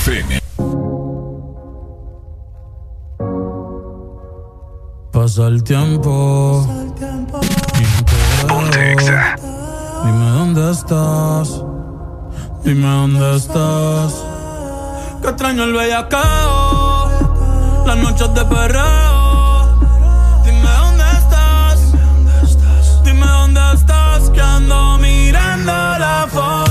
FM. Pasa el tiempo. Ponte. Dime dónde estás. Dime dónde estás. Que extraño el bellacao. Las noches de perreo. Dime dónde estás. Dime dónde estás. Que ando mirando la foto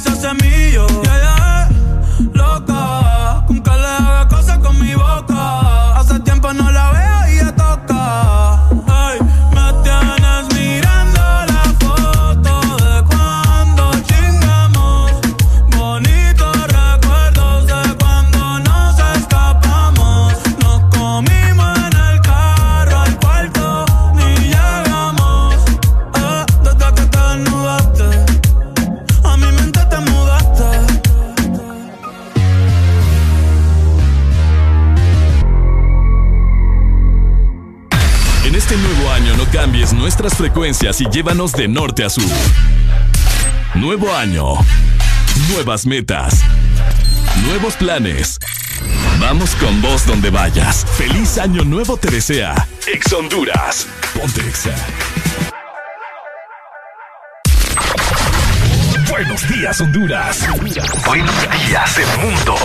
OnlyFans, la baby nuestras frecuencias y llévanos de norte a sur. Nuevo año. Nuevas metas. Nuevos planes. Vamos con vos donde vayas. Feliz año nuevo te desea. Ex Honduras. Ponte Exa. Buenos días, Honduras. Buenos días, el mundo.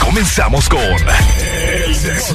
Comenzamos con El This.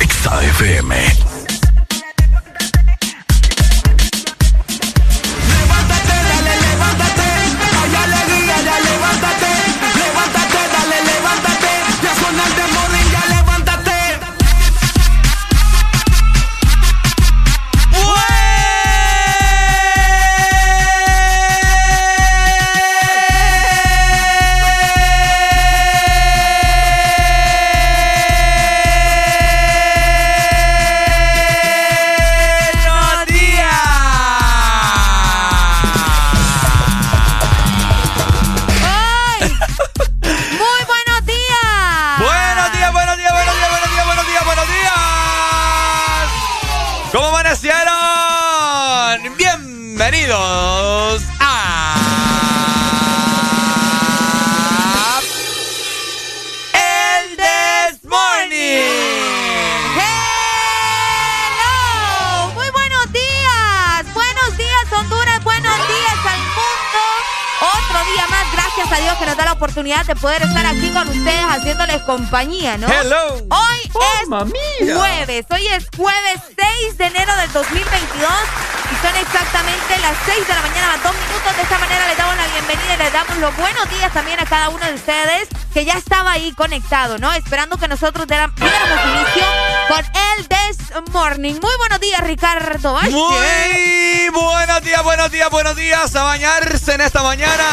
Morning. A Dios que nos da la oportunidad de poder estar aquí con ustedes haciéndoles compañía, ¿no? Hello. Hoy es mía. jueves, hoy es jueves 6 de enero del 2022 y son exactamente las 6 de la mañana, más dos minutos. De esta manera les damos la bienvenida y les damos los buenos días también a cada uno de ustedes que ya estaba ahí conectado, ¿no? Esperando que nosotros diéramos inicio con el This Morning. Muy buenos días, Ricardo. Valle. Muy buenos días, buenos días, buenos días. A bañarse en esta mañana.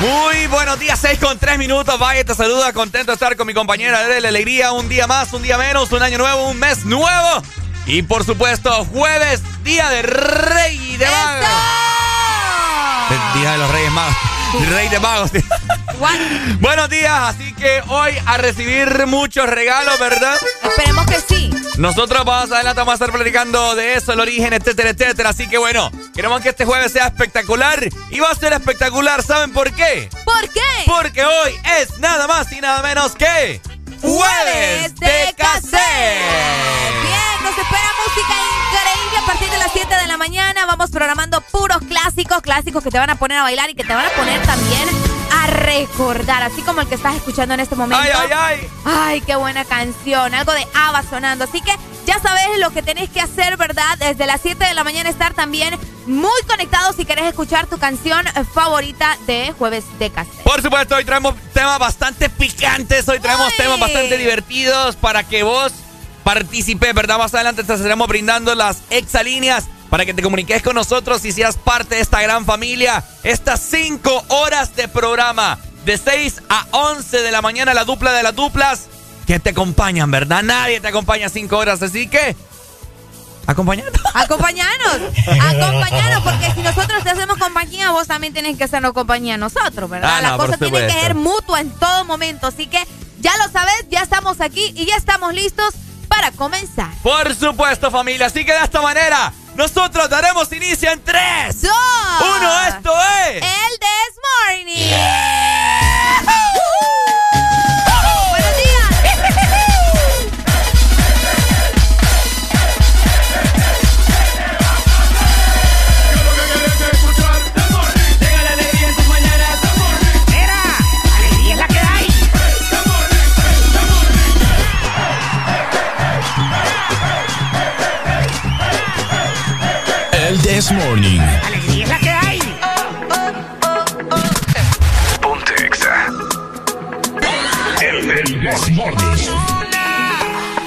Muy buenos días, 6 con 3 minutos. Vaya, te saluda, contento de estar con mi compañera de la alegría. Un día más, un día menos, un año nuevo, un mes nuevo. Y por supuesto, jueves, día de Rey de Magos. El Día de los Reyes Magos. Rey de Magos. Buenos días, así que hoy a recibir muchos regalos, ¿verdad? Esperemos que sí. Nosotros más adelante vamos a estar platicando de eso, el origen, etcétera, etcétera. Así que bueno, queremos que este jueves sea espectacular. Y va a ser espectacular, ¿saben por qué? ¿Por qué? Porque hoy es nada más y nada menos que Jueves de Cassette. Bien, nos espera música increíble a partir de las 7 de la mañana. Vamos programando puros clásicos, clásicos que te van a poner a bailar y que te van a poner también a recordar, así como el que estás escuchando en este momento. Ay, ay, ay. Ay, qué buena canción, algo de Ava sonando. Así que ya sabes lo que tenés que hacer, ¿verdad? Desde las 7 de la mañana estar también muy conectados si querés escuchar tu canción favorita de Jueves de Cassette. Por supuesto, hoy traemos temas bastante picantes, hoy traemos temas bastante divertidos para que vos participes, ¿verdad? Más adelante te estaremos brindando las exalíneas para que te comuniques con nosotros y seas parte de esta gran familia. Estas 5 horas de programa, de 6 a 11 de la mañana, la dupla de las duplas, que te acompañan, ¿verdad? Nadie te acompaña 5 horas, así que Acompañanos. Acompañanos. Acompañanos, porque si nosotros te hacemos compañía, vos también tienes que hacernos compañía a nosotros, ¿verdad? Ah, La no, cosa por tiene que ser mutua en todo momento. Así que ya lo sabes, ya estamos aquí y ya estamos listos para comenzar. Por supuesto, familia. Así que de esta manera, nosotros daremos inicio en 3, Dos. 1. Esto es. El This Morning. Buenos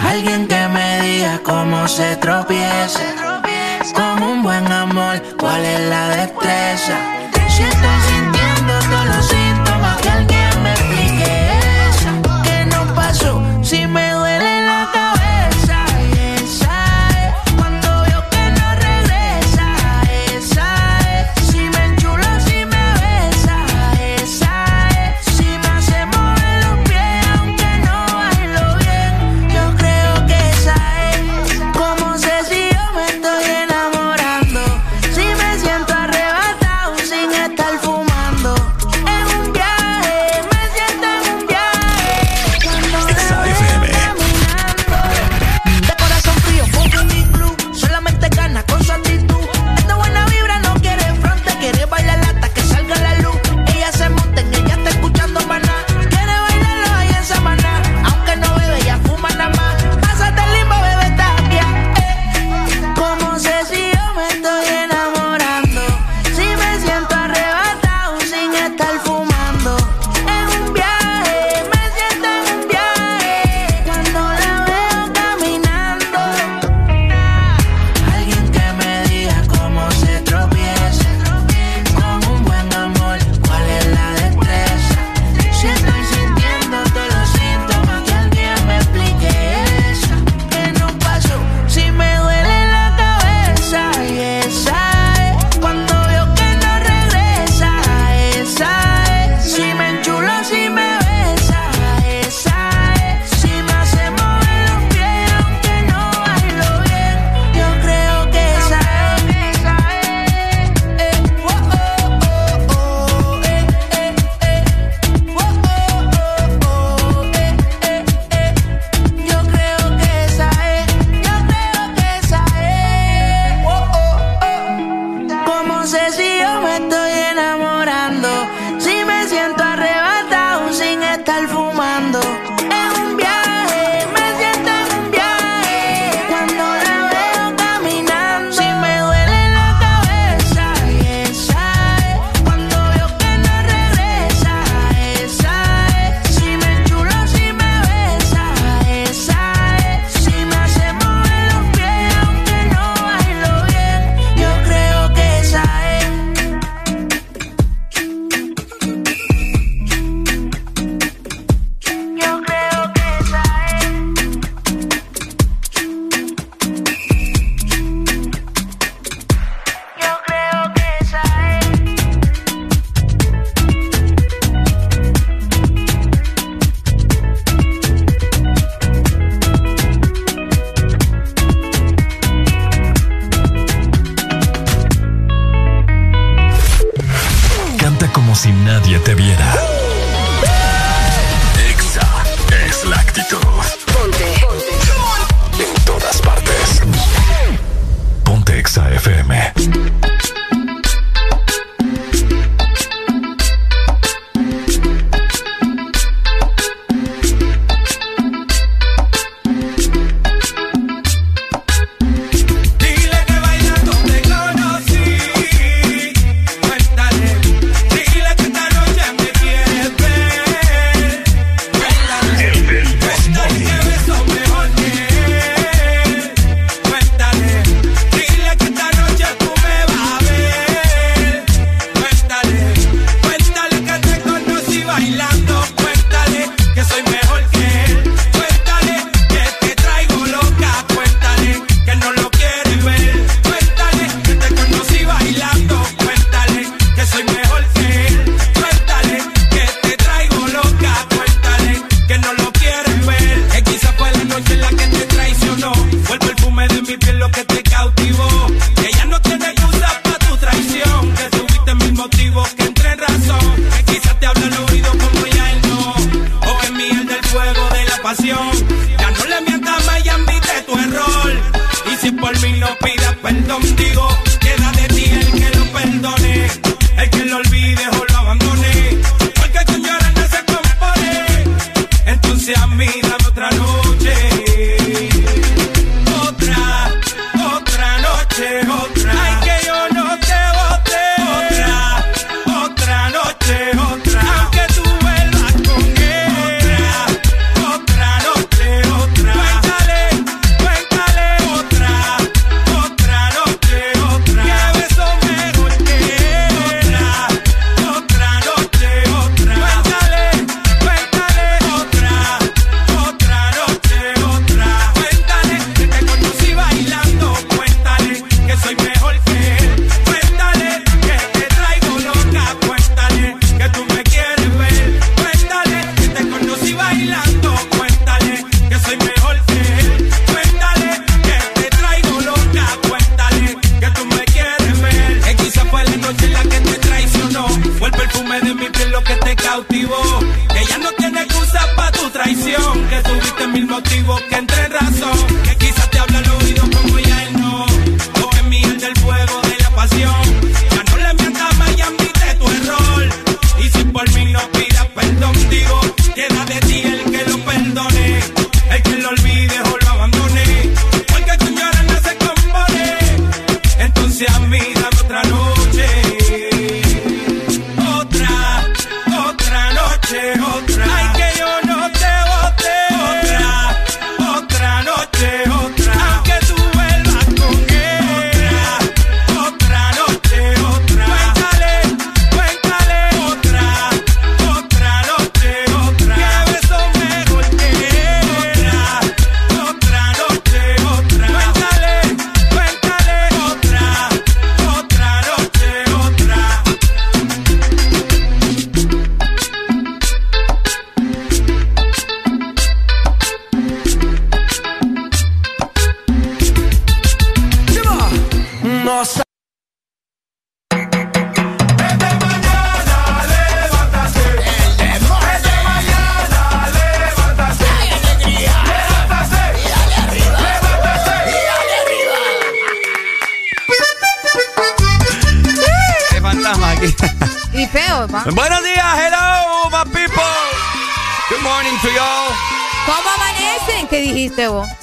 Alguien que me diga cómo se tropieza. Con un buen amor, cuál es la destreza. Si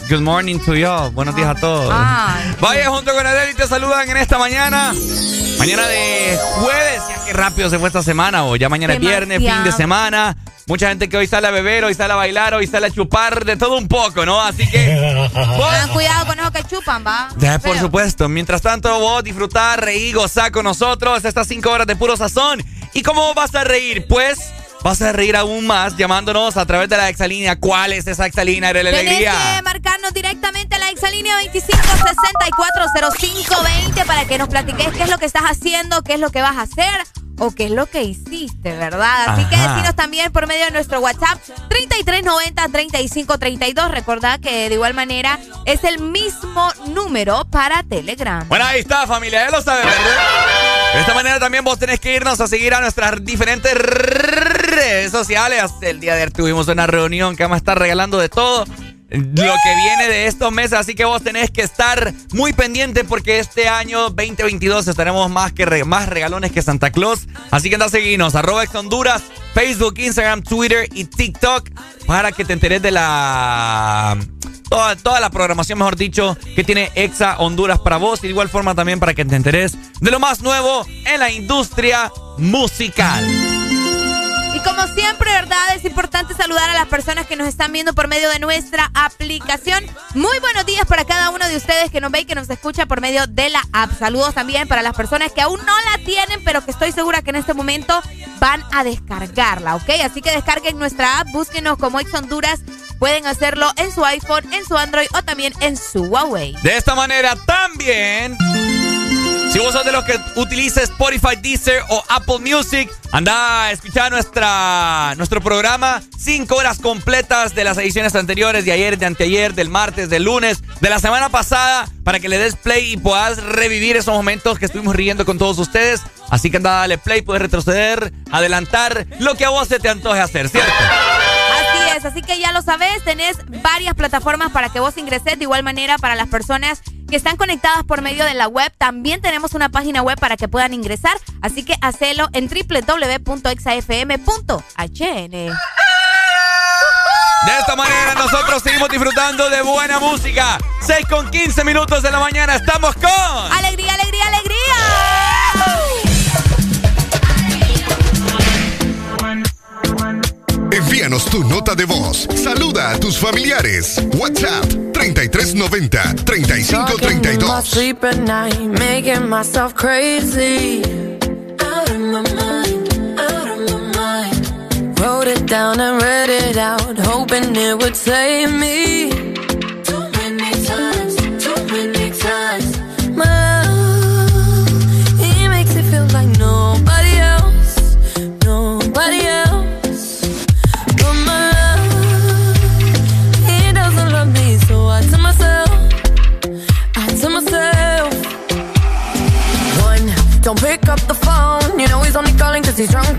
Good morning to y'all. Buenos días a todos. Ay. Vaya junto con Adel y te saludan en esta mañana. Mañana de jueves. Ya qué rápido se fue esta semana. O ya mañana es viernes, fin de semana. Mucha gente que hoy sale a beber, hoy sale a bailar, hoy sale a chupar, de todo un poco, ¿no? Así que. vos- Tengan cuidado con esos que chupan, ¿va? Ya, por supuesto. Mientras tanto, vos disfrutar, reír, gozar con nosotros estas cinco horas de puro sazón. ¿Y cómo vas a reír? Pues vas a reír aún más llamándonos a través de la exalínea. ¿Cuál es esa exalínea de la alegría? 925-640520 para que nos platiques qué es lo que estás haciendo, qué es lo que vas a hacer o qué es lo que hiciste, ¿verdad? Así que decinos también por medio de nuestro WhatsApp 3390-3532. Recordad que de igual manera es el mismo número para Telegram. Bueno, ahí está familia, ya lo saben, ¿verdad? De esta manera también vos tenés que irnos a seguir a nuestras diferentes redes sociales. El día de ayer tuvimos una reunión que vamos a estar regalando de todo. Lo que viene de estos meses, así que vos tenés que estar muy pendiente porque este año 2022 estaremos más que más regalones que Santa Claus. Así que anda a seguirnos, arroba Ex Honduras, Facebook, Instagram, Twitter y TikTok para que te enteres de la toda, toda la programación, mejor dicho, que tiene Exa Honduras para vos. Y de igual forma también para que te enteres de lo más nuevo en la industria musical. Como siempre, ¿verdad? Es importante saludar a las personas que nos están viendo por medio de nuestra aplicación. Muy buenos días para cada uno de ustedes que nos ve y que nos escucha por medio de la app. Saludos también para las personas que aún no la tienen, pero que estoy segura que en este momento van a descargarla, ¿ok? Así que descarguen nuestra app, búsquenos como Ex Honduras. Pueden hacerlo en su iPhone, en su Android o también en su Huawei. De esta manera también. Si vos sos de los que utiliza Spotify, Deezer o Apple Music, anda a escuchar nuestra, nuestro programa. Cinco horas completas de las ediciones anteriores, de ayer, de anteayer, del martes, del lunes, de la semana pasada, para que le des play y puedas revivir esos momentos que estuvimos riendo con todos ustedes. Así que anda, dale play, puedes retroceder, adelantar, lo que a vos se te antoje hacer, ¿cierto? Así es, así que ya lo sabes, tenés varias plataformas para que vos ingreses. De igual manera, para las personas que están conectadas por medio de la web, también tenemos una página web para que puedan ingresar. Así que hacelo en www.exafm.hn. De esta manera nosotros seguimos disfrutando de buena música. 6 con 15 minutos de la mañana estamos con... ¡Alegría, alegría, alegría! Envíanos tu nota de voz. Saluda a tus familiares. WhatsApp 3390 Talking in my 3532. sleep at night, making myself crazy. Out of my mind, out of my mind. Wrote it down and read it out, hoping it would save me. He's drunk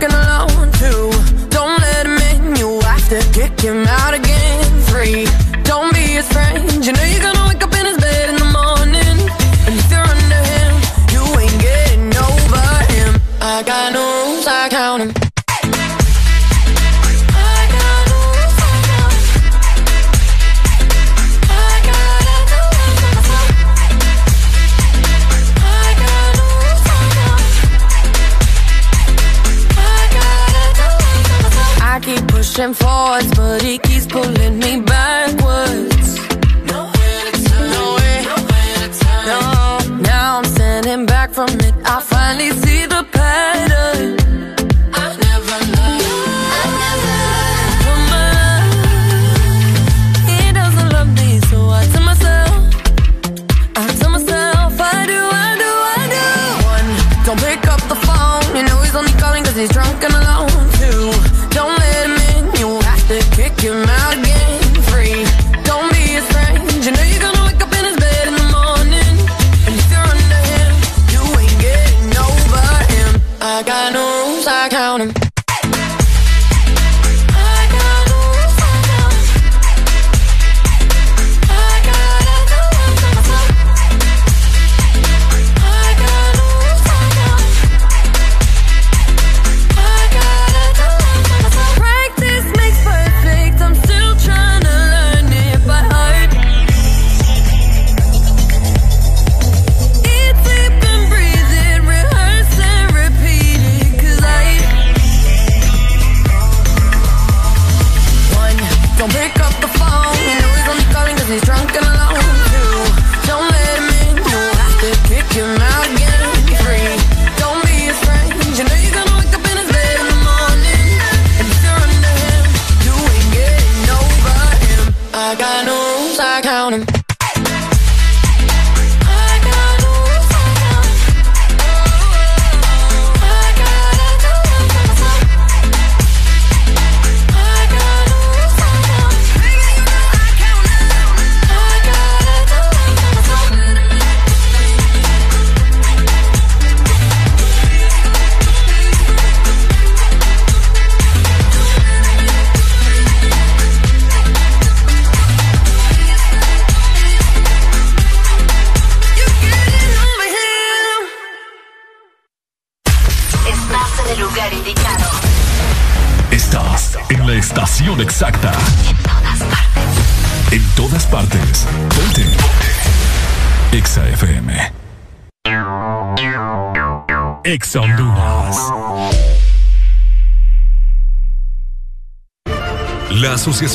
and for us, but he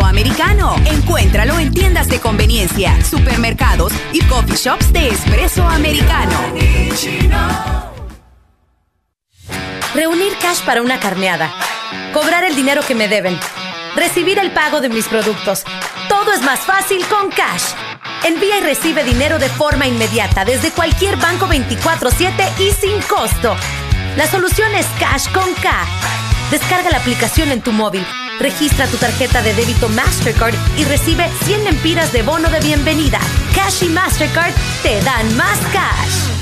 Americano. Encuéntralo en tiendas de conveniencia, supermercados y coffee shops de espresso americano. Reunir cash para una carneada. Cobrar el dinero que me deben. Recibir el pago de mis productos. Todo es más fácil con Cash. Envía y recibe dinero de forma inmediata desde cualquier banco 24/7 y sin costo. La solución es Cash con K. Descarga la aplicación en tu móvil, registra tu tarjeta de débito Mastercard y recibe 100 lempiras de bono de bienvenida. Cash y Mastercard te dan más cash.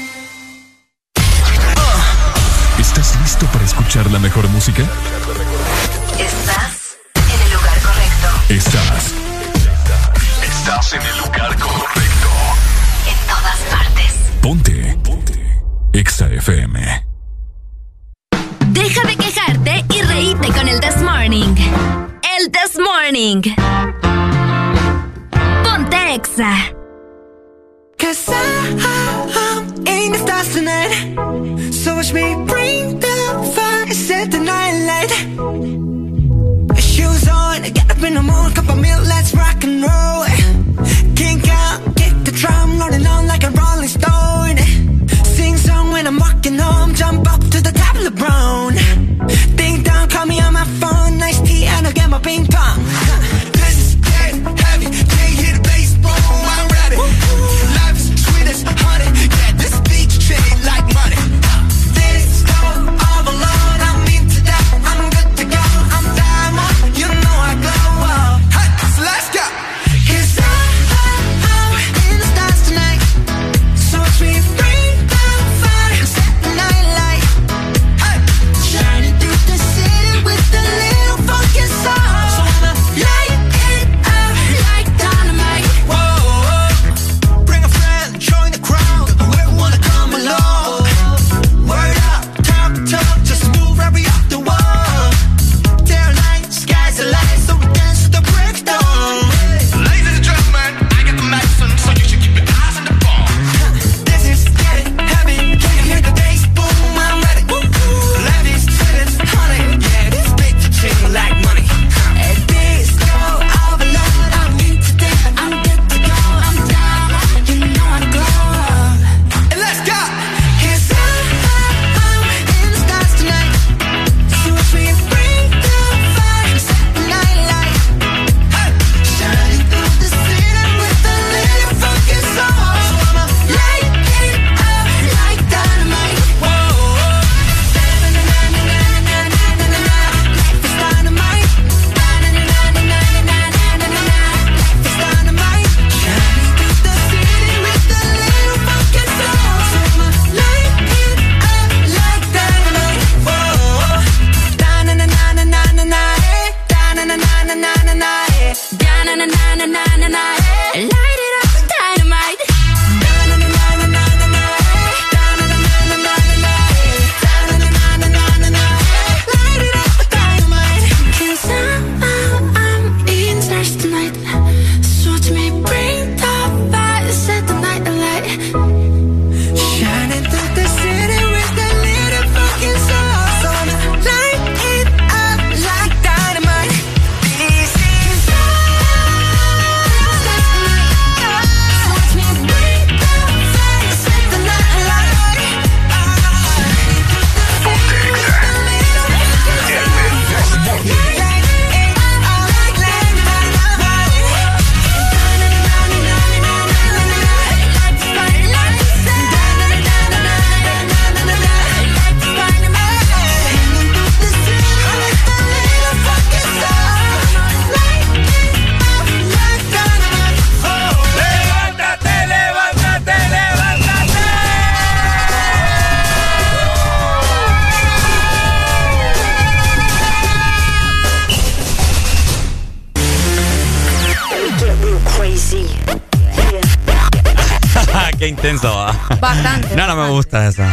Listo para escuchar la mejor música? Estás en el lugar correcto. Estás. Estás en el lugar correcto. En todas partes. Ponte. Ponte. Exa FM. Deja de quejarte y reíte con el This Morning. El This Morning. Ponte Exa. Cause I'm in the stars tonight. So watch me bring the fire, set the night light. Shoes on, get up in the mood, cup of milk, let's rock and roll. Kink out, kick the drum, rolling on like a rolling stone. Sing song when I'm walking home, jump up to the top of the brown. Ding dong, call me on my phone, nice tea, and I'll get my ping pong. Bastante. No, no me gusta esa.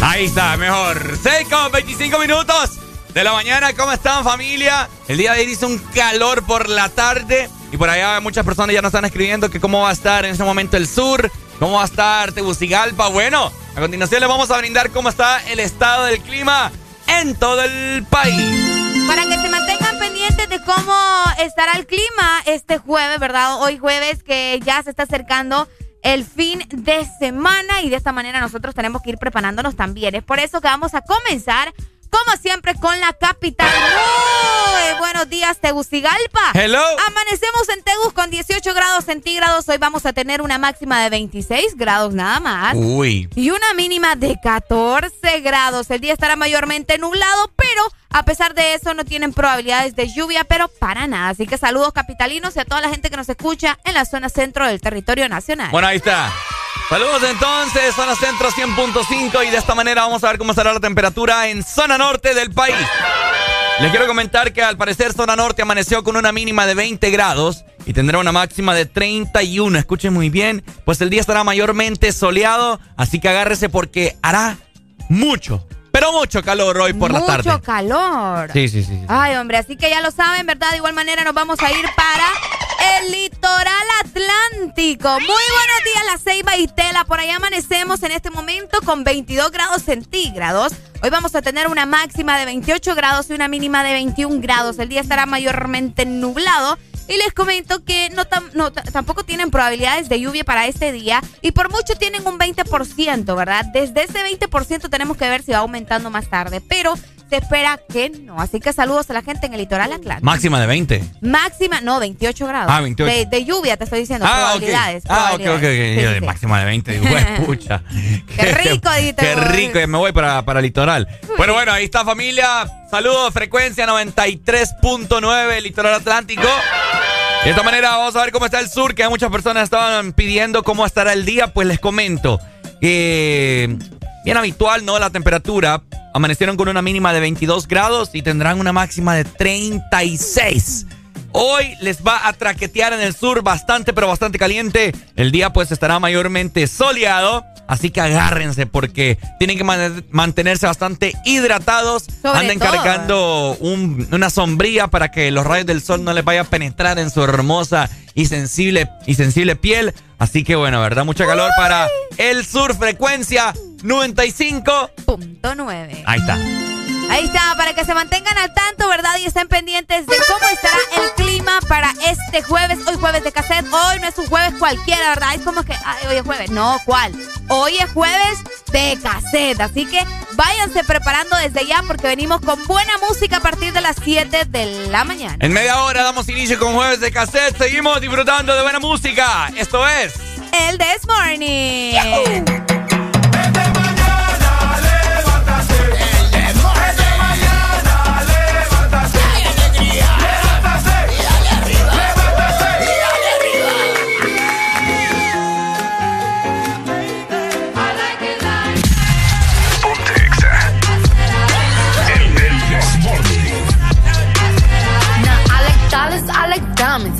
Ahí está, mejor. 6 con 25 minutos de la mañana. ¿Cómo están, familia? El día de hoy dice un calor por la tarde. Y por allá muchas personas ya nos están escribiendo que cómo va a estar en ese momento el sur. ¿Cómo va a estar Tegucigalpa? Bueno, a continuación les vamos a brindar cómo está el estado del clima en todo el país. Para que se mantengan pendientes de cómo estará el clima este jueves, ¿verdad? Hoy jueves que ya se está acercando el fin de semana y de esta manera nosotros tenemos que ir preparándonos también. Es por eso que vamos a comenzar como siempre con la capital. Muy buenos días, Tegucigalpa. Hello. Amanecemos en Tegus con 18 grados centígrados. Hoy vamos a tener una máxima de 26 grados nada más. Uy. Y una mínima de 14 grados. El día estará mayormente nublado, pero a pesar de eso no tienen probabilidades de lluvia, pero para nada. Así que saludos capitalinos y a toda la gente que nos escucha en la zona centro del territorio nacional. Bueno, ahí está. Saludos entonces, zona centro 100.5 y de esta manera vamos a ver cómo estará la temperatura en zona norte del país. Les quiero comentar que al parecer zona norte amaneció con una mínima de 20 grados y tendrá una máxima de 31. Escuchen muy bien, pues el día estará mayormente soleado, así que agárrese porque hará mucho, pero mucho calor hoy por la tarde. Mucho calor. Sí, sí, sí. sí. Ay, hombre, así que ya lo saben, ¿verdad? De igual manera nos vamos a ir para el litoral atlántico. Muy buenos días, La Ceiba y Tela. Por allá amanecemos en este momento con 22 grados centígrados. Hoy vamos a tener una máxima de 28 grados y una mínima de 21 grados. El día estará mayormente nublado. Y les comento que no, tam- no tampoco tienen probabilidades de lluvia para este día y por mucho tienen un 20%, ¿verdad? Desde ese 20% tenemos que ver si va aumentando más tarde, pero se espera que no. Así que saludos a la gente en el litoral atlántico. Máxima de 20. Máxima, no, 28 grados. Ah, 28. De, de lluvia te estoy diciendo, Ah, probabilidades. Ah, ok, ok, ok. Yo de máxima de 20. Digo, "Güey, pucha. Qué rico, Qué vos. rico. Ya me voy para, para litoral. Bueno, bueno, ahí está familia. Saludos, frecuencia 93.9, litoral atlántico. De esta manera vamos a ver cómo está el sur, que muchas personas estaban pidiendo cómo estará el día. Pues les comento. que bien habitual, ¿no? La temperatura. Amanecieron con una mínima de 22 grados y tendrán una máxima de 36. Hoy les va a traquetear en el sur bastante, pero bastante caliente. El día pues estará mayormente soleado. Así que agárrense porque tienen que man- mantenerse bastante hidratados. Sobre Anden todo. cargando un- una sombría para que los rayos del sol no les vaya a penetrar en su hermosa y sensible, y sensible piel. Así que bueno, ¿verdad? Mucha calor para el sur. Frecuencia 95. Punto 9. Ahí está. Ahí está, para que se mantengan al tanto, ¿verdad? Y estén pendientes de cómo estará el clima para este jueves. Hoy jueves de cassette. Hoy no es un jueves cualquiera, ¿verdad? Es como que, ay, hoy es jueves. No, ¿cuál? Hoy es jueves de cassette. Así que váyanse preparando desde ya porque venimos con buena música a partir de las 7 de la mañana. En media hora damos inicio con jueves de cassette. Seguimos disfrutando de buena música. Esto es. El This Morning.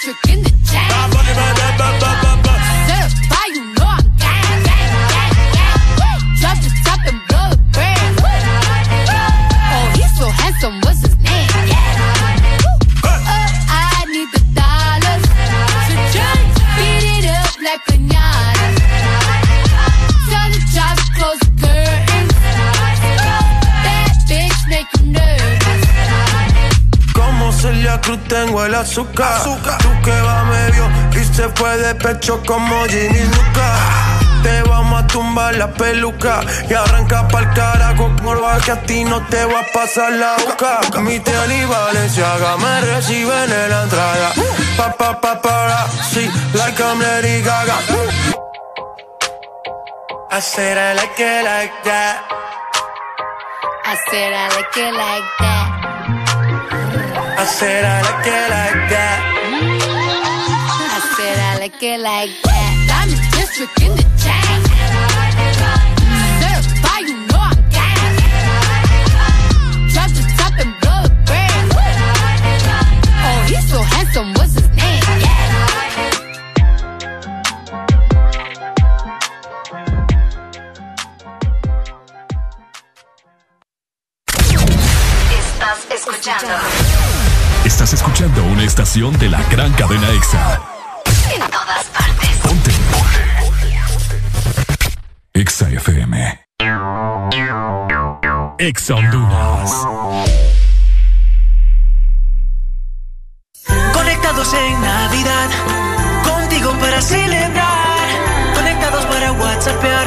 District in the jam. Cruz tengo el azúcar. Tú que va medio y se fue de pecho como Ginny Luca. Te vamos a tumbar la peluca y arranca pa'l carajo morba que a ti no te va a pasar la boca. Mi tele y Valenciaga me reciben en la entrada. Pa pa pa para, sí, like I'm Lady Gaga. I said I like it like that. I said I like it like that. I said I like it like that. I said I like it like that. I'm a district in the chain. Certified, you know I'm gang. Drop the top and blow the brand. Oh, he's so handsome, what's his name? Estás escuchando Estás escuchando una estación de la gran cadena EXA. en todas partes. Ponte. EXA FM. EXA Honduras. Conectados en Navidad, contigo para celebrar. Conectados para WhatsAppear,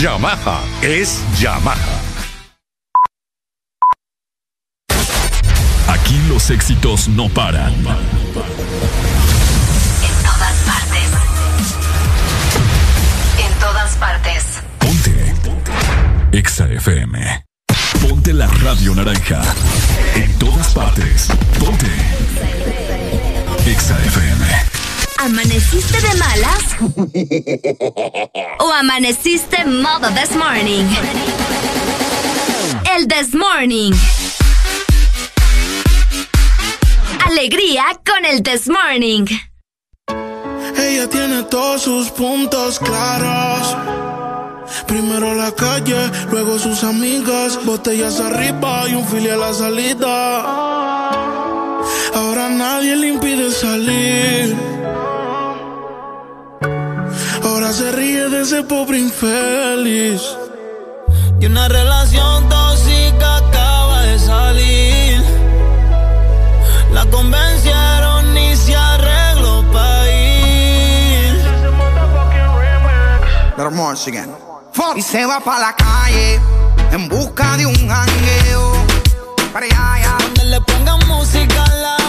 Yamaha es Yamaha. Aquí los éxitos no paran. En todas partes. En todas partes. EXA FM. Ponte la radio naranja. En todas partes. Ponte. EXA FM. ¿Amaneciste de malas? ¿O amaneciste modo this morning? El this morning. Alegría con el this morning. Ella tiene todos sus puntos claros. Primero la calle, luego sus amigas, botellas arriba y un fili a la salida. Ahora nadie le impide salir. Ahora se ríe de ese pobre infeliz. Y una relación tóxica acaba de salir. La convencieron y se arregló para ir. Again. Y se va para la calle en busca de un jangueo. Para allá, allá. Donde le pongan música a la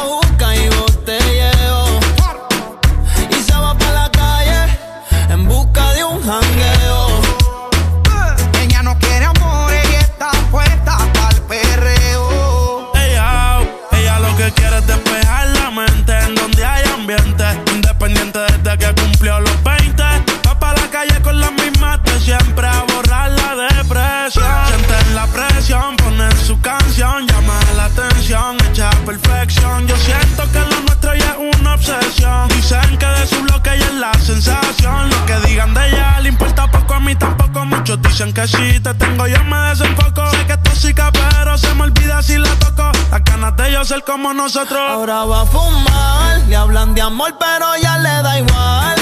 como nosotros. Ahora va a fumar, le hablan de amor, pero ya le da igual.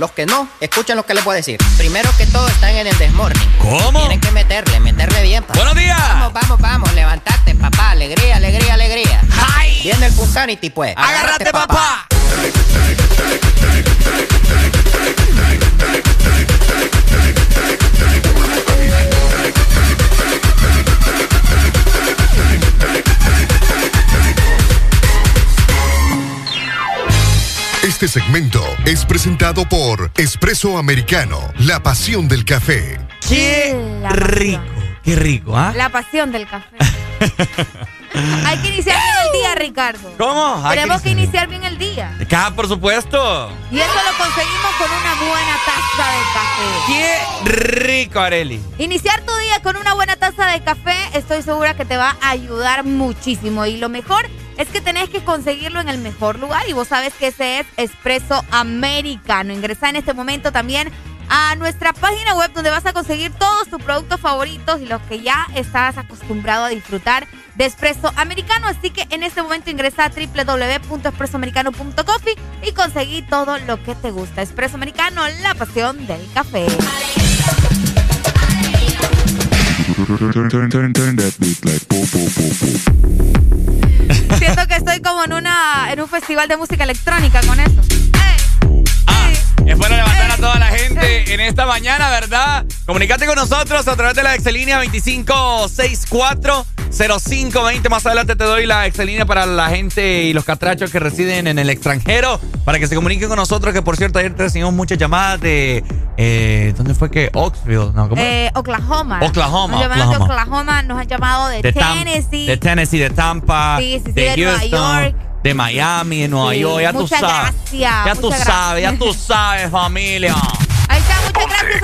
Los que no, escuchen lo que les voy a decir. Primero que todo, están en el desmorning. ¿Cómo? Tienen que meterle, meterle bien. Papá. ¡Buenos días! Vamos, vamos, vamos, levantate, papá. Alegría, alegría, alegría. ¡Ay! Viene el Punsanity, pues. ¡Agárrate, Agárrate papá. Este segmento es presentado por Espresso Americano, la pasión del café. ¡Qué rico! ¡Qué rico, ah! La pasión del café. Hay que iniciar bien el día, Ricardo. ¿Cómo? Hay Tenemos que iniciar- iniciar bien el día. Ah, por supuesto. Y eso lo conseguimos con una buena taza de café. ¡Qué rico, Areli! Iniciar tu día con una buena taza de café, estoy segura que te va a ayudar muchísimo. Y lo mejor es que tenés que conseguirlo en el mejor lugar. Y vos sabes que ese es Espresso Americano. Ingresa en este momento también a nuestra página web donde vas a conseguir todos tus productos favoritos y los que ya estás acostumbrado a disfrutar de Espresso Americano. Así que en este momento ingresa a www.espressoamericano.coffee y conseguí todo lo que te gusta. Espresso Americano, la pasión del café. Siento que estoy como en una en un festival de música electrónica con eso. Es bueno levantar a toda la gente en esta mañana, ¿verdad? Comunicate con nosotros a través de la excelínea 25640520. Más adelante te doy la excelínea para la gente y los catrachos que residen en el extranjero para que se comuniquen con nosotros. Que por cierto, ayer recibimos muchas llamadas de. Eh, ¿Dónde fue que? Oxville, ¿no? ¿Cómo? Eh, Oklahoma. Oklahoma, Nos llamaron de Oklahoma. Oklahoma, nos han llamado de, Tennessee. de Tennessee, de Tampa, Sí, sí, sí, de de Nueva York. de Miami, de Nueva Sí, York. Ya tú muchas sabes. gracias, ya tú sabes, ya tú sabes, familia.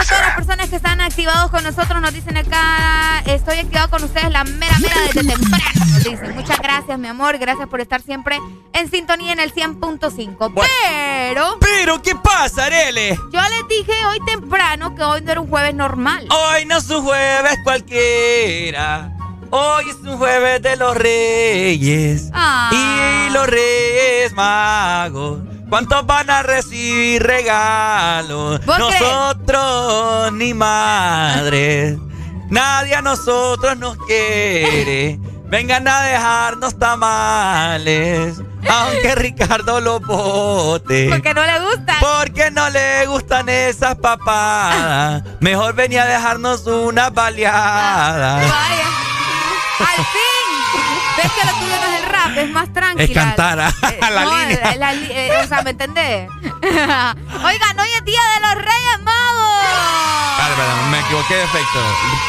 A todas las personas que están activados con nosotros. Nos dicen acá, estoy activado con ustedes la mera mera desde temprano. Nos dicen, muchas gracias, mi amor. Gracias por estar siempre en sintonía en el 100.5. Pero. Pero, ¿qué pasa, Arele? Yo les dije hoy temprano que hoy no era un jueves normal. Hoy no es un jueves cualquiera. Hoy es un jueves de los reyes. Ah. Y los reyes magos. ¿Cuántos van a recibir regalos? Nosotros ni madres. Nadie a nosotros nos quiere. Vengan a dejarnos tamales. Aunque Ricardo lo bote. Porque no le gusta. Porque no le gustan esas papadas. Mejor venía a dejarnos una baleada. Vaya. Al fin. ¿Ves que lo tuyo no es? Es más tranquilo. Es cantar a, a la no, línea. la li- eh, o sea, ¿me entendés? Oigan, hoy es Día de los Reyes Magos. Vale, perdón, me equivoqué de efecto.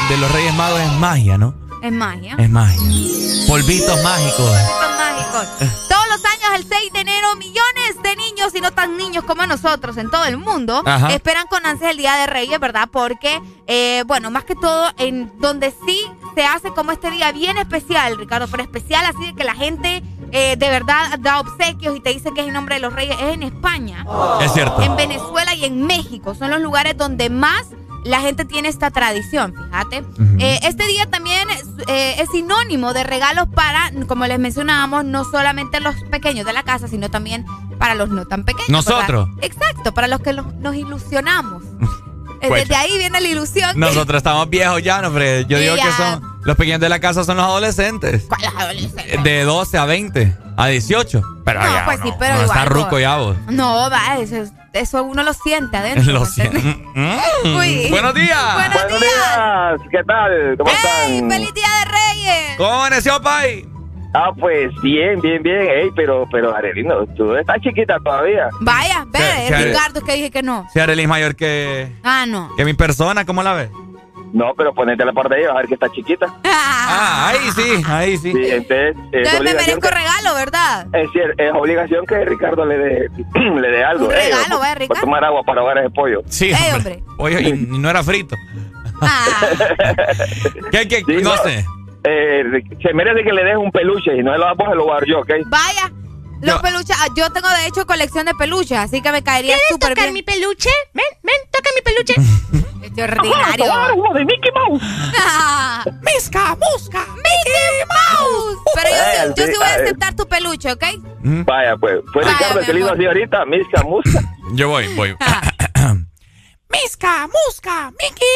De los Reyes Magos es magia, ¿no? Es magia. Es magia. Polvitos mágicos. Son mágicos. Todos los años, el 6 de enero, millones niños y no tan niños como nosotros en todo el mundo Ajá. esperan con ansias el Día de Reyes, ¿verdad? Porque, eh, bueno, más que todo, en donde sí se hace como este día bien especial, Ricardo, pero especial así de que la gente eh, de verdad da obsequios y te dice que es en nombre de los Reyes, es en España. Es cierto. En Venezuela y en México son los lugares donde más la gente tiene esta tradición, fíjate. Eh, este día también es, eh, es sinónimo de regalos para, como les mencionábamos, no solamente los pequeños de la casa, sino también para los no tan pequeños. Nosotros. Exacto, para los que los- nos ilusionamos. Eh, Pues. Desde ahí viene la ilusión. Nosotros estamos viejos ya, ¿no, Fred? Yo Sí, digo que ya. son. Los pequeños de la casa son los adolescentes. ¿Cuáles adolescentes? De 12 a 20. A 18. Pero No, ya. pues sí, no, pero no está igual, ruco vos. ya vos. No, va, eso, eso uno lo siente adentro. Lo ¿me siento. entiendes? Mm. Uy. Buenos días. Buenos días. ¿Qué tal? ¿Cómo están? ¡Feliz Día de Reyes! ¿Cómo amaneció, Pai? Ah, pues bien, bien, bien. Ey, pero, pero, Arelino, tú estás chiquita todavía. Vaya, ve, Sí, es sí, Ricardo que dije que no. Si Arely es mayor que, Ah, no. que mi persona, ¿cómo la ves? No, pero ponétela por de ahí, a ver que está chiquita. Ah, ahí sí, ahí sí. Sí, entonces, es Entonces me merezco que, regalo, ¿verdad? es, cier- es obligación que Ricardo le dé, le dé algo. Un Ey, regalo, voy Ricardo. a tomar agua para ahogar ese pollo. Sí, Ey, hombre. Oye, y, y no era frito. ¿Qué, qué? Sí, no, no. sé. Eh, se merece que le des un peluche y no se lo vamos a lo voy yo, ¿ok? Vaya. Los peluches, ah, yo tengo de hecho colección de peluches, así que me caería súper bien. mi peluche? Ven, ven, toca mi peluche. Este ordinario. Ajá, uno de Mickey Mouse. ¡Misca, musca! ¡Mickey Mouse! Pero yo, sí- yo sí voy a aceptar tu peluche, ¿ok? Vaya, pues, fue Vaya, Ricardo el que así ahorita, misca, musca. Yo voy, voy. ¡Misca, musca! ¡Mickey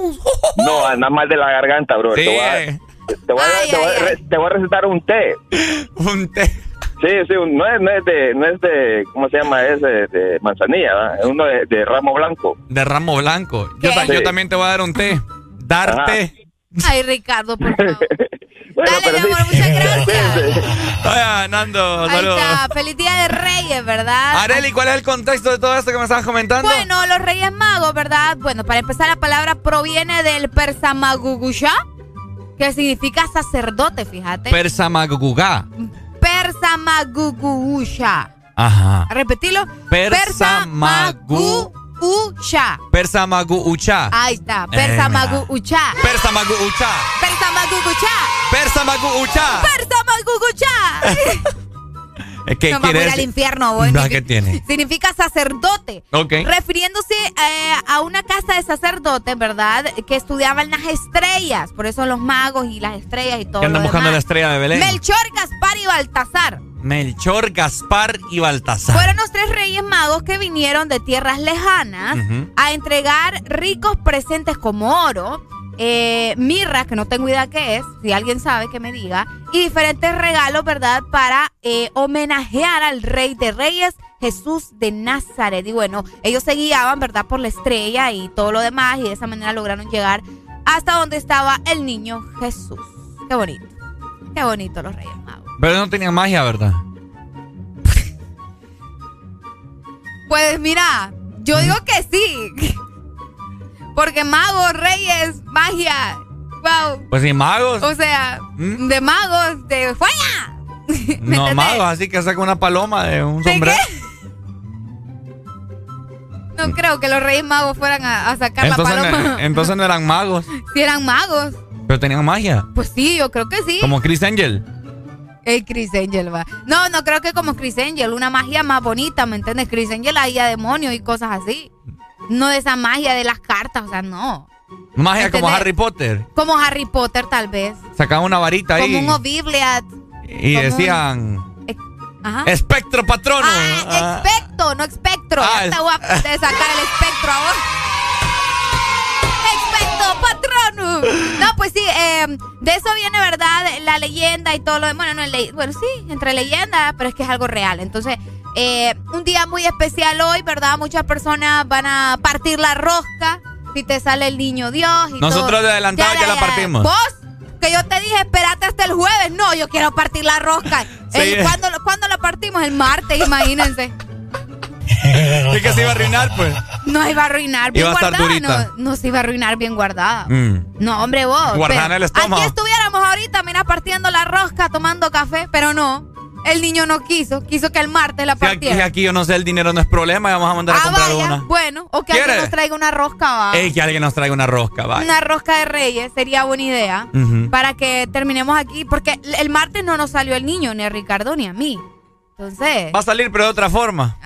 Mouse! No, anda mal de la garganta, bro. Sí. Te voy a, te voy a- Ay, te voy a ay, re- te voy a recetar un té. Un té. Sí, sí, un- no es, no es de, no es de, ¿cómo se llama ese? De manzanilla, ¿verdad? Es uno de, de ramo blanco. De ramo blanco. Yo, también te voy a dar un té. Darte. Ay, Ricardo, por favor. Bueno, Dale, mi amor, sí. muchas gracias. Vaya, Nando, Ahí saludos. está, feliz día de Reyes, ¿verdad? Areli, ¿cuál es el contexto de todo esto que me estabas comentando? Bueno, los Reyes Magos, ¿verdad? Bueno, para empezar, la palabra proviene del persamagugusha, que significa sacerdote, fíjate. Persamagugá. Persamagugusha. Ajá. Repetilo. Persamagu. Ucha. Persamagu Ucha. Ahí está. Eh. Persamagu Ucha. Persamagu Ucha. Persamagu Ucha. Persamagu Ucha. Persamagu Ucha. que No, vamos a ir al infierno, voy. ¿Qué tiene? Significa sacerdote. Ok. Refiriéndose eh, a una casa de sacerdotes, ¿verdad? Que estudiaban las estrellas. Por eso los magos y las estrellas y todo. Que andan lo buscando la estrella de Belén. Melchor, Gaspar y Baltasar. Melchor, Gaspar y Baltasar. Fueron los tres reyes magos que vinieron de tierras lejanas a entregar ricos presentes como oro, eh, mirra, que no tengo idea qué es, si alguien sabe que me diga, y diferentes regalos, ¿verdad?, para eh, homenajear al rey de reyes, Jesús de Nazaret. Y bueno, ellos se guiaban, ¿verdad?, por la estrella y todo lo demás, y de esa manera lograron llegar hasta donde estaba el niño Jesús. Qué bonito, qué bonito los reyes magos. Pero no tenían magia, ¿verdad? Pues mira, yo digo que sí. Porque magos, reyes, magia. Wow. Pues sí, magos. O sea, ¿Mm? de magos, de fuera. ¿Me No, entendés? magos, así que saca una paloma de un sombrero. No creo que los reyes magos fueran a, a sacar Entonces, la paloma. no, entonces no eran magos, si eran magos. pero tenían magia. Pues sí, yo creo que sí. Como Chris Angel. El Chris Angel va. No, no creo que como Chris Angel, una magia más bonita, ¿me entiendes? Chris Angel había demonios y cosas así. No de esa magia de las cartas, o sea, no. Magia como ¿Entendés? Harry Potter. Como Harry Potter, tal vez. Sacaban una varita ahí Como un Obliviat. y como un- decían Ajá. espectro patrono. Ah, expecto, no espectro. Ah, ya te voy a de sacar el espectro a vos. Expecto patrono. No, pues sí, eh, de eso viene, ¿verdad? La leyenda y todo lo demás. Bueno, no, le- bueno, sí, entre leyenda, pero es que es algo real. Entonces, eh, un día muy especial hoy, ¿verdad? Muchas personas van a partir la rosca. Si te sale el niño Dios y Nosotros todo. de adelantado ya la partimos. ¿Vos? Que yo te dije, espérate hasta el jueves. No, yo quiero partir la rosca. Sí. El- ¿cuándo, lo- ¿Cuándo la partimos? El martes, imagínense. Es que se iba a arruinar, pues. No iba a arruinar bien Iba a estar guardada. durita. No, no se iba a arruinar bien guardada. Mm. No, hombre, vos. Guardada en el estómago. Aquí estuviéramos ahorita, mira, partiendo la rosca, tomando café, pero no. El niño no quiso. Quiso que el martes la Si aquí, partiera. aquí yo no sé, el dinero no es problema, y vamos a mandar a ah, comprar vaya. una. Bueno, o que alguien nos traiga una rosca, va. Ey, que alguien nos traiga una rosca, vaya. Una rosca de reyes sería buena idea. Para que terminemos aquí. Porque el martes no nos salió el niño, ni a Ricardo ni a mí. Entonces. Va a salir, pero de otra forma.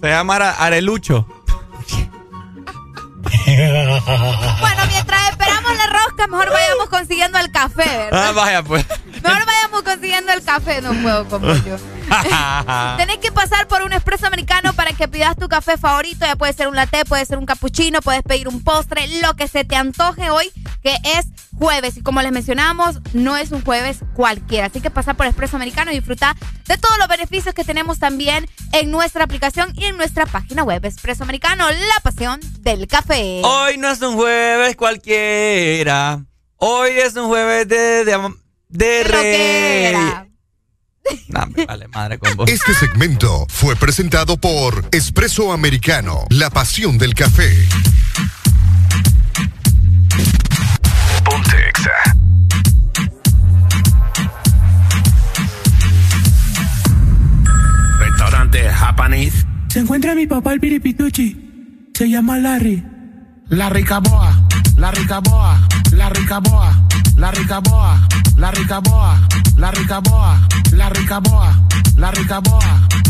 Se llama Arelucho. Bueno, mientras mejor vayamos consiguiendo el café, ¿verdad? Ah, vaya, pues. Mejor vayamos consiguiendo el café, no puedo como yo. Tenés que pasar por un expreso americano para que pidas tu café favorito. Ya puede ser un latte, puede ser un cappuccino, puedes pedir un postre, lo que se te antoje hoy, que es jueves. Y como les mencionamos, no es un jueves cualquiera. Así que pasa por expreso americano y disfruta de todos los beneficios que tenemos también en nuestra aplicación y en nuestra página web. Expreso americano, la pasión del café. Hoy no es un jueves cualquiera. Hoy es un jueves de, de, de rey. No, me vale madre con vos. Este segmento fue presentado por Espresso Americano, la pasión del café. Ponte Exa. Restaurante Japanese. Se encuentra mi papá el piripituchi. Se llama Larry. La rica boa, la rica boa, la rica boa, la rica boa, la rica boa, la rica boa, la rica boa, la rica boa,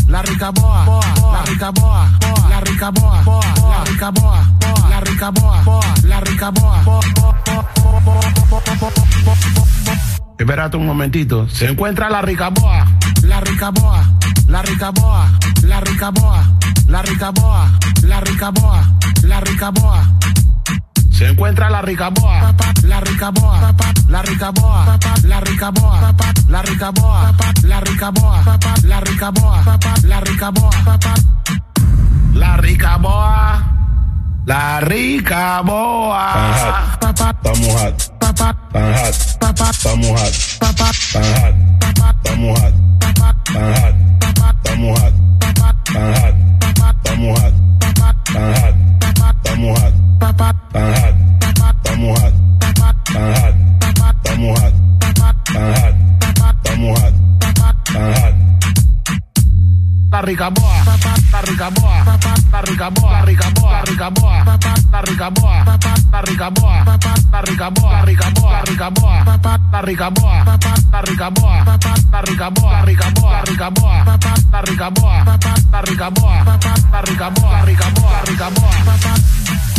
la rica boa, la rica boa, la rica boa, la rica boa, la rica boa, la rica boa. Espérate un momentito. Se encuentra la rica boa, la rica boa, la rica boa, la rica boa, la rica boa, la rica boa, la rica boa. Se encuentra la rica boa, la rica boa, la rica boa, la rica boa, la rica boa, la rica boa, la rica boa, la rica boa, la rica boa, la rica boa. Estamos hot. Tan hot. Estamos hot. Tan hot. Estamos hot. Estamos hot. Tan hot. Estamos hot mojado, tan hot, está mojado, tan hot, está mojado, tan hot, está mojado, tan hot. La rica boa la rica boa, la rica boa, rica boa, rica boa, la rica boa, la rica boa, la rica boa, rica boa, rica boa, la rica boa, la rica boa, la rica boa, rica boa, rica boa, la rica boa, la rica boa, la rica boa, rica boa, rica boa.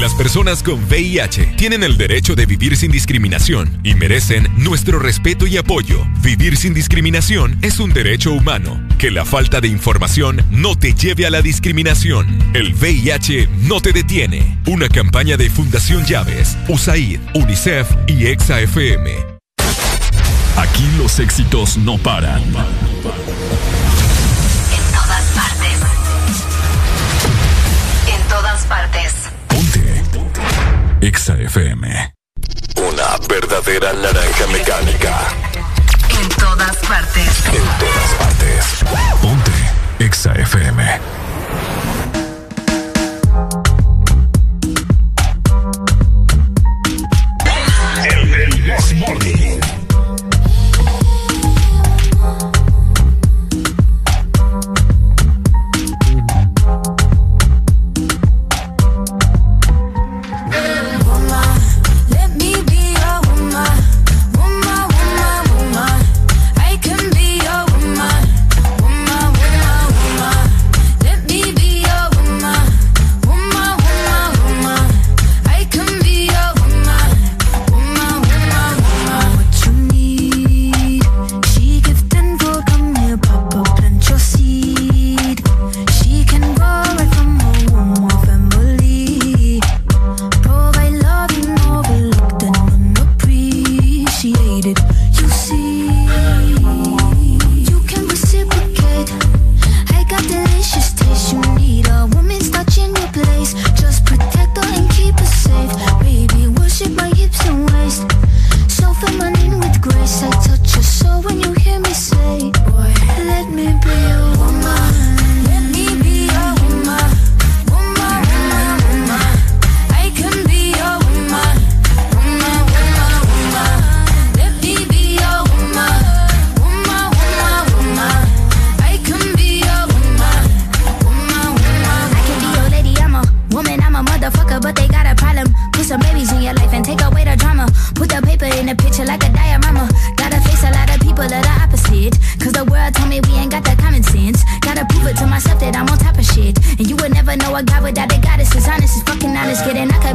Las personas con VIH tienen el derecho de vivir sin discriminación y merecen nuestro respeto y apoyo. Vivir sin discriminación es un derecho humano. Que la falta de información no te lleve a la discriminación. El VIH no te detiene. Una campaña de Fundación Llaves, USAID, UNICEF y EXA-FM. Aquí los éxitos no paran. EXA FM. Una verdadera naranja mecánica. En todas partes. En todas partes. Ponte EXA FM. El, el This Morning.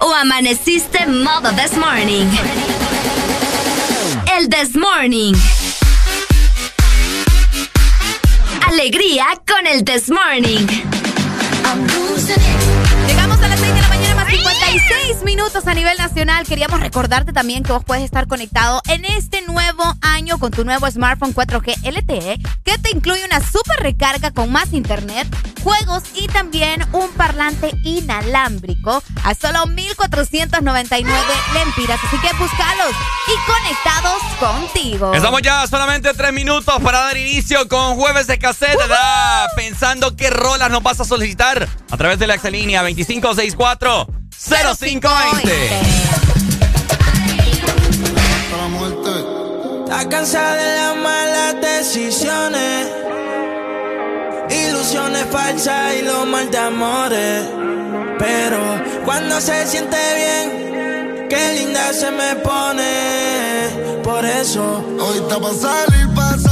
o amaneciste modo this morning. El this morning. Alegría con el this morning. Llegamos a las 6 de la mañana más 56 minutos a nivel nacional. Queríamos recordarte también que vos puedes estar conectado en este nuevo año con tu nuevo smartphone 4G LTE que te incluye una super recarga con más internet, juegos y también un parlante inalámbrico a solo 1499 lempiras. Así que búscalos y conectados contigo. Estamos ya solamente tres minutos para dar inicio con Jueves de Cassette. ¿verdad? Pensando qué rolas nos vas a solicitar a través de la excelínea 2564 0520. Está cansada de las malas decisiones, ilusiones falsas y los mal de amores. Pero cuando se siente bien, qué linda se me pone. Por eso, Hoy está pa' salir, la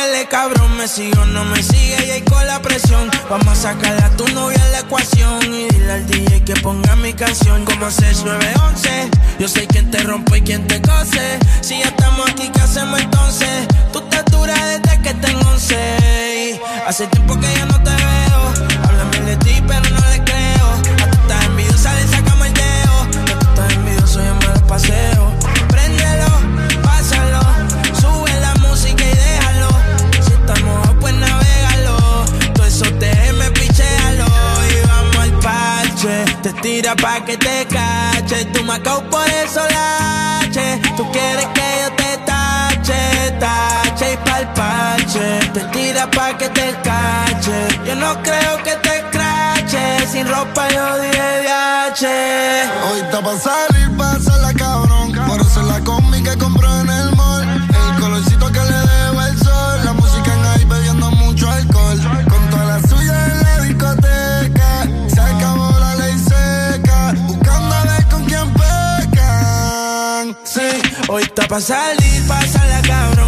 cabrón. Me sigo, no me sigue y ahí con la presión. Vamos a sacarle a tu novia la ecuación. Y dile al DJ que ponga mi canción como 6911. Yo sé quién te rompe y quién te cose. Si ya estamos aquí, ¿qué hacemos entonces? Tú estás dura desde que tengo 11. Y Hace tiempo que ya no te veo. Háblame de ti, pero no le creo. A tú estás envidiosa, le sacamos el dedo. A tú estás envidioso, yo me lo paseo. Tira pa' que te cache. Tú me por eso lache. Tú quieres que yo te tache, tache y pa'l parche. Te tira pa' que te cache. Yo no creo que te crache. Sin ropa yo dije viaje. Hoy está pa' salir, la cabrón. Hoy está pa' salir, la cabrón.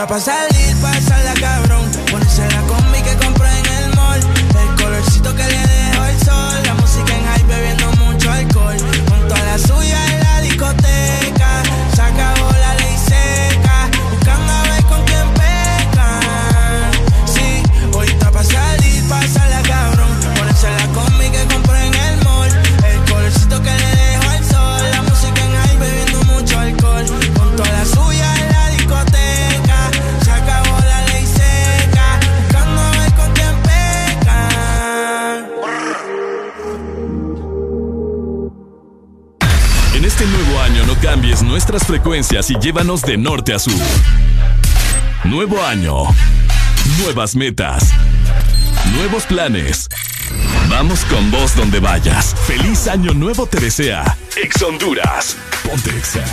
Hoy está nuestras frecuencias y llévanos de norte a sur. Nuevo año. Nuevas metas. Nuevos planes. Vamos con vos donde vayas. Feliz año nuevo te desea. Ex Honduras. Ponte Exa.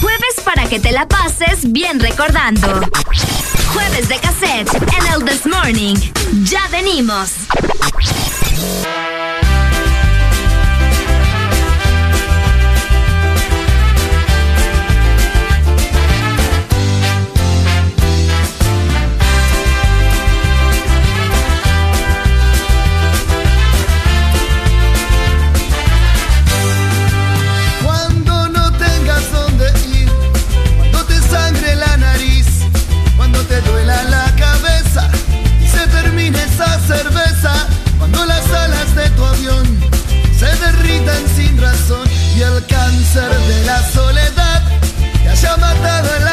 Jueves para que te la pases bien recordando. Jueves de cassette en el This Morning. Ya venimos. Se derritan sin razón y el cáncer de la soledad te haya matado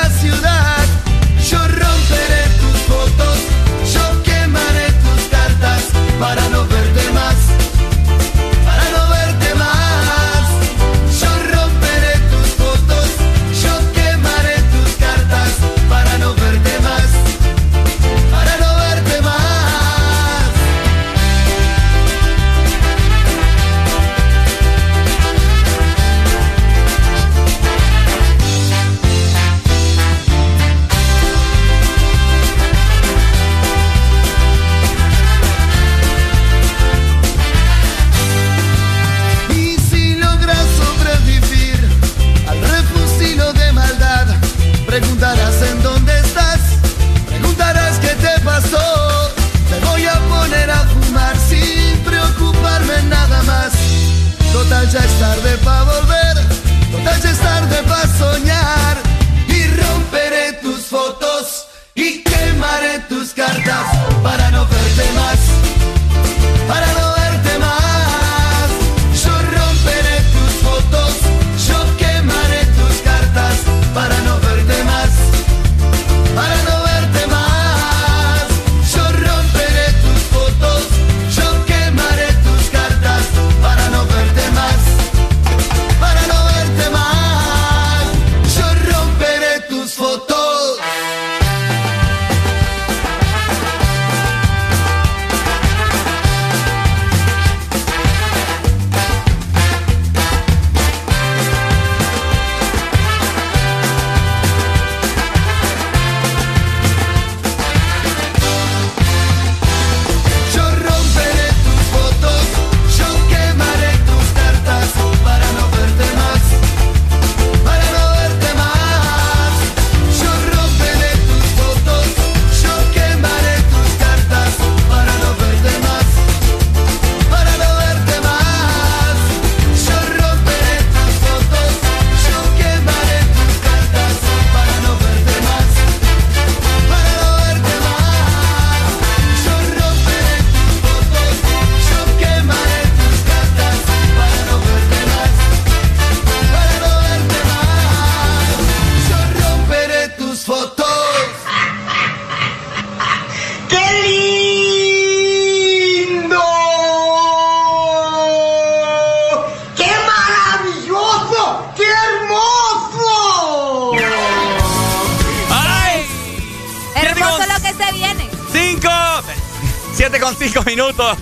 minutos.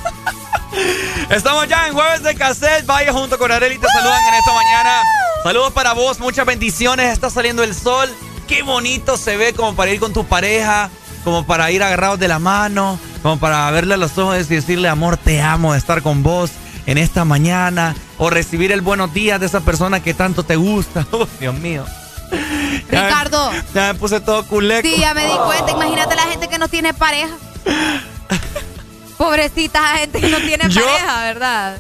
Estamos ya en jueves de cassette. Vaya junto con Areli te saludan en esta mañana. Saludos para vos, muchas bendiciones. Está saliendo el sol. Qué bonito se ve como para ir con tu pareja, como para ir agarrados de la mano, como para verle a los ojos y decirle, amor, te amo de estar con vos en esta mañana. O recibir el buenos días de esa persona que tanto te gusta. Oh, Dios mío. Ya me- Ricardo. Ya me puse todo culeco. Sí, ya me di cuenta. Imagínate la gente que no tiene pareja. Pobrecita gente que no tiene ¿Yo? pareja, ¿verdad?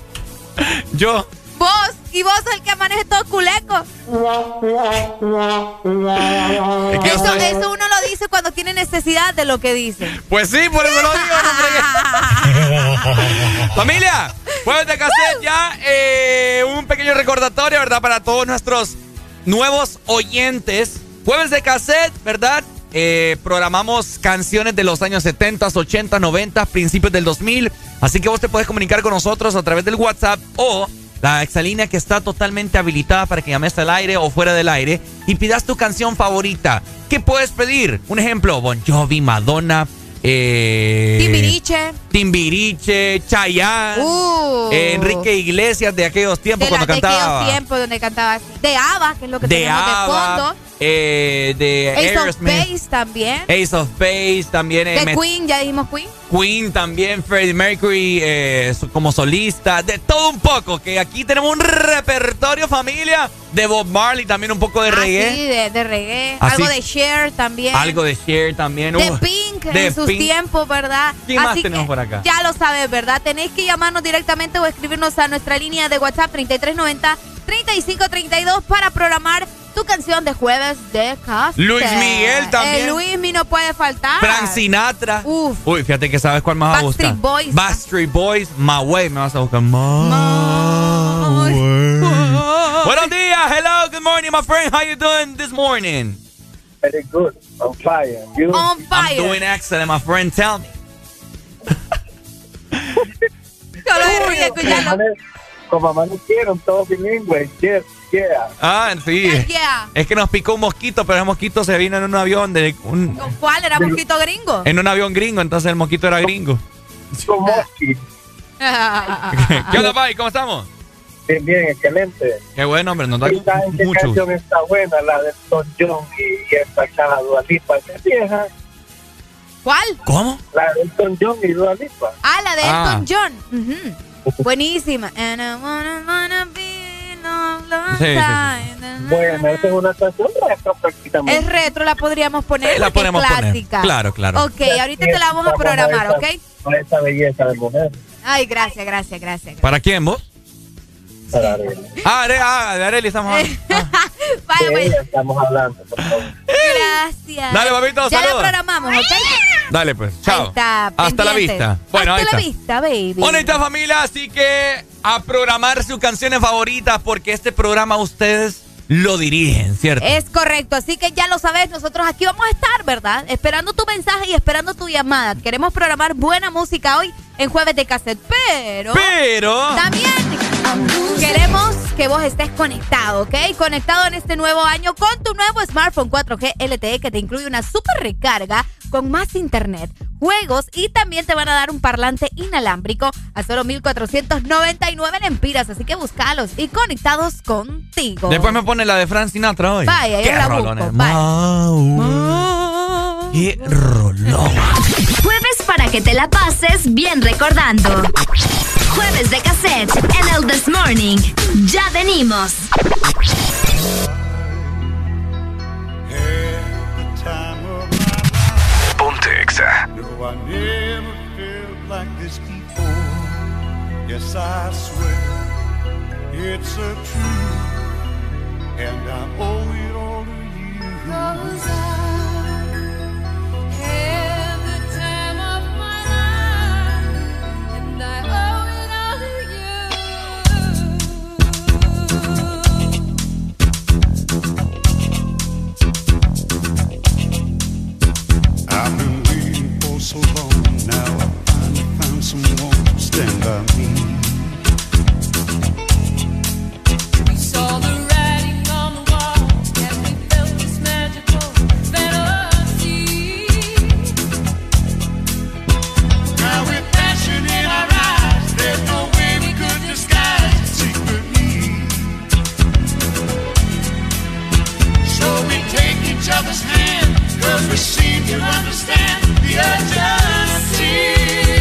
Yo. Vos, y vos sos el que maneja todo culeco. Es que yo Eso, soy- eso uno lo dice cuando tiene necesidad de lo que dice. Pues sí, por eso lo digo. Familia, jueves de cassette ya. eh, un pequeño recordatorio, ¿verdad? Para todos nuestros nuevos oyentes. Jueves de cassette, ¿verdad? Eh, programamos canciones de los años 70, 80, 90, principios del 2000. Así que vos te puedes comunicar con nosotros a través del WhatsApp o la exalínea que está totalmente habilitada para que llames al aire o fuera del aire y pidas tu canción favorita. ¿Qué puedes pedir? Un ejemplo, Bon Jovi, Madonna, eh, Timbiriche. Timbiriche, Chayanne, Uh. eh, Enrique Iglesias de aquellos tiempos de, la, cuando de cantaba. aquellos tiempos donde cantaba. De ABBA, que es lo que de tenemos de fondo. Eh, de Ace of Aerosmith, Base también. Ace of Base también. eh, de Queen, ya dijimos Queen. Queen también, Freddie Mercury eh, como solista, de todo un poco, que aquí tenemos un repertorio familia de Bob Marley, también un poco de Ah, reggae, sí, de, de reggae. Así- Algo de Cher también. algo de Cher también. De uh, Pink de en sus Pink. tiempos, ¿verdad? ¿Quién más tenemos que por acá? Ya lo sabes, ¿verdad? Tenéis que llamarnos directamente o escribirnos a nuestra línea de WhatsApp 3390-3532 para programar tu canción de jueves de casa. Luis Miguel también. El Luis Mi no puede faltar. Frank Sinatra. Uf. Uy, fíjate que sabes cuál más va a gustar. Backstreet Boys. Backstreet Boys, My Way, me vas a buscar. My Way. Buenos días, hello, good morning, my friend. How you doing this morning? Very good. On fire. You? On I'm fire. doing excellent, my friend. Tell me. Solo de ríe escuchando. Como amanecieron todos bilingües. Yeah, yeah. Ah, sí. Yeah. Es que nos picó un mosquito, pero el mosquito se vino en un avión de un, ¿Con cuál? ¿Era mosquito gringo? en un avión gringo, entonces el mosquito era gringo. ¿Qué onda, Pai? ¿Cómo estamos? Bien, bien, excelente. Qué bueno, hombre, nos da ¿Y ¿Saben qué mucho. canción está buena? La de Tom John y, y esta cara Dua Lipa. ¿Qué vieja? ¿Cuál? ¿Cómo? La de Elton John y Dua Lipa. Ah, la de Ah. Elton John. Ujú. Buenísima. And I wanna, wanna be Sí, sí, sí. Bueno, esa es una canción retro prácticamente. Es retro, la podríamos poner Sí, la podemos es poner. clásica. Claro, claro. Ok, ahorita te la vamos a programar, esa, ¿ok? Con esa belleza de mujer. Ay, gracias, gracias, gracias. ¿Para quién, vos? Para Arely. Ah, Are- ah, de Arely estamos hablando. Vaya, De pues, ella estamos hablando, por favor. gracias. Dale, papito, Ya la saluda. programamos, ¿ok? Dale, pues. Chao. Está, Hasta la vista. Bueno, Hasta ahí la está. vista, baby. Bonita familia, así que a programar sus canciones favoritas porque este programa ustedes lo dirigen, ¿cierto? Es correcto, así que ya lo sabes, nosotros aquí vamos a estar, ¿verdad? Esperando tu mensaje y esperando tu llamada. Queremos programar buena música hoy en Jueves de Cassette, pero... Pero- También queremos que vos estés conectado, ¿ok? Conectado en este nuevo año con tu nuevo smartphone 4G LTE que te incluye una super recarga con más internet, juegos y también te van a dar un parlante inalámbrico a solo 1499 lempiras, así que búscalos y conectados contigo. Después me pone la de Frank Sinatra hoy. Vaya, yo la busco, vaya. Mau. Qué rolón. Jueves para que te la pases bien recordando. Jueves de cassette en el This Morning. Ya venimos. I never felt like this before. Yes, I swear it's a truth, and I owe it all to you. Cause I so long now. I finally found someone to stand by me. We saw the writing on the wall, and we felt this magical fantasy. Now passion in our eyes, there's no way we could disguise it secretly. So we take each other's hand, cause we seem to understand the urgency.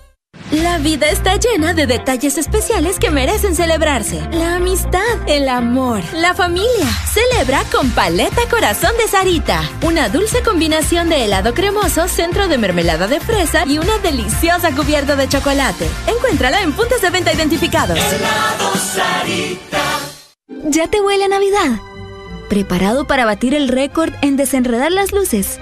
La vida está llena de detalles especiales que merecen celebrarse. La amistad, el amor, la familia. Celebra con Paleta Corazón de Sarita. Una dulce combinación de helado cremoso, centro de mermelada de fresa y una deliciosa cubierta de chocolate. Encuéntrala en puntos de venta identificados. Helado Sarita. ¿Ya te huele a Navidad? ¿Preparado para batir el récord en desenredar las luces?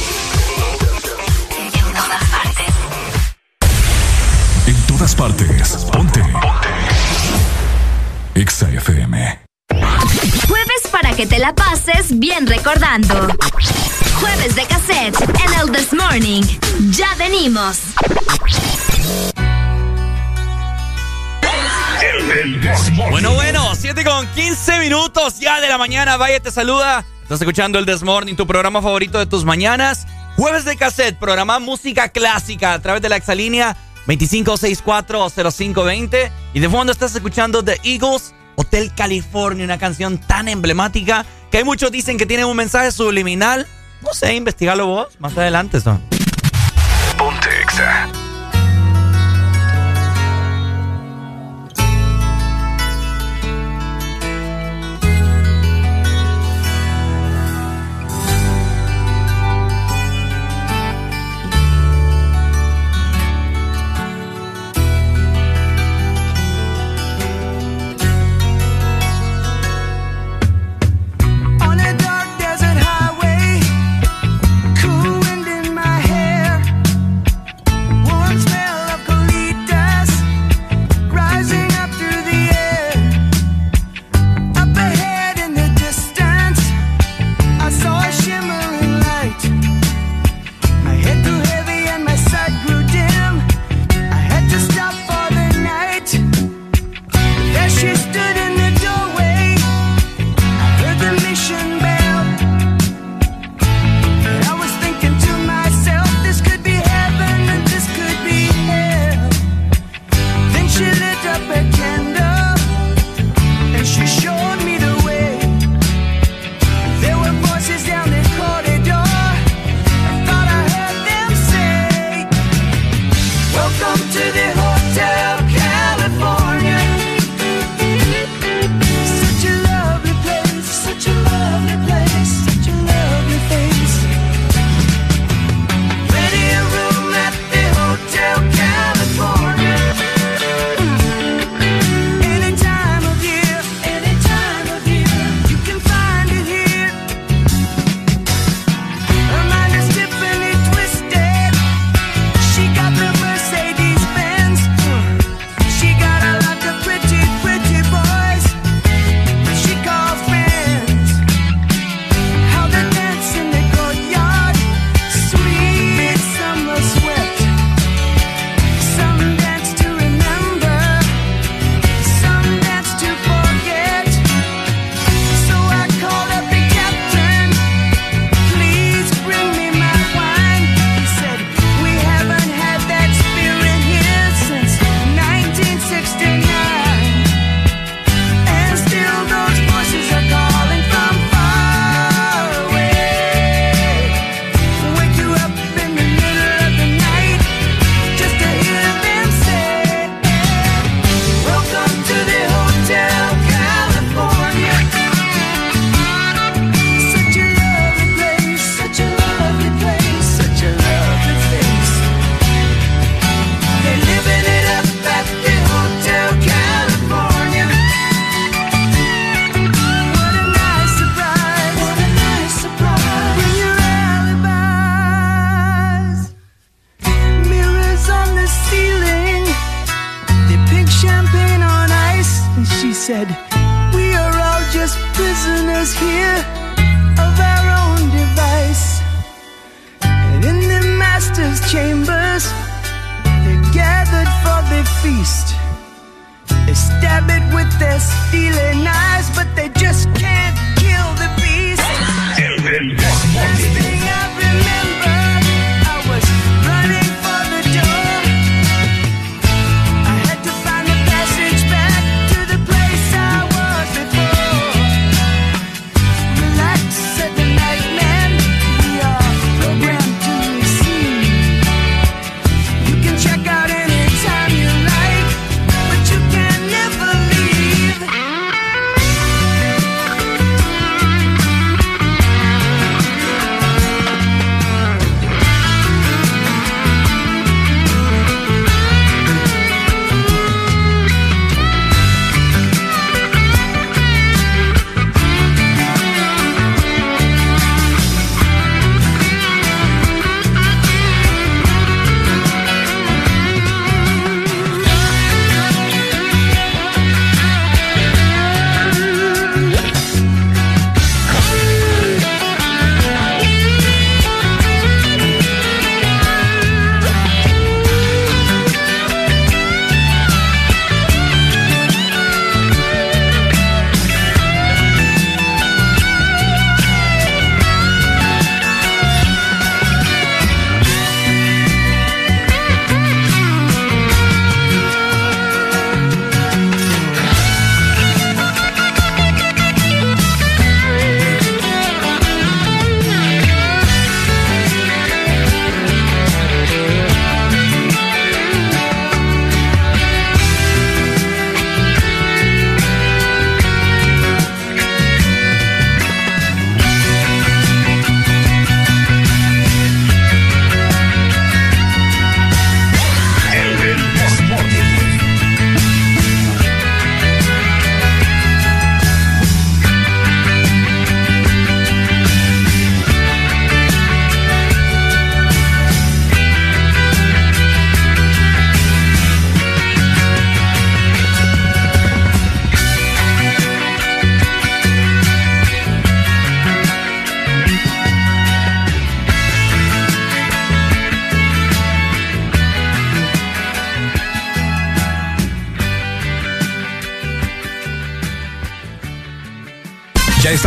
Todas partes. Ponte. Ponte. Exa FM. Jueves para que te la pases bien recordando. Jueves de cassette en el This Morning. Ya venimos. Bueno, bueno, 7 con 15 minutos ya de la mañana. Vaya, te saluda. Estás escuchando el This Morning, tu programa favorito de tus mañanas. Jueves de cassette, programa música clásica a través de la exalínea 25640520. Y de fondo estás escuchando The Eagles, Hotel California, una canción tan emblemática que hay muchos dicen que tiene un mensaje subliminal. No sé, investigalo vos más adelante. Son. Ponte said,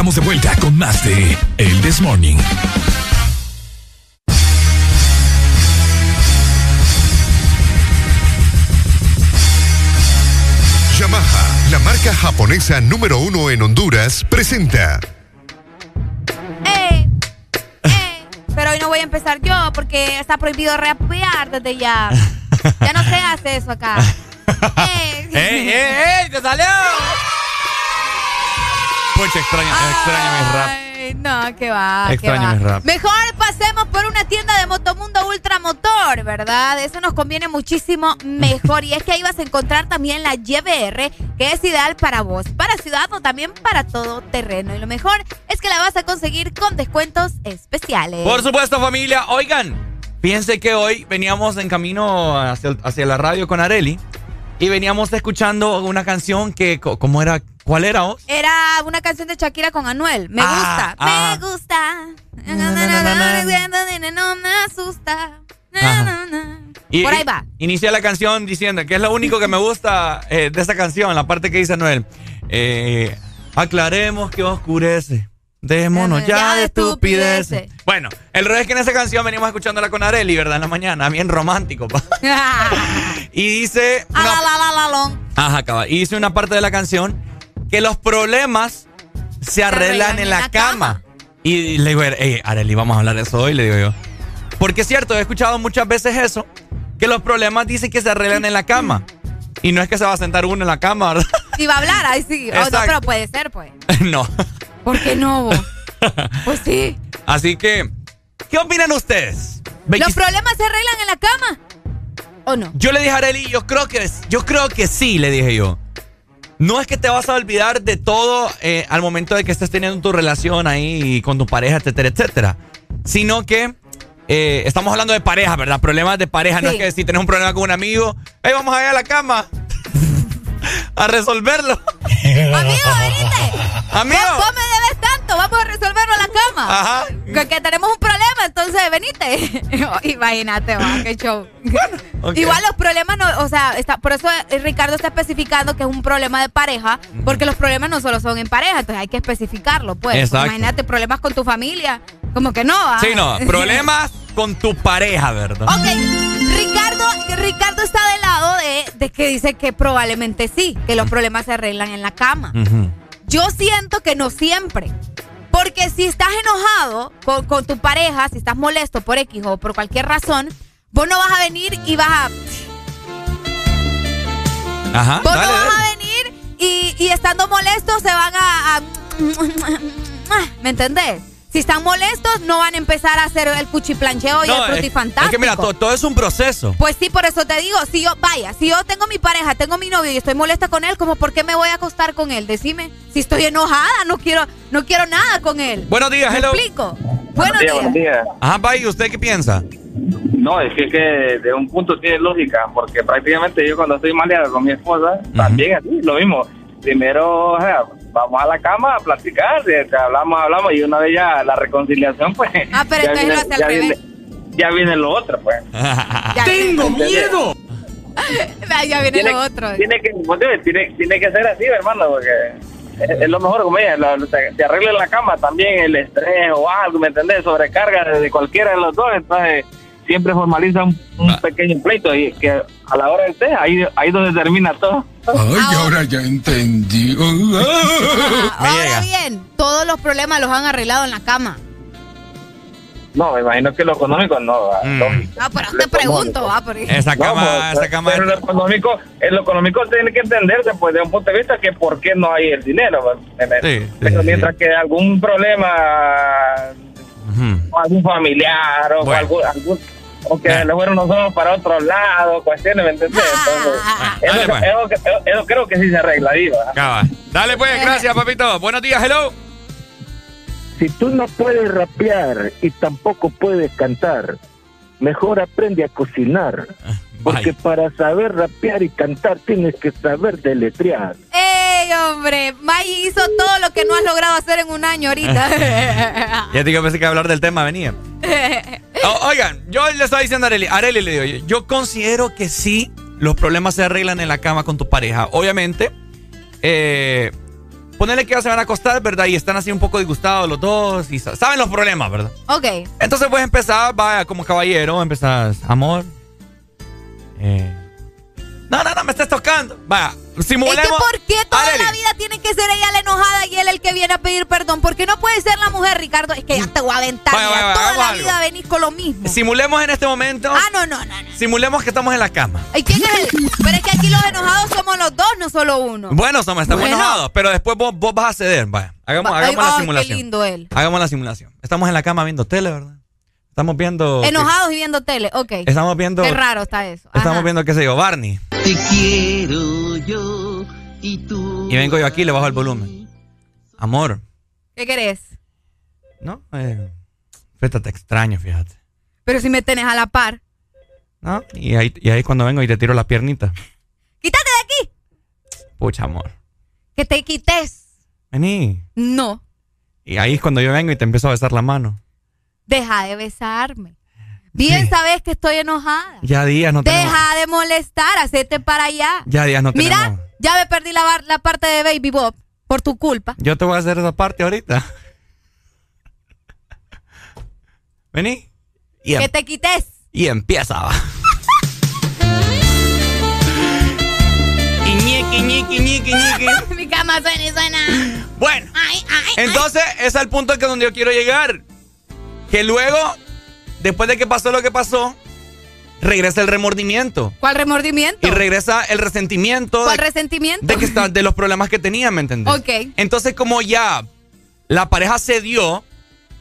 estamos de vuelta con más de El This Morning. Yamaha, la marca japonesa número uno en Honduras, presenta ¡Eh! ¡Eh! Pero hoy no voy a empezar yo porque está prohibido rapear desde ya. Ya no se hace eso acá. ¡Eh! ¡Ey, ey, ey! ¡Te salió! Pucha, extraño, extraño mi rap. Ay, no, que va. qué Extraño va. mi rap. Mejor pasemos por una tienda de Motomundo Ultramotor, ¿verdad? Eso nos conviene muchísimo mejor. y es que ahí vas a encontrar también la YBR, que es ideal para vos, para ciudad o también para todo terreno. Y lo mejor es que la vas a conseguir con descuentos especiales. Por supuesto, familia. Oigan, fíjense que hoy veníamos en camino hacia, hacia la radio con Areli y veníamos escuchando una canción que, ¿cómo era? ¿Cuál era vos? Era una canción de Shakira con Anuel. Me gusta, ah. me gusta. No me asusta. Y- Por ahí va. Inicia la canción diciendo que es lo único que me gusta eh, de esa canción, la parte que dice Noel. Eh, aclaremos que oscurece. Dejémonos ya, Ya de de estupideces. estupideces. Bueno, el rollo es que en esa canción venimos escuchándola con Areli, ¿verdad? En la mañana, bien romántico. pa. Y dice. A la, la, la, la, long. Ajá, cabal. Y dice una parte de la canción que los problemas se arreglan en la, cama. Y le digo, hey, Areli, vamos a hablar de eso hoy, le digo yo. Porque es cierto, he escuchado muchas veces eso, que los problemas dicen que se arreglan en la cama. Y no es que se va a sentar uno en la cama, ¿verdad? Si va a hablar, ahí sí. Oh, no, pero puede ser, pues. no. ¿Por qué no? vos? Pues sí. Así que, ¿qué opinan ustedes? ¿Los problemas se arreglan en la cama? ¿O no? Yo le dije a Areli, yo creo que, yo creo que sí, le dije yo. No es que te vas a olvidar de todo eh, al momento de que estés teniendo tu relación ahí con tu pareja, etcétera, etcétera. Sino que eh, estamos hablando de pareja, ¿verdad? Problemas de pareja. No es que si tienes un problema con un amigo, hey, vamos a ir a la cama. a resolverlo. Amigo, venite. Amigo. Vos, vos me debes tanto, vamos a resolverlo en la cama. Ajá. Que, que tenemos un problema, entonces venite. Imagínate, va, qué show. Ok. Igual los problemas no, o sea, está, por eso eh, Ricardo está especificando que es un problema de pareja, porque los problemas no solo son en pareja, entonces hay que especificarlo, pues. Exacto. Imagínate problemas con tu familia, como que no. ¿ah? Sí, no, problemas con tu pareja, ¿verdad? Ok, Ricardo, Ricardo está del lado de, de que dice que probablemente sí, que los problemas se arreglan en la cama. Yo siento que no siempre. Porque si estás enojado con, con tu pareja, si estás molesto por X o por cualquier razón, vos no vas a venir y vas a... Ajá, Vos dale, no vas dale. a venir y, y estando molestos se van a, a- ¿Me entendés? Si están molestos, no van a empezar a hacer el cuchiplancheo y No, el frutifantástico. es que mira, to- todo es un proceso. Pues sí, por eso te digo, si yo, vaya, si yo tengo mi pareja, tengo mi novio y estoy molesta con él, como por qué me voy a acostar con él? Decime, si estoy enojada, no quiero, no quiero nada con él. Buenos días, ¿Me hello. explico? Buenos días. días. Ajá, Pai, ¿usted qué piensa? No, es que, que de un punto tiene lógica, porque prácticamente yo cuando estoy maleado con mi esposa, también así, lo mismo. Primero, o sea, vamos a la cama a platicar, de- de- hablamos, hablamos, y una vez ya la reconciliación, pues. Ah, pero ya entonces lo hace al ya revés. viene, ya viene lo otro, pues. ¡Tengo miedo! ya viene Tiene- lo otro. Tiene que, pues, tiene, tiene que ser así, hermano, porque es, lo mejor, como ella, se arregla en la cama también el estrés o algo, ¿me entendés? Sobrecarga de cualquiera de los dos, entonces siempre formaliza un, un pequeño pleito y que a la hora del té, ahí, ahí donde termina todo. Ay, ahora ya entendí. Ahora bien, todos los problemas los han arreglado en la cama. No, me imagino que lo económico no. va, lógico. Ah, pero te pregunto, va, porque... Esa No, cama, pues, esa cama. Pero lo económico, en lo económico tiene que entenderse, pues, de un punto de vista que por qué no hay el dinero. pues, Sí, pero sí, mientras que algún problema, o algún familiar o Bueno. algún, algún o que luego nos vamos para otro lado, cuestiones, ¿me entendés? Entonces, eso, dale, pues. eso- eso- eso creo que sí se arregla, digo. ¿ah? Cabal. Dale pues, gracias, papito. Buenos días, hello. Si tú no puedes rapear y tampoco puedes cantar, mejor aprende a cocinar. Porque para saber rapear y cantar tienes que saber deletrear. ¡Ey, hombre! May hizo todo lo que no has logrado hacer en un año ahorita. Ya te digo, pensé que hablar del tema venía. O- oigan, yo le estaba diciendo a Areli, Areli le digo, yo, yo considero que sí, los problemas se arreglan en la cama con tu pareja. Obviamente, eh, ponerle que ya se van a acostar, ¿verdad? Y están así un poco disgustados los dos y sa- saben los problemas, ¿verdad? ok. Entonces pues empezar, vaya, como caballero, empezás, amor. eh, no, no, no, me estás tocando. Vaya, simulemos. Es que ¿por qué toda la vida tiene que ser ella la enojada y él el que viene a pedir perdón? ¿Por qué no puede ser la mujer, Ricardo? Es que ya te voy a aventar. Vaya, mira, vaya, toda la algo. vida venís con lo mismo. Simulemos en este momento. Ah, no, no, no. no. Simulemos que estamos en la cama. ¿Y quién es el? Pero es que aquí los enojados somos los dos, no solo uno. Bueno, somos, estamos Bueno. enojados, pero después vos, vos vas a ceder. Vaya, hagamos, Va- hagamos ay, la ay, simulación. qué lindo él. Hagamos la simulación. Estamos en la cama viendo tele, ¿verdad? Estamos viendo. Enojados y viendo tele, ok. Estamos viendo. Qué raro está eso. Estamos viendo, qué sé yo, Barney. Te quiero yo y tú. Y vengo yo aquí y le bajo el volumen. Amor, ¿Qué querés? ¿no? Eh, fíjate, te extraño, fíjate. Pero si me tenés a la par. ¿No? Y ahí, y ahí cuando vengo y te tiro la piernita. ¡Quítate de aquí! Pucha, amor. Que te quites. Vení. No. Y ahí es cuando yo vengo y te empiezo a besar la mano. Deja de besarme. Bien sabes que estoy enojada. Ya días no tenemos. Deja de molestar, hacete para allá. Ya días no Mira, tenemos. ya me perdí la, la parte de Baby Bob por tu culpa. Yo te voy a hacer esa parte ahorita. Vení. Y, em- Que te quites. y empieza. va. Iñiqui, ñiqui, ñiqui, ñiqui. Mi cama suena y suena. Bueno. Ay, ay, Entonces, es al punto que donde yo quiero llegar. Que luego, después de que pasó lo que pasó, regresa el remordimiento. ¿Cuál remordimiento? Y regresa el resentimiento ¿Cuál de, resentimiento? de que está, de los problemas que tenían, ¿me entendés? Ok. Entonces, como ya la pareja se dio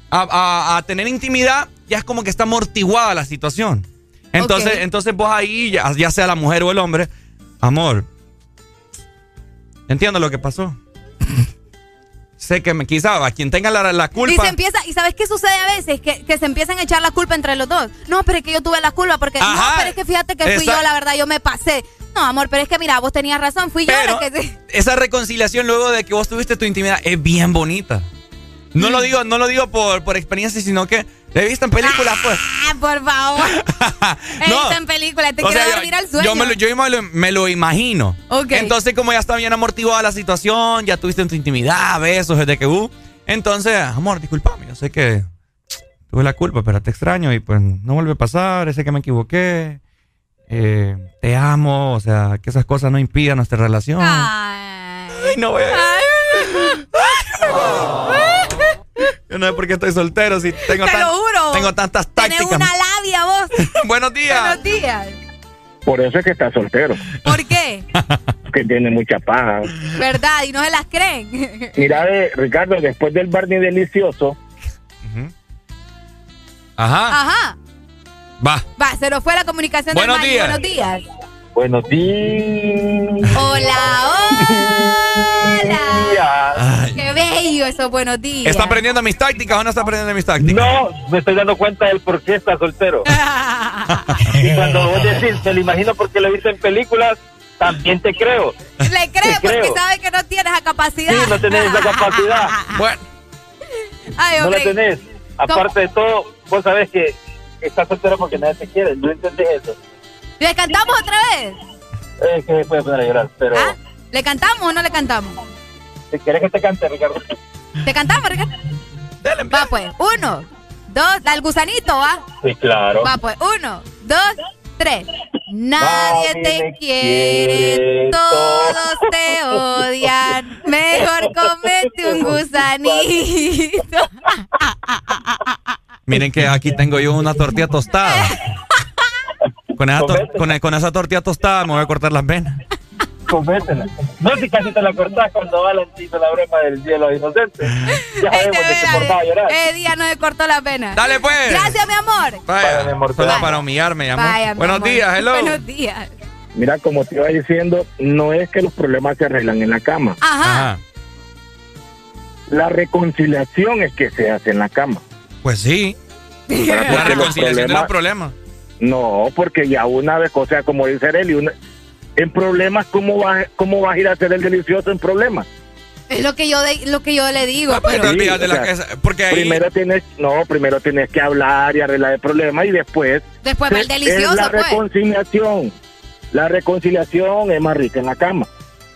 a, a- a tener intimidad, ya es como que está amortiguada la situación. Entonces, entonces vos ahí, ya, ya sea la mujer o el hombre, amor, entiendo lo que pasó. sé que me, quizá a quien tenga la, la Y culpa. se empieza, ¿y sabes qué sucede a veces? Que, que se empiezan a echar la culpa entre los dos. No, pero es que yo tuve la culpa porque. Ajá. no, pero es que fíjate que fui Esa- yo, la verdad, yo me pasé. No, amor, pero es que mira, vos tenías razón, fui yo la que... Esa reconciliación luego de que vos tuviste tu intimidad es bien bonita. No lo mm. digo, no lo digo por, por experiencia, sino que he visto en películas, pues. Ah, por favor. he visto en películas, te quiero dormir al sueño. Yo, me lo, yo me, lo, imagino. Okay. Entonces, como ya está bien amortiguada la situación, ya tuviste tu intimidad, besos desde que. Uh, entonces, amor, discúlpame, yo sé que tuve la culpa, pero te extraño y pues no vuelve a pasar, sé que me equivoqué. Eh, te amo, o sea, que esas cosas no impidan nuestra relación. Ay, no voy a... Yo no sé por qué estoy soltero si tengo, Te lo juro. tengo tantas tácticas. Tienes una labia vos. Buenos días. Buenos días. Por eso es que está soltero. ¿Por qué? que tiene mucha paja. ¿Verdad? Y no se las creen. Mira, eh, Ricardo, después del Barney delicioso. Ajá. Ajá. Va. Va, se nos fue la comunicación Buenos del días. Buenos días. Buenos días. Hola, hola. Bello buenos días. ¿Está aprendiendo mis tácticas o no está aprendiendo mis tácticas? No, me estoy dando cuenta del por qué está soltero. y cuando vos decís, se lo imagino porque lo viste en películas, también te creo. Le creo porque sabe que no tienes esa capacidad. Sí, no tenés esa capacidad. bueno. Ay, no la tenés. Aparte de todo, vos sabés que estás soltero porque nadie te quiere. ¿No entendés eso? ¿Le cantamos otra vez? Es que puede poner a llorar, pero... ¿Ah? ¿Le cantamos o no le cantamos? Si quieres que te cante, Ricardo. ¿Te cantamos, Ricardo? Dale, va pues, uno, dos, al gusanito, ¿va? Sí, claro. Va pues, uno, dos, tres. Nadie, te quiere, todos te odian. Mejor comete un gusanito. Miren que aquí tengo yo una tortilla tostada. Con esa, con, con esa, tortilla tostada me voy a cortar las venas. Cométela. No, si casi te la cortás cuando Valentín la broma del día de los inocentes. Ya sabemos de que portaba a llorar. Ese día no me cortó las venas. Dale, pues. Gracias, mi amor. Vaya, mi amor. Solo para humillarme, amor. Vaya, Buenos amor. días, hello. Buenos días. Mira, como te iba diciendo, no es que los problemas se arreglan en la cama. Ajá. Ajá. La reconciliación es que se hace en la cama. Pues sí. La reconciliación de los problemas. No, porque ya una vez, o sea, como dice Arely, una, en problemas, ¿cómo vas, ¿cómo vas a ir a hacer el delicioso en problemas? Es lo que yo de, lo que yo le digo. Ah, pero... Sí, o sea, porque ahí... primero tienes, no, primero tienes que hablar y arreglar el problema y después después va el delicioso, es la pues. reconciliación. La reconciliación es más rica en la cama.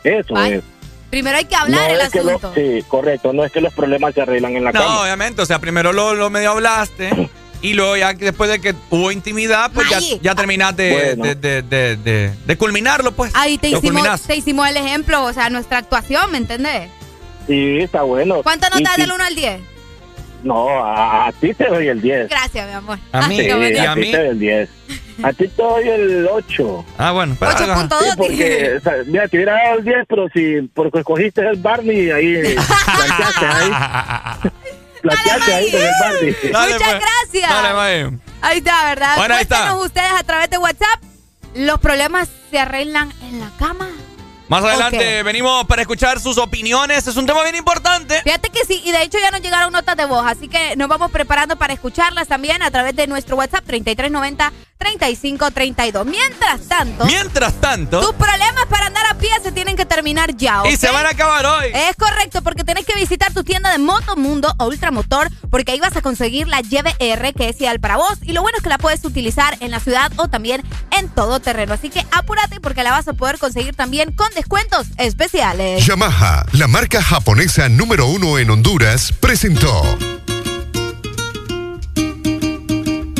Eso Ay, es. Primero hay que hablar No el asunto. lo- sí, correcto. No es que los problemas se arreglan en la No, cama. obviamente, o sea, primero lo, lo medio hablaste y luego ya después de que hubo intimidad, pues ya, ya terminaste de, Bueno. de, de, de, de- de culminarlo, pues. Ahí te hicimos, te hicimos el ejemplo, o sea, nuestra actuación, ¿me entendés? Sí, está bueno. ¿Cuánto notas si- del 1 al 10? No, a, a ti te doy el 10. Gracias, mi amor. A mí, Sí, bonito. y a, ti mí. te doy el 10. A ti te doy el 8. Ah, bueno. pero- 8.2. Sí, porque, o sea, mira, te hubiera dado el 10, pero si porque escogiste el Barney, ahí ahí. Planteaste ahí con el Barney. Dale, Muchas pues. gracias. Dale, mae. Ahí está, ¿verdad? Bueno, ahí está. Ustedes a través de WhatsApp. ¿Los problemas se arreglan en la cama? Más adelante venimos para escuchar sus opiniones. Es un tema bien importante. Fíjate que sí, y de hecho ya nos llegaron notas de voz, así que nos vamos preparando para escucharlas también a través de nuestro WhatsApp 3390-3532. Mientras tanto, Mientras tanto, tus problemas para andar a pie se tienen que terminar ya, ¿ok? y se van a acabar hoy. Es correcto, porque tenés que visitar tu tienda de Motomundo o Ultramotor, porque ahí vas a conseguir la YBR, que es ideal para vos. Y lo bueno es que la puedes utilizar en la ciudad o también en todo terreno. Así que apúrate porque la vas a poder conseguir también con descuentos especiales. Yamaha, la marca japonesa número uno en Honduras, presentó.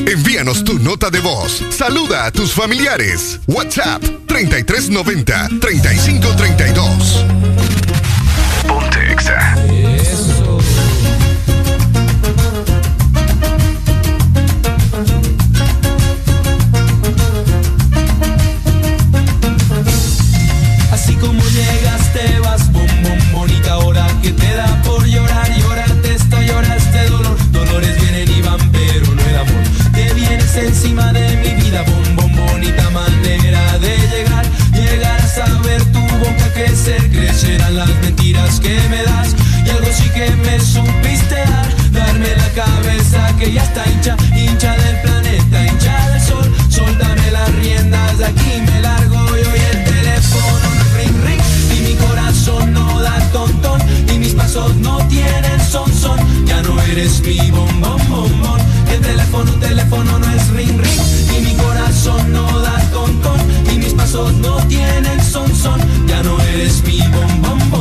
Envíanos tu nota de voz. Saluda a tus familiares. WhatsApp 3390 3532. las mentiras que me das. Y algo sí que me supiste dar, darme la cabeza que ya está hincha, hincha del planeta, hincha del sol, sol dame las riendas, de aquí me largo y hoy el teléfono no es ring ring. Y mi corazón no da tontón y mis pasos no tienen son son, ya no eres mi bombón bombón, el teléfono un teléfono no es ring ring. Y mi corazón no da tontón y mis pasos no tienen bom, bom, bom.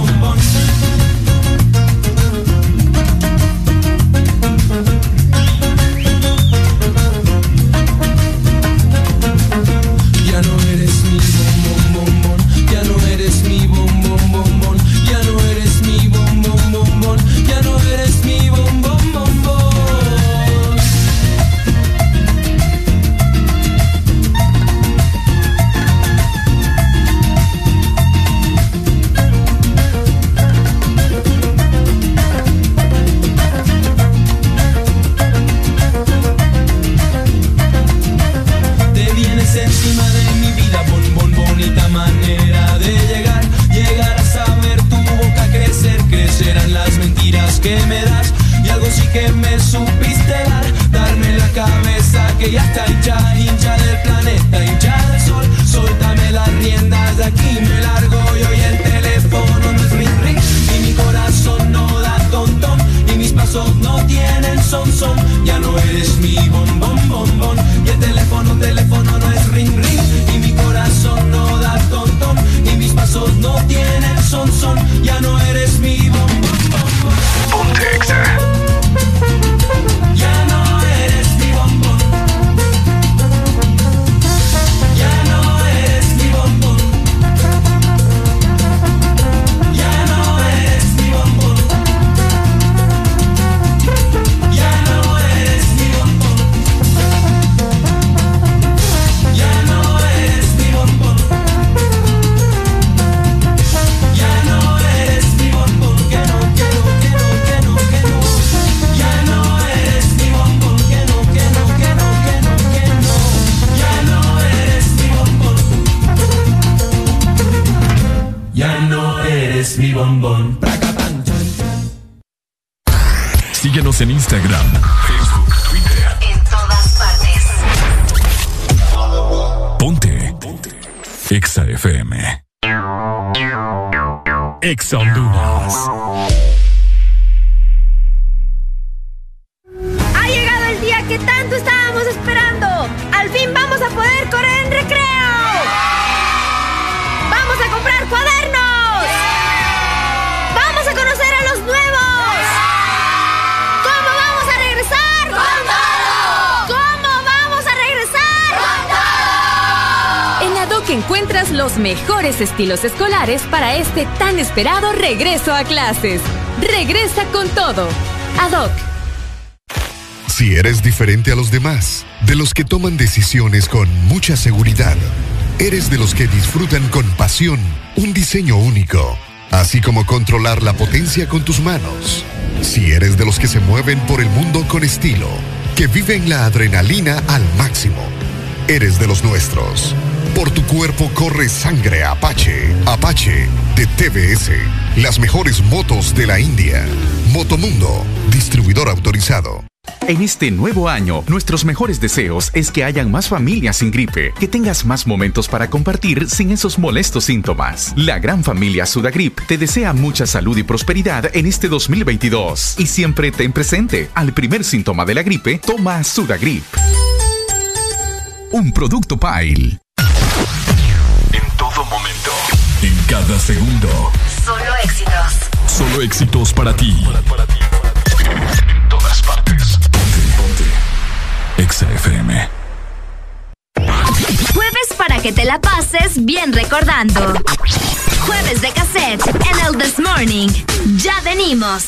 Esperado regreso a clases. Regresa con todo. ADOC. Si eres diferente a los demás, de los que toman decisiones con mucha seguridad, eres de los que disfrutan con pasión un diseño único, así como controlar la potencia con tus manos. Si eres de los que se mueven por el mundo con estilo, que viven la adrenalina al máximo, eres de los nuestros. Por tu cuerpo corre sangre Apache. Apache de TBS. Las mejores motos de la India. Motomundo, distribuidor autorizado. En este nuevo año, nuestros mejores deseos es que hayan más familias sin gripe, que tengas más momentos para compartir sin esos molestos síntomas. La gran familia Sudagrip te desea mucha salud y prosperidad en este 2022 y siempre ten presente, al primer síntoma de la gripe, toma Sudagrip. Un producto Pile. En todo momento. En cada segundo. Solo éxitos. Solo éxitos para ti. En todas partes. Ponte, ponte. Exa FM. Jueves para que te la pases bien recordando. Jueves de cassette en el This Morning. Ya venimos.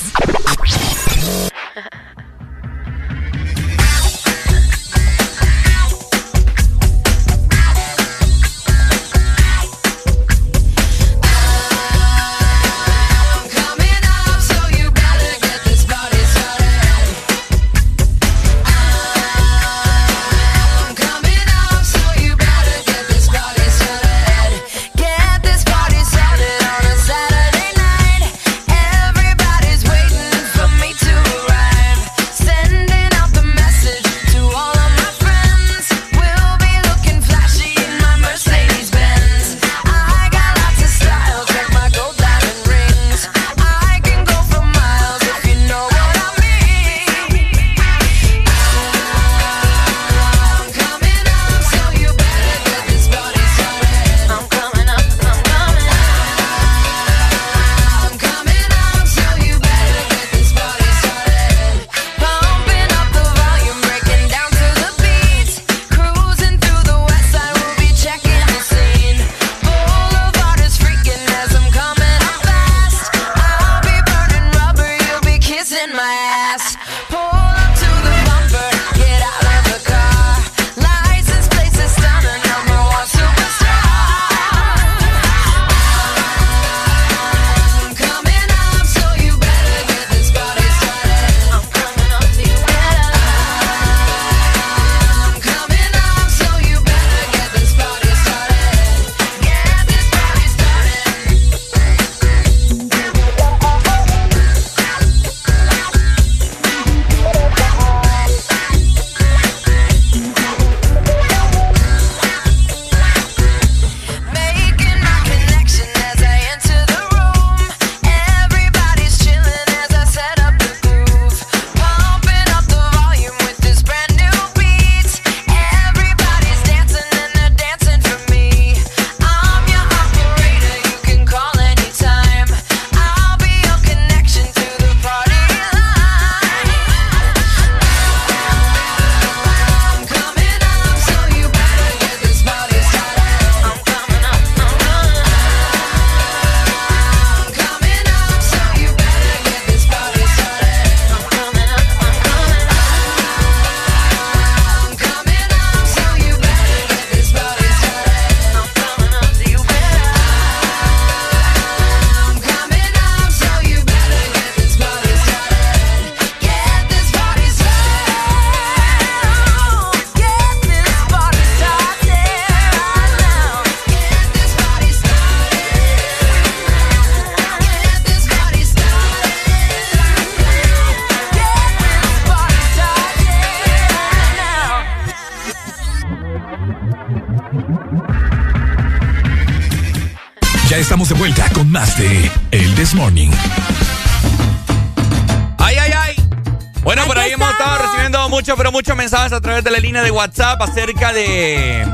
Través de la línea de WhatsApp acerca de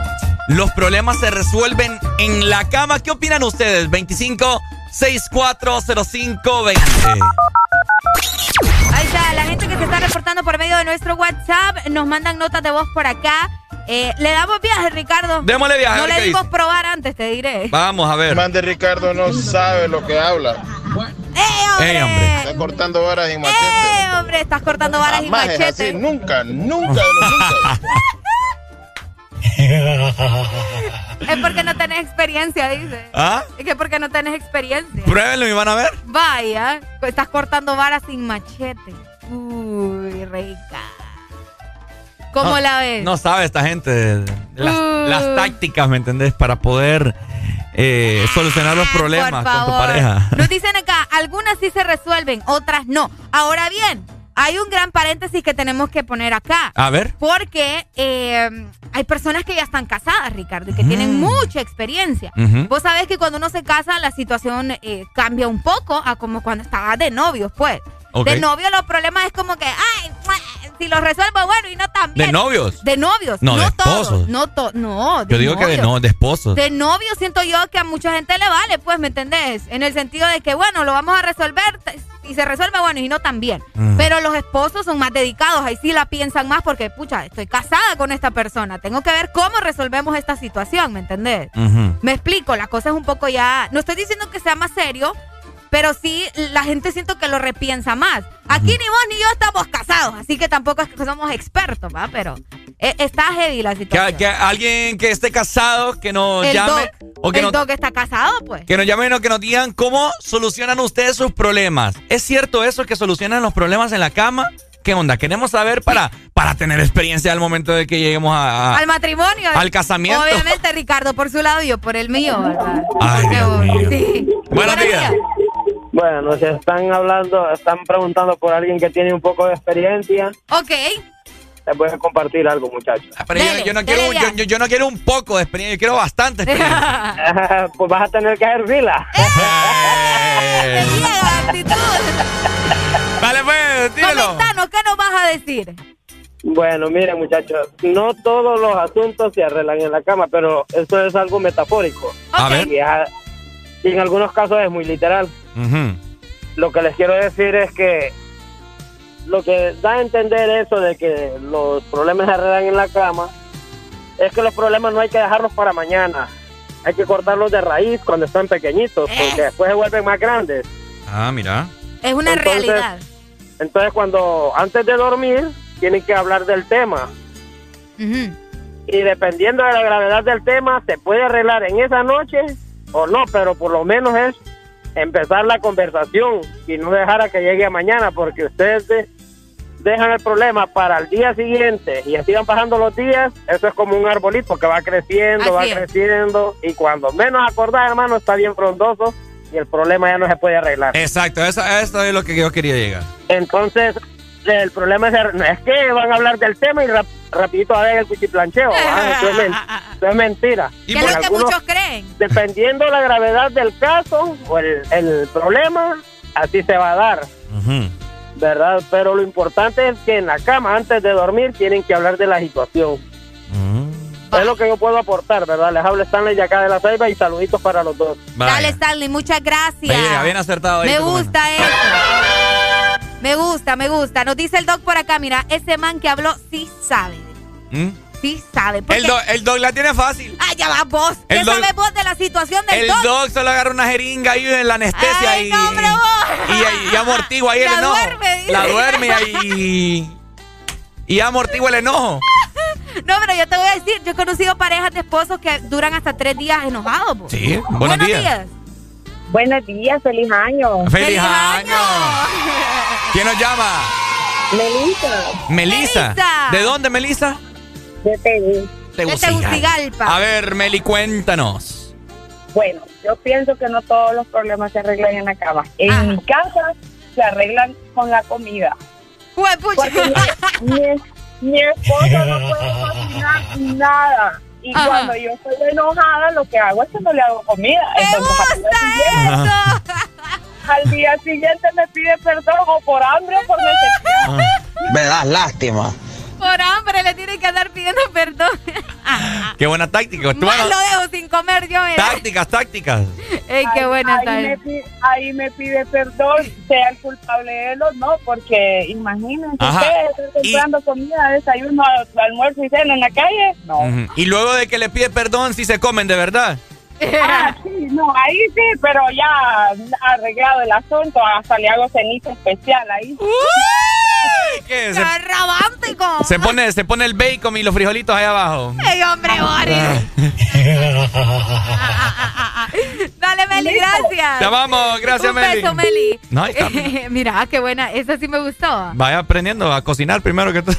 los problemas se resuelven en la cama. ¿Qué opinan ustedes? 25 640520. Ahí está, la gente que se está reportando por medio de nuestro WhatsApp nos mandan notas de voz por acá. Eh, le damos viaje, Ricardo. Démosle viaje, No le dimos dice. probar antes, te diré. Vamos a ver. Man de Ricardo no sabe lo que habla. Ey, hombre. Cortando varas y machete. ¡Eh, hombre! Estás cortando varas y es machetes. así, nunca, nunca nunca. Es porque no tenés experiencia, dice. ¿Ah? Es que porque no tenés experiencia. Pruébenlo y van a ver. Vaya, estás cortando varas sin machete. Uy, rica. ¿Cómo No, la ves? No sabe esta gente las, Uh. las tácticas, ¿me entendés? Para poder eh, solucionar los problemas Por con tu pareja. Nos dicen acá, algunas sí se resuelven, otras no. Ahora bien, hay un gran paréntesis que tenemos que poner acá. A ver. Porque eh, hay personas que ya están casadas, Ricardo, y que tienen mucha experiencia. Vos sabés que cuando uno se casa, la situación eh, cambia un poco a como cuando estabas de novios, pues. De novio los problemas es como que, ay, si los resuelvo, bueno, y no tan bien. ¿De novios? De novios. No, de todos, esposos. No, to- no, Yo digo que de novios. no, de esposos. De novio siento yo que a mucha gente le vale, pues, ¿me entendés? En el sentido de que, bueno, lo vamos a resolver y se resuelve, bueno, y no tan bien. Mm. Pero los esposos son más dedicados, ahí sí la piensan más porque, pucha, estoy casada con esta persona, tengo que ver cómo resolvemos esta situación, ¿me entendés? Me explico, la cosa es un poco ya, no estoy diciendo que sea más serio, pero sí la gente siento que lo repiensa más. Aquí ni vos ni yo estamos casados, así que tampoco es que somos expertos, ¿va? Pero eh, está heavy la situación. que alguien que esté casado, que nos el llame. o que el nos, está casado, pues. que nos llamen o que nos digan cómo solucionan ustedes sus problemas. ¿Es cierto eso que solucionan los problemas en la cama? ¿Qué onda? Queremos saber para, para tener experiencia al momento de que lleguemos a. a- al matrimonio. al casamiento. Obviamente, Ricardo por su lado y yo por el mío, ¿verdad? Ay, Dios mío. Sí. Buenos días. Bueno, se están hablando, están preguntando por alguien que tiene un poco de experiencia. Ok. Les voy a compartir algo, muchachos. Pero yo- yo, no quiero, un- yo, yo- yo no quiero un poco de experiencia, yo quiero bastante experiencia. pues vas a tener que hacer fila. Eh. Vale, pues, dímelo. Comentanos, ¿qué nos vas a decir? Bueno, miren, muchachos, no todos los asuntos se arreglan en la cama, pero eso es algo metafórico. A ver. Y, en algunos casos es muy literal. Lo que les quiero decir es que lo que da a entender eso de que los problemas se arreglan en la cama es que los problemas no hay que dejarlos para mañana. Hay que cortarlos de raíz cuando están pequeñitos, porque después se vuelven más grandes. Ah, mira. Es una Entonces- realidad. Entonces, cuando antes de dormir, tienen que hablar del tema. Y dependiendo de la gravedad del tema, se puede arreglar en esa noche o no, pero por lo menos es empezar la conversación y no dejar a que llegue a mañana, porque ustedes de- dejan el problema para el día siguiente y así van pasando los días, eso es como un arbolito que va creciendo, va es. creciendo y cuando menos acordás, hermano, está bien frondoso y el problema ya no se puede arreglar. Exacto, eso, eso es lo que yo quería llegar. Entonces, el problema es, es que van a hablar del tema y rapidito a ver el cuchiplancheo. es men- eso es mentira. ¿Qué es En lo que algunos- muchos creen? Dependiendo la gravedad del caso o el, el problema, así se va a dar, ¿verdad? Pero lo importante es que en la cama, antes de dormir, tienen que hablar de la situación. Es lo que yo puedo aportar, ¿verdad? Les hablo Stanley de acá de la Ceiba y saluditos para los dos. Dale, Stanley, muchas gracias. Bien acertado ahí. Me gusta eso. Me gusta, me gusta. Nos dice el doc por acá, mira, ese man que habló sí sabe. comentario. Sí sabe. ¿Mm? Porque- El, dog, el dog la tiene fácil. Ah, ya va vos. ¿Qué El doc- sabes vos de la situación del El doc? dog solo agarra una jeringa ahí en la anestesia Ay, y, no, hombre, vos. y, y amortigua ahí el La enojo. duerme, dice. la duerme y, y amortigua el enojo. No, pero yo te voy a decir, yo he conocido parejas de esposos que duran hasta tres días enojados. po. Sí, buenos, días. Buenos días, feliz año. ¡Feliz, año! ¿Quién nos llama? Melissa. Melisa. Melissa. ¿De dónde, Melisa? De Perú. A ver, Meli, cuéntanos. Bueno, yo pienso que no todos los problemas se arreglan en la cama. En Ah. mi casa se arreglan con la comida. Pues, Porque mi, mi- mi esposo no puede cocinar nada. Y cuando yo estoy enojada, lo que hago es que no le hago comida. Entonces, al día siguiente- Al día siguiente me pide perdón o por hambre o por necesidad. Me das lástima. Por hambre le tiene que andar pidiendo perdón. Qué buena táctica. Tú, Más bueno, lo dejo sin comer yo. tácticas, tácticas. Ey, qué Ahí- buena ahí, tal. me pide, ahí me pide perdón, sea el culpable él o no, porque imagínense Ajá. ustedes estar comprando comida, desayuno, al- almuerzo y cena en la calle. No. Y luego de que le pide perdón, si se comen de verdad. Ah, sí, no, ahí sí, pero ya arreglado el asunto, hasta le hago ceniza especial ahí. ¿Qué? Se, romántico! se pone, se pone el bacon y los frijolitos ahí abajo. ¡Ey, hombre, Boris! Dale, Meli, gracias. Te amamos, gracias, Un Meli. beso, Meli. No, ahí está. Mira, qué buena. Esa sí me gustó. Vaya aprendiendo a cocinar primero que todo.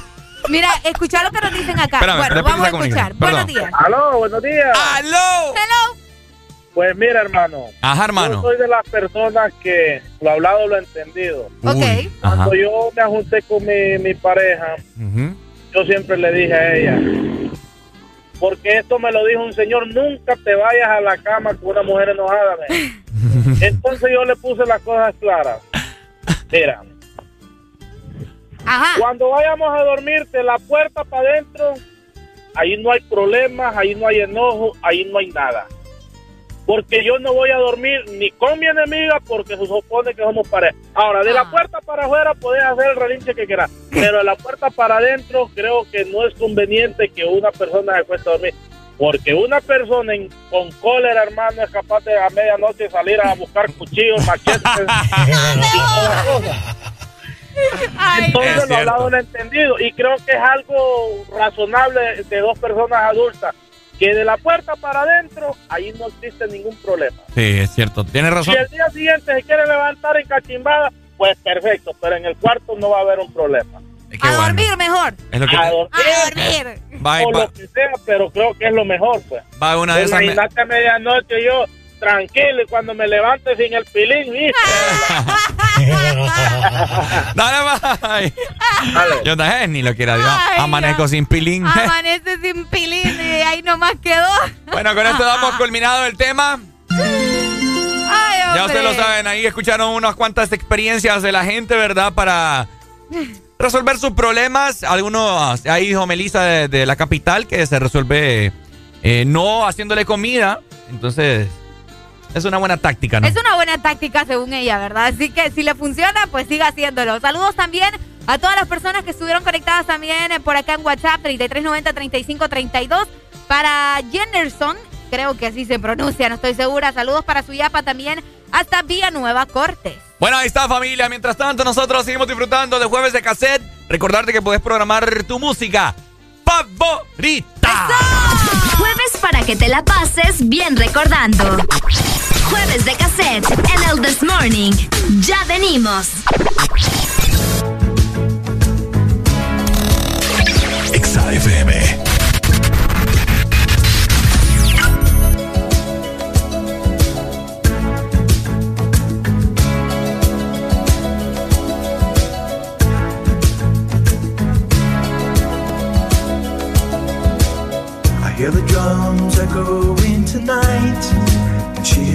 Mira, escucha lo que nos dicen acá. Espérame, bueno, vamos a escuchar. Buenos días. Aló, buenos días. Aló. Hello. Pues mira, hermano. Ajá, hermano. Yo soy de las personas que lo hablado, lo entendido. Ok. Cuando Ajá. yo me ajusté con mi, mi pareja, yo siempre le dije a ella, porque esto me lo dijo un señor, nunca te vayas a la cama con una mujer enojada. Entonces yo le puse las cosas claras. Mira, cuando vayamos a dormir de la puerta para adentro, ahí no hay problemas, ahí no hay enojo, ahí no hay nada. Porque yo no voy a dormir ni con mi enemiga porque se supone que somos pareja. Ahora, de la puerta para afuera podés hacer el relinche que quieras, pero de la puerta para adentro creo que no es conveniente que una persona se cueste a dormir. Porque una persona en- con cólera, hermano, es capaz de a medianoche salir a buscar cuchillos, machetes y toda cosa. Entonces Es lo hablado lo entendido y creo que es algo razonable de dos personas adultas que de la puerta para adentro ahí no existe ningún problema. Sí, es cierto. Tienes Si razón. el día siguiente se quiere levantar en cachimbada, pues perfecto, pero en el cuarto no va a haber un problema. A dormir mejor. Es lo que A dormir, A dormir. O lo que sea, pero creo que es lo mejor, pues. va una de esas. Imagínate a medianoche yo tranquilo y cuando me levante sin el pilín, ¿viste? Dale, bye. Yo también ni lo quiera Dios. Amanezco sin pilín. Amanece sin pilín y ahí nomás quedó. Bueno, con esto damos culminado el tema. Ay. Ya ustedes lo saben, ahí escucharon unas cuantas experiencias de la gente, ¿verdad? Para resolver sus problemas. Algunos, ahí dijo Melissa de, de la capital que se resuelve eh, no haciéndole comida. Entonces, es una buena táctica, ¿no? Es una buena táctica según ella, ¿verdad? Así que si le funciona, pues siga haciéndolo. Saludos también a todas las personas que estuvieron conectadas también eh, por acá en WhatsApp 3390-3532. Para Jennerson, creo que así se pronuncia, no estoy segura. Saludos para su yapa también hasta Villanueva Cortes. Bueno, ahí está familia. Mientras tanto, nosotros seguimos disfrutando de jueves de cassette. Recordarte que puedes programar tu música favorita. Jueves para que te la pases bien recordando. Jueves de cassette en el This Morning. Ya venimos. Exa FM. I hear the drums echoing tonight,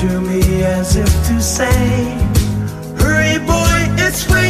to me as if to say, Hurry, boy, it's waiting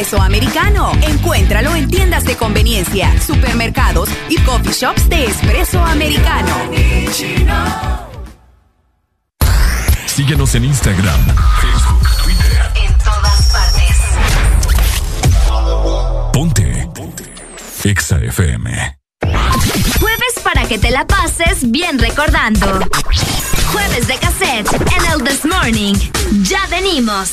Espresso americano. Encuéntralo en tiendas de conveniencia, supermercados y coffee shops de espresso americano. Síguenos en Instagram, Facebook, Twitter. En todas partes. Ponte. Ponte. Exa FM. Jueves para que te la pases bien recordando. Jueves de cassette en el This Morning. Ya venimos.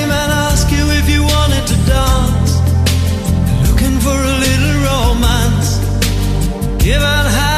given how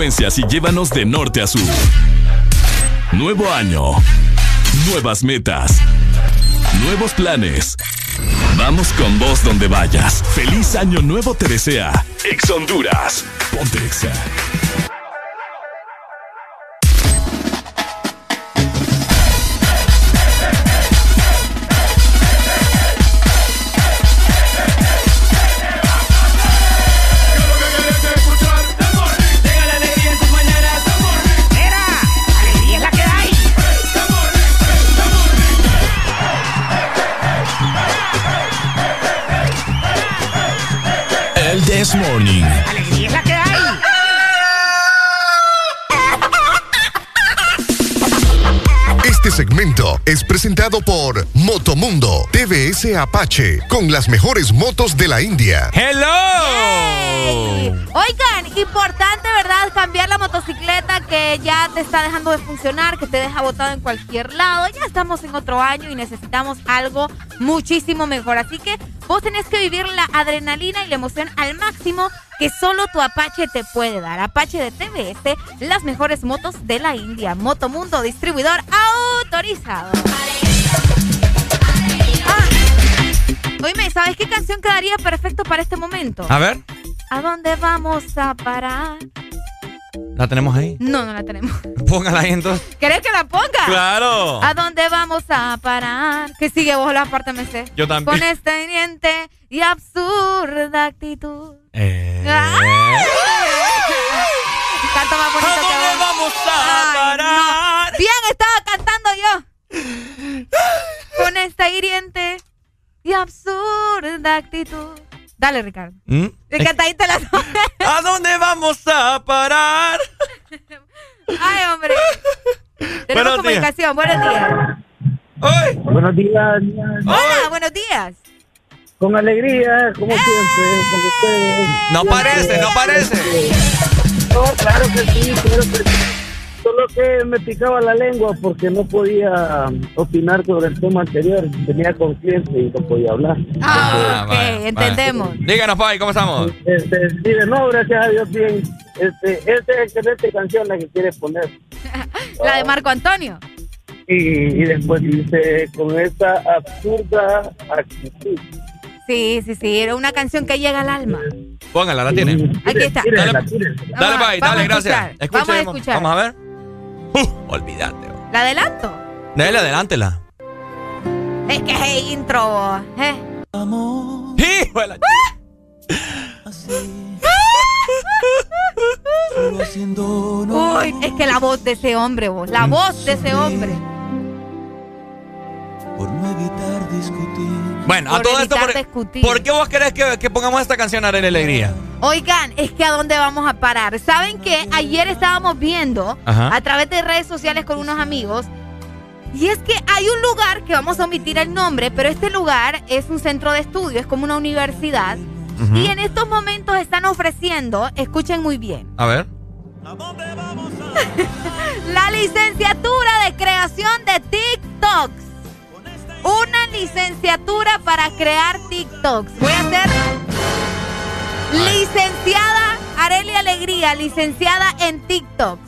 y llévanos de norte a sur. Nuevo año. Nuevas metas. Nuevos planes. Vamos con vos donde vayas. Feliz año nuevo te desea. Ex Honduras. Ponte Exa. Es presentado por Motomundo TVS Apache con las mejores motos de la India. ¡Hello! Oigan, importante, ¿verdad? Cambiar la motocicleta que ya te está dejando de funcionar, que te deja botado en cualquier lado. Ya estamos en otro año y necesitamos algo muchísimo mejor. Así que vos tenés que vivir la adrenalina y la emoción al máximo que solo tu Apache te puede dar. Apache de TBS, las mejores motos de la India. Motomundo, distribuidor autorizado. Ah, oíme, ¿sabes qué canción quedaría perfecto para este momento? A ver, ¿A dónde vamos a parar? ¿la tenemos ahí? No, no la tenemos. Póngala ahí entonces. ¿Querés que la ponga? ¡Claro! ¿A dónde vamos a parar? Que sigue vos la parte me sé. Yo también. Con esta hiriente y absurda actitud. Eh. ¡Ay! Canto más bonito ¿A que dónde vos. vamos a Ay, parar? no. Bien estaba cantando yo. Con esta hiriente y absurda actitud. Dale, Ricardo. ¿Mm? El cantadito la ¿A dónde vamos a parar? Ay, hombre. Tenemos Buenos comunicación. Buenos días. Buenos días. Hola, buenos días. Con alegría, como siempre, con ustedes. No parece, no parece. No, claro que sí, claro que sí. Solo que me picaba la lengua porque no podía opinar sobre el tema anterior. Tenía conciencia y no podía hablar. Ah, ok, vaya, entendemos. Díganos, Pai, ¿cómo estamos? Este, dice, no, gracias a Dios, bien. Este, esta es excelente canción la que quiere poner. La de Marco Antonio. Y, y después dice, con esta absurda actitud. Sí, sí, sí. Era una canción que llega al alma. Póngala, la tiene. Aquí está. Dale, dale, dale, gracias. escuchar. Vamos a Escuchemos. escuchar. Vamos a ver. Uh, olvídate. ¿La adelanto? Dale, adelántela. Es que es intro. ¿eh? ¡Hijo de la- Uy, es que la voz de ese hombre, vos. La voz de ese hombre. Bueno, a Por todo esto, evitar por, discutir. ¿por qué vos querés que, que pongamos esta canción a Arena Alegría? Oigan, es que a dónde vamos a parar. ¿Saben qué? Ayer estábamos viendo Ajá. a través de redes sociales con unos amigos. Y es que hay un lugar que vamos a omitir el nombre, pero este lugar es un centro de estudio, es como una universidad. Y en estos momentos están ofreciendo, escuchen muy bien, A ver. la licenciatura de creación de TikToks. Una licenciatura para crear TikToks. Voy a ser licenciada Arelia Alegría, licenciada en TikToks.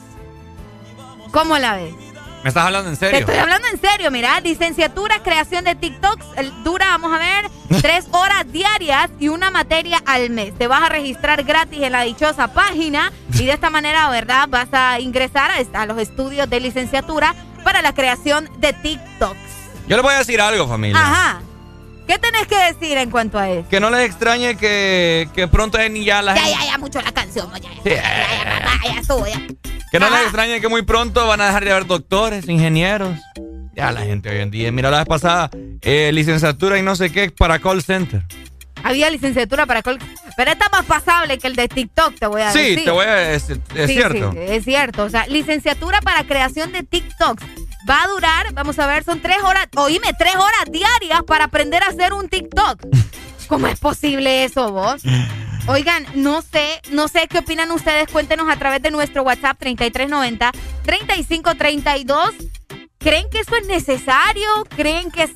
¿Cómo la ves? ¿Me estás hablando en Te serio? estoy hablando en serio, mira, licenciatura, creación de TikToks, dura, vamos a ver, tres horas diarias y una materia al mes. Te vas a registrar gratis en la dichosa página y de esta manera, ¿verdad? Vas a ingresar a, a los estudios de licenciatura para la creación de TikToks. Yo les voy a decir algo, familia. Ajá. ¿Qué tenés que decir en cuanto a eso? Que no les extrañe que, que pronto es ni ya la Ya, gente- ya, ya, mucho la canción, ya, Sí, ya, ya, ya estuvo, ya. Que no les extrañe que muy pronto van a dejar de haber doctores, ingenieros. Ya la gente hoy en día. Mira, la vez pasada, eh, licenciatura y no sé qué para call center. Había licenciatura para... col- Pero esta más pasable que el de TikTok, te voy a Sí, decir. te voy a decir. Es Sí, cierto. sí, es cierto. O sea, licenciatura para creación de TikToks. Va a durar, vamos a ver, son tres horas, oíme, tres horas diarias para aprender a hacer un TikTok. ¿Cómo es posible eso, vos? Oigan, no sé, no sé qué opinan ustedes. Cuéntenos a través de nuestro WhatsApp 3390-3532. ¿Creen que eso es necesario? ¿Creen que es,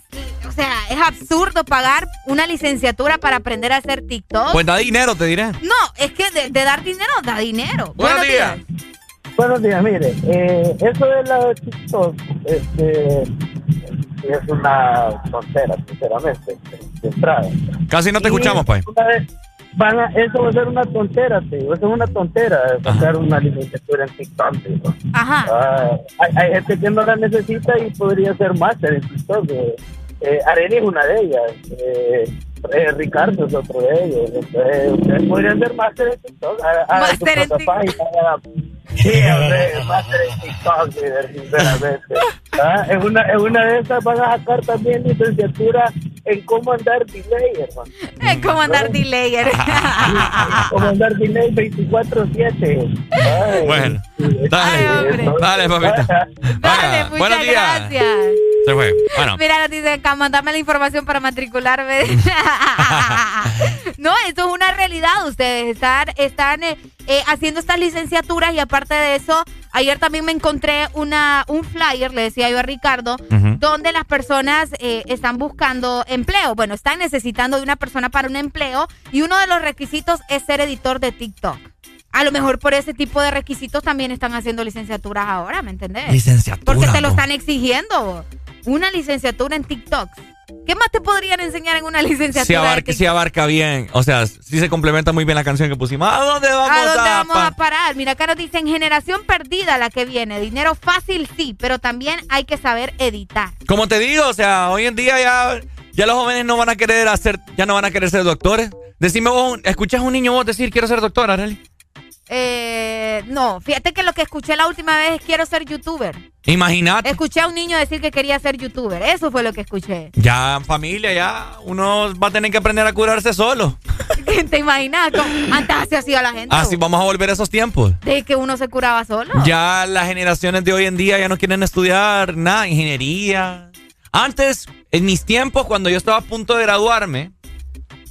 o sea, es absurdo pagar una licenciatura para aprender a hacer TikTok. Pues da dinero, te diré. No, es que de, de dar dinero, da dinero. Buenos días. Buenos días, mire, eh, eso de la TikTok, este, es una tontera, sinceramente, de entrada. Casi no te Y escuchamos, Pai. Van a, eso va a ser una tontera, te digo, eso es una tontera, sacar una licenciatura en TikTok, digo. Ajá. Ah, hay, hay gente que no la necesita y podría ser máster en TikTok. Eh, eh, Arely es una de ellas. Eh, eh, Ricardo es otro de ellos. Entonces, ustedes podrían ser máster en TikTok. Su Máster en hagan- Sí, hombre, máster en TikTok, líder, sinceramente. Ah, En, una, en una de esas van a sacar también licenciatura en cómo andar delay, hermano. Es como andar delayer. Cómo andar delay 24-7. Ay, Bueno, dale, eso- dale, papita. Dale, muchas buenos días. gracias. Se fue. Bueno, Mira, nos dice acá, mandame la información para matricularme. no, eso es una realidad. Ustedes están, están eh, haciendo estas licenciaturas y aparte de eso, ayer también me encontré una, un flyer, le decía yo a Ricardo, donde las personas eh, están buscando empleo. Bueno, están necesitando de una persona para un empleo y uno de los requisitos es ser editor de TikTok. A lo mejor por ese tipo de requisitos también están haciendo licenciaturas ahora, ¿me entendés? Licenciatura, Porque te lo están exigiendo. Una licenciatura en TikTok. ¿Qué más te podrían enseñar en una licenciatura? si de abarca, bien. O sea, si se complementa muy bien la canción que pusimos. ¿A dónde vamos ¿A dónde a vamos a parar? Mira, nos dicen generación perdida la que viene. Dinero fácil sí, pero también hay que saber editar. Como te digo, o sea, hoy en día ya, ya los jóvenes no van a querer hacer, ya no van a querer ser doctores. Decime vos, ¿escuchas a un niño vos decir quiero ser doctor, Arely? Eh, no, fíjate que lo que escuché la última vez es quiero ser youtuber. Imagínate. Escuché a un niño decir que quería ser youtuber. Eso fue lo que escuché. Ya en familia, ya uno va a tener que aprender a curarse solo. ¿Te imaginas? Antes así hacía la gente. Así vamos a volver a esos tiempos. De que uno se curaba solo. Ya las generaciones de hoy en día ya no quieren estudiar nada, ingeniería. Antes, en mis tiempos, cuando yo estaba a punto de graduarme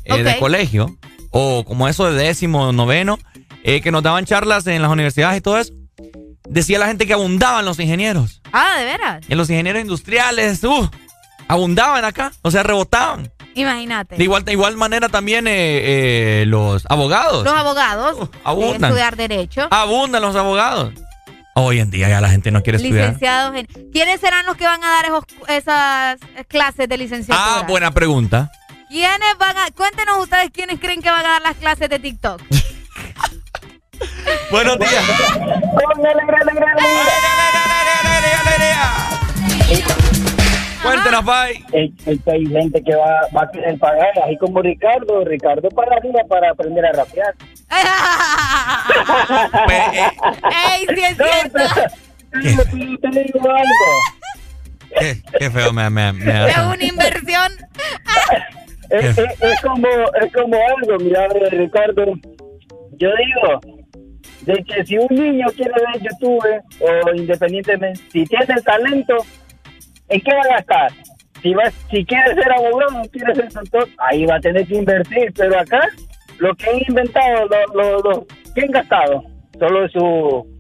eh, de colegio, o como eso de décimo, noveno, eh, que nos daban charlas en las universidades y todo eso, decía la gente que abundaban los ingenieros. Ah, ¿de veras? En los ingenieros industriales, uh, abundaban acá, o sea, rebotaban. Imagínate. De igual, de igual manera también eh, eh, los abogados. Los abogados. de abundan. estudiar Derecho. Abundan los abogados. Hoy en día ya la gente no quiere estudiar. Licenciados en... ¿Quiénes serán los que van a dar esos- esas clases de licenciatura? Ah, buena pregunta. ¿Quiénes van a... Cuéntenos ustedes quiénes creen que van a dar las clases de TikTok. Buenos días. Cuéntenos, Pai. Hay gente que va, va a querer pagar, así como Ricardo. Ricardo pagaría para aprender a rapear. ¡Ey, sí es cierto! Te digo algo. Qué, qué feo me, me, me Es hace. una inversión. Es, es- es como, es como algo, mira, Ricardo. Yo digo, de que si un niño quiere ver YouTube o independientemente, si tiene el talento, ¿en qué va a gastar? Si, va, si quiere ser abogado quiere ser doctor, ahí va a tener que invertir. Pero acá, lo que han inventado, lo, lo, lo que han gastado, solo su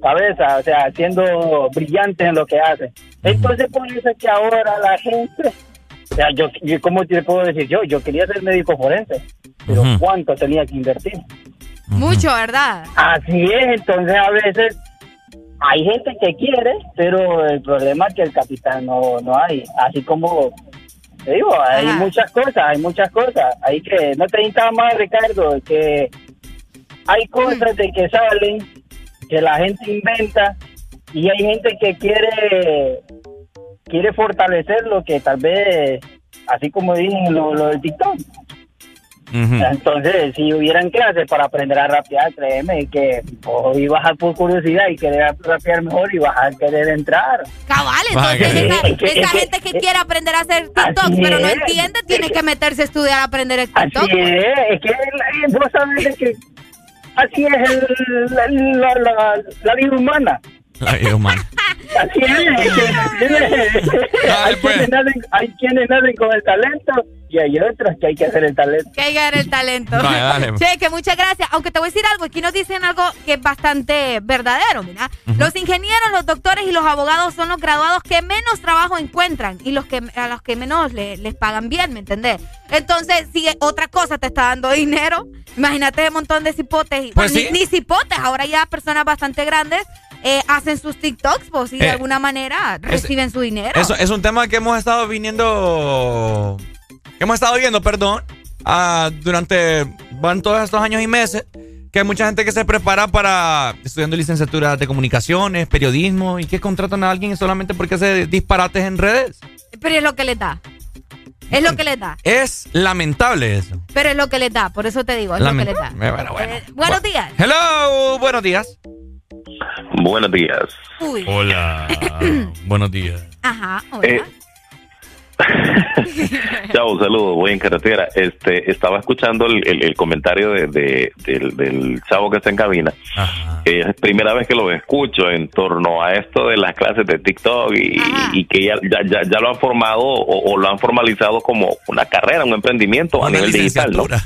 cabeza, o sea, siendo brillante en lo que hace. Entonces, por eso es que ahora la gente, o sea, yo, yo ¿cómo te puedo decir yo? Yo quería ser médico forense, pero. ¿cuánto tenía que invertir? Mucho, ¿verdad? Así es, entonces a veces hay gente que quiere, pero el problema es que el capital no, no hay. Así como te digo, hay Ajá. muchas cosas, hay muchas cosas. Hay que, no te necesitas más, Ricardo, que hay cosas de que salen, que la gente inventa, y hay gente que quiere quiere fortalecer lo que tal vez, así como dije, lo, lo del TikTok. Entonces, si hubieran clases para aprender a rapear, créeme que o ibas a por curiosidad y querer rapear mejor y vas a querer entrar. Cabal, entonces esa, gente que quiere aprender a hacer TikTok, Así pero no entiende, tiene que meterse a estudiar a aprender el TikTok. Así es, es que la- vos sabés de que así es el- la, la- la- la vida humana. Así es, que- hay, pues. quienes nacen, hay quienes nacen con el talento y hay otros que hay que hacer el talento. Que hay que dar el talento. Dale. Che, que muchas gracias. Aunque te voy a decir algo, aquí nos dicen algo que es bastante verdadero, mira. Los ingenieros, los doctores y los abogados son los graduados que menos trabajo encuentran y los que a los que menos le- les pagan bien, ¿me entendés? Entonces, si otra cosa te está dando dinero, imagínate un montón de cipotes. y- Pues ni, sí. ni cipotes, ahora ya personas bastante grandes eh, hacen sus TikToks, pues, y de Eh, alguna manera reciben su dinero. Eso es un tema que hemos estado viniendo. Que hemos estado viendo, perdón. ah, durante. Van todos estos años y meses. Que hay mucha gente que se prepara para. Estudiando licenciatura de comunicaciones, periodismo. Y que contratan a alguien solamente porque hace disparates en redes. Pero es lo que les da. Es lo que les da. Es lamentable eso. Pero es lo que les da, por eso te digo, es lo que les da. Eh, Bueno, bueno. Eh, buenos días. Hello, buenos días. Buenos días. Uy. Hola. buenos días. Ajá, hola. Eh, Chao, saludos, voy en carretera. Este, estaba escuchando el, el- el comentario de, de- del, del chavo que está en cabina. Eh, es primera vez que lo escucho en torno a esto de las clases de TikTok y, y que ya, ya, ya, ya lo han formado o, o lo han formalizado como una carrera, un emprendimiento a Una nivel digital, ¿no?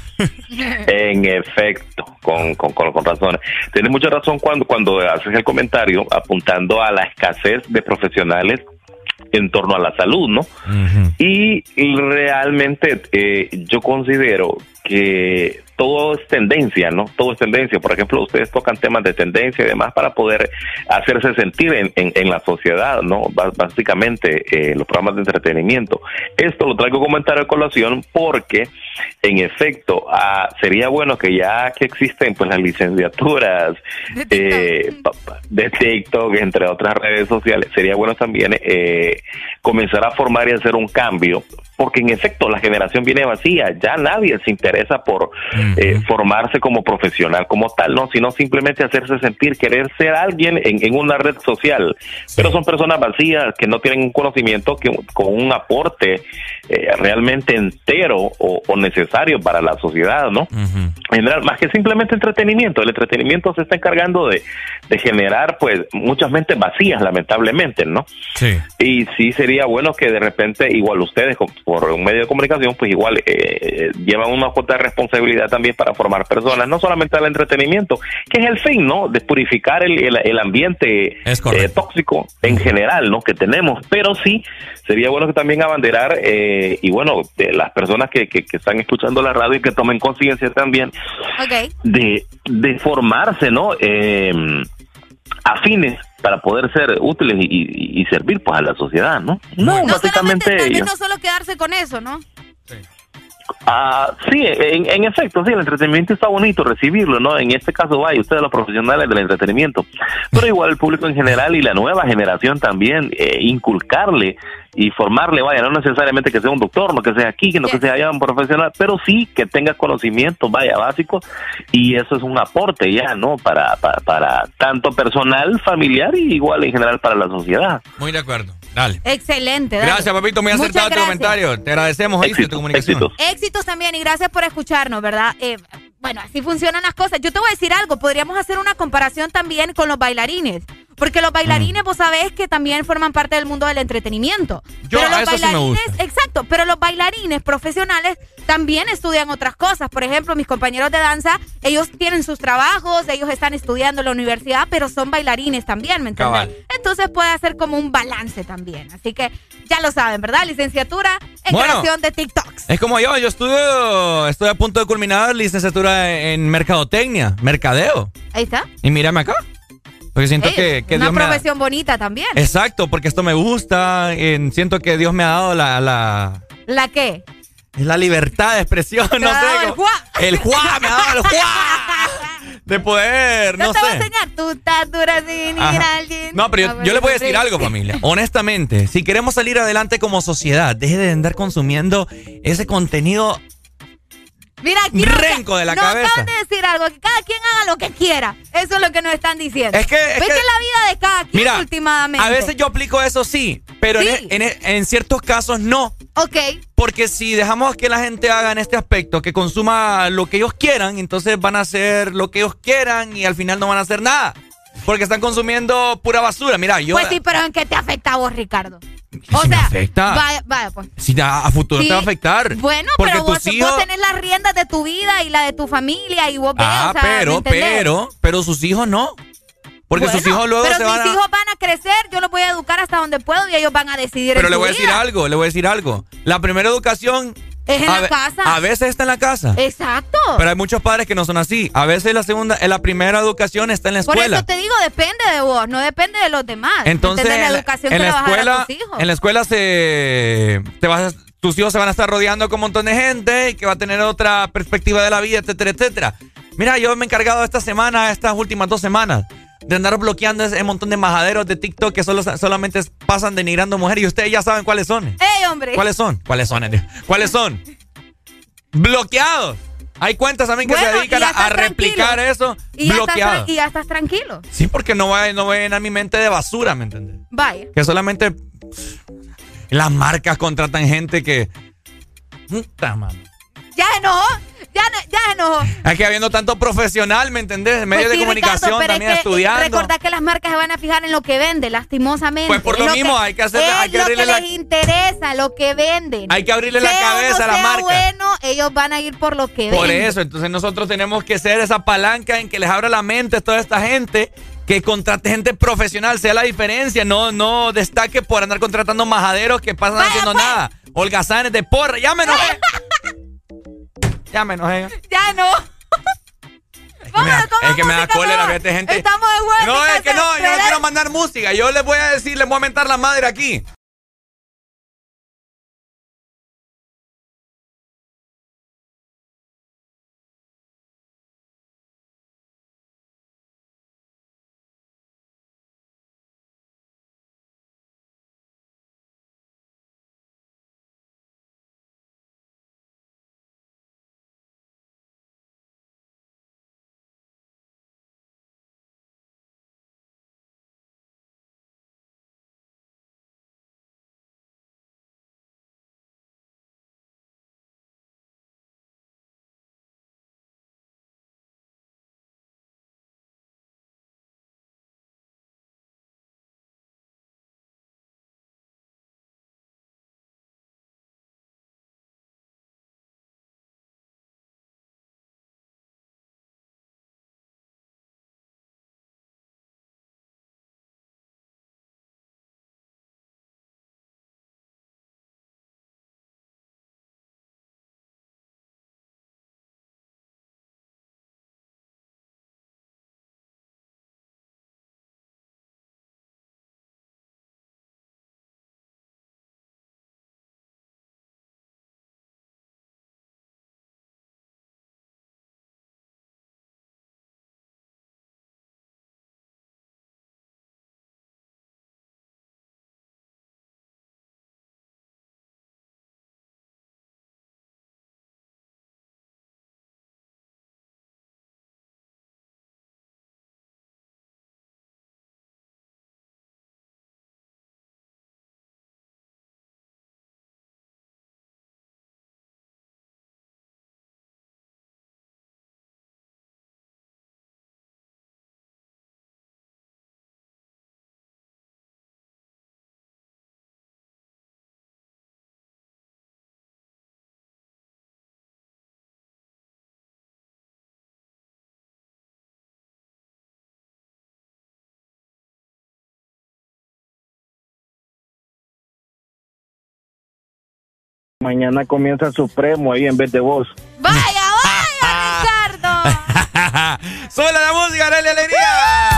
En efecto, con, con, con, con razones. Tienes mucha razón cuando, cuando haces el comentario apuntando a la escasez de profesionales en torno a la salud, ¿no? Y realmente eh, yo considero que todo es tendencia, ¿no? Todo es tendencia. Por ejemplo, ustedes tocan temas de tendencia y demás para poder hacerse sentir en, en- en la sociedad, ¿no? Bás- Básicamente, eh, los programas de entretenimiento. Esto lo traigo comentario a colación porque, en efecto, ah, sería bueno que ya que existen pues las licenciaturas eh, pa- pa- de TikTok, entre otras redes sociales, sería bueno también eh, comenzar a formar y hacer un cambio porque en efecto la generación viene vacía, ya nadie se interesa por eh, formarse como profesional como tal, no, sino simplemente hacerse sentir, querer ser alguien en, en una red social, pero son personas vacías que no tienen un conocimiento que con un aporte eh, realmente entero o, o necesario para la sociedad, ¿no? En general, más que simplemente entretenimiento, el entretenimiento se está encargando de, de generar pues muchas mentes vacías, lamentablemente, ¿no? Sí. Y sí sería bueno que de repente, igual ustedes por un medio de comunicación, pues igual eh, llevan una cuota de responsabilidad también para formar personas, no solamente al entretenimiento, que es el fin, ¿no? De purificar el, el, el ambiente eh, tóxico en general, ¿no? Que tenemos, pero sí sería bueno que también abanderar, eh, y bueno, de las personas que, que, que están escuchando la radio y que tomen conciencia también de, de formarse, ¿no? Afines para poder ser útiles y, y- y servir pues a la sociedad, ¿no? No, básicamente Tal vez ello. no solo quedarse con eso, ¿no? Ah, sí, en, en efecto, sí, el entretenimiento está bonito recibirlo, ¿no? En este caso, vaya, ustedes los profesionales del entretenimiento, pero igual el público en general y la nueva generación también, eh, inculcarle y formarle, vaya, no necesariamente que sea un doctor, no que sea aquí, que no que sea ya un profesional, pero sí que tenga conocimientos, vaya, básicos, y eso es un aporte ya, ¿no? Para, para, para tanto personal, familiar y igual en general para la sociedad. Muy de acuerdo. Dale. Excelente. dale. Gracias, papito. Muy Muchas acertado tu gracias. comentario. Te agradecemos, oíste, tu comunicación. Éxitos también y gracias por escucharnos, ¿verdad? Eh, bueno, así funcionan las cosas. Yo te voy a decir algo, podríamos hacer una comparación también con los bailarines. Porque los bailarines, vos sabés que también forman parte del mundo del entretenimiento. Yo, pero los eso sí me bailarines, gusta. exacto, pero los bailarines profesionales también estudian otras cosas. Por ejemplo, mis compañeros de danza, ellos tienen sus trabajos, ellos están estudiando en la universidad, pero son bailarines también, ¿me entiendes? Cabal. Entonces puede hacer como un balance también. Así que ya lo saben, ¿verdad? Licenciatura en Bueno. creación de TikTok. Es como yo, yo estudio, estoy a punto de culminar licenciatura en mercadotecnia, mercadeo. Ahí está. Y mírame acá. Porque siento que, que una Dios me ha... profesión bonita también. Exacto, porque esto me gusta. eh, siento que Dios me ha dado la, la, ¿La qué? la libertad de expresión. No sé. el juá. El juá, me ha dado el juá. De poder, Yo no te voy a sé. enseñar. Tú estás dura sin ir Ajá. al gym. No, pero yo, yo le voy a decir algo, familia. Honestamente, si queremos salir adelante como sociedad, deje de andar consumiendo ese contenido. Mira, aquí Renco de la nos cabeza. acaban de decir algo, que cada quien haga lo que quiera. Eso es lo que nos están diciendo. Es que- es ¿Ves que- que la vida de cada quien Mira, últimamente? a veces yo aplico eso sí, pero en- Sí. En, en ciertos casos no. Ok. Porque si dejamos que la gente haga en este aspecto, que consuma lo que ellos quieran, entonces van a hacer lo que ellos quieran y al final no van a hacer nada. porque están consumiendo pura basura. Mira, yo. Pues sí, pero ¿en qué te afecta a vos, Ricardo? O me afecta. Vaya, vaya, pues. Si a, a futuro Sí. te va a afectar. Bueno, porque pero vos, hijos. vos tenés las riendas de tu vida y la de tu familia y vos ves, Ah, o sea, ¿me pero, pero, pero sus hijos no. Porque sus hijos luego pero se mis van a. hijos van a crecer, yo los voy a educar hasta donde puedo y ellos van a decidir Pero en le su voy a decir vida. algo, le voy a decir algo. La primera educación. Es en a la casa. A veces está en la casa. Exacto. Pero hay muchos padres que no son así. A veces la segunda, la primera educación está en la Por escuela. eso te digo, depende de vos, no depende de los demás. Entonces, la educación en que la a escuela, tus hijos. en la escuela se, te vas, a- tus hijos se van a estar rodeando con un montón de gente y que va a tener otra perspectiva de la vida, etcétera, etcétera. Mira, yo me he encargado esta semana, estas últimas dos semanas, de andar bloqueando ese montón de majaderos de TikTok que solo, solamente pasan denigrando mujeres y ustedes ya saben cuáles son. ¡Ey, hombre! ¿Cuáles son? ¿Cuáles son? ¿Cuáles son? Bloqueados. Hay cuentas también que Bueno, se dedican a, replicar tranquilo. eso. Y estás, tra- y ya estás tranquilo. Sí, porque no va, no va a llenar mi mente de basura, ¿me entiendes? Vaya. Que solamente las marcas contratan gente que. Puta, mano. Ya enojó, ya, ya se enojó. Es que habiendo tanto profesional, ¿me entendés? Medios Pues de comunicación Ricardo, pero también es que, estudiando. Recordad que las marcas se van a fijar en lo que vende, lastimosamente. Pues por lo mismo, que- hay que hacer- Es hay que lo abrirle que la- les interesa, lo que venden. Hay que abrirle la no cabeza a la sea marca. bueno, ellos van a ir por lo que Por venden. eso, entonces nosotros tenemos que ser esa palanca en que les abra la mente a toda esta gente, que contrate gente profesional, sea la diferencia, no, no destaque por andar contratando majaderos que pasan haciendo pues. nada. Holgazanes de porra, enojé. ya me enojé. Ya no. Es que me da, es que me da cólera, fíjate, gente. Estamos de vuelta. No, es que no, yo no quiero mandar música. Yo les voy a decir, les voy a mentar la madre aquí. Mañana comienza Supremo ahí en vez de vos. Vaya, vaya, Ricardo. ¡Sube la música, dale alegría!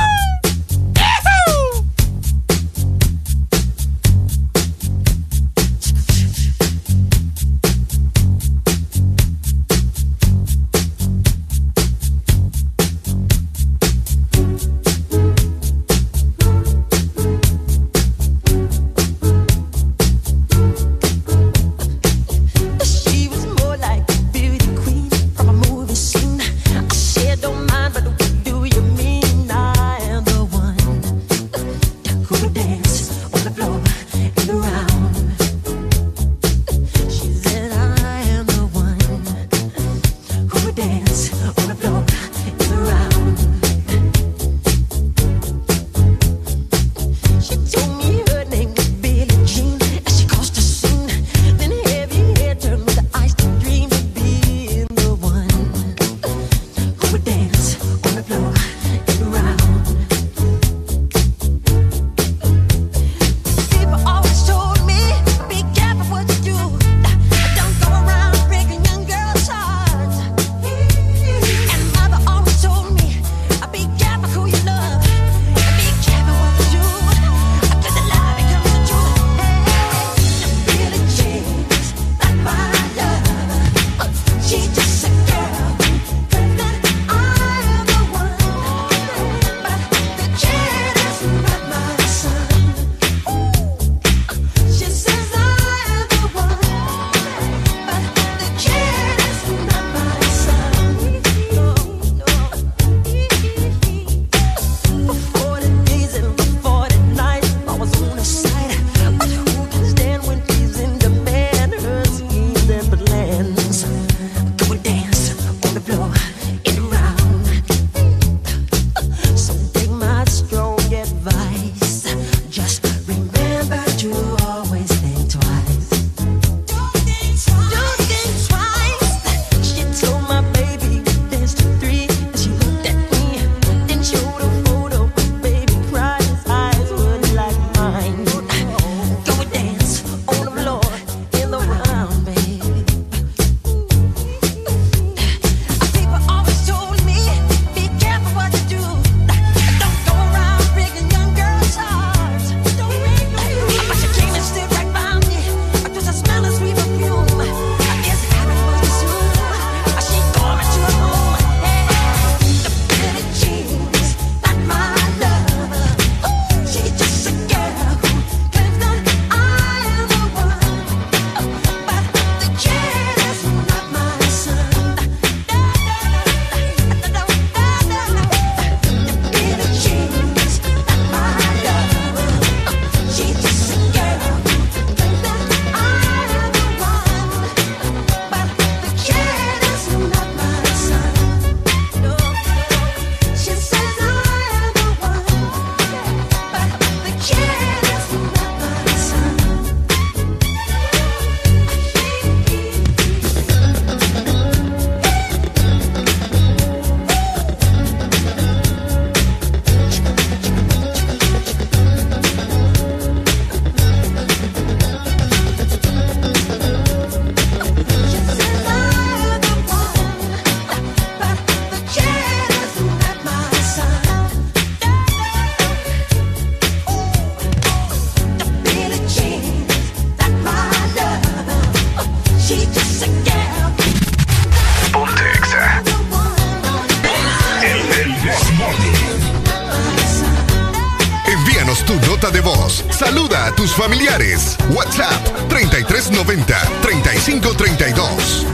Tus familiares. WhatsApp 3390 3532.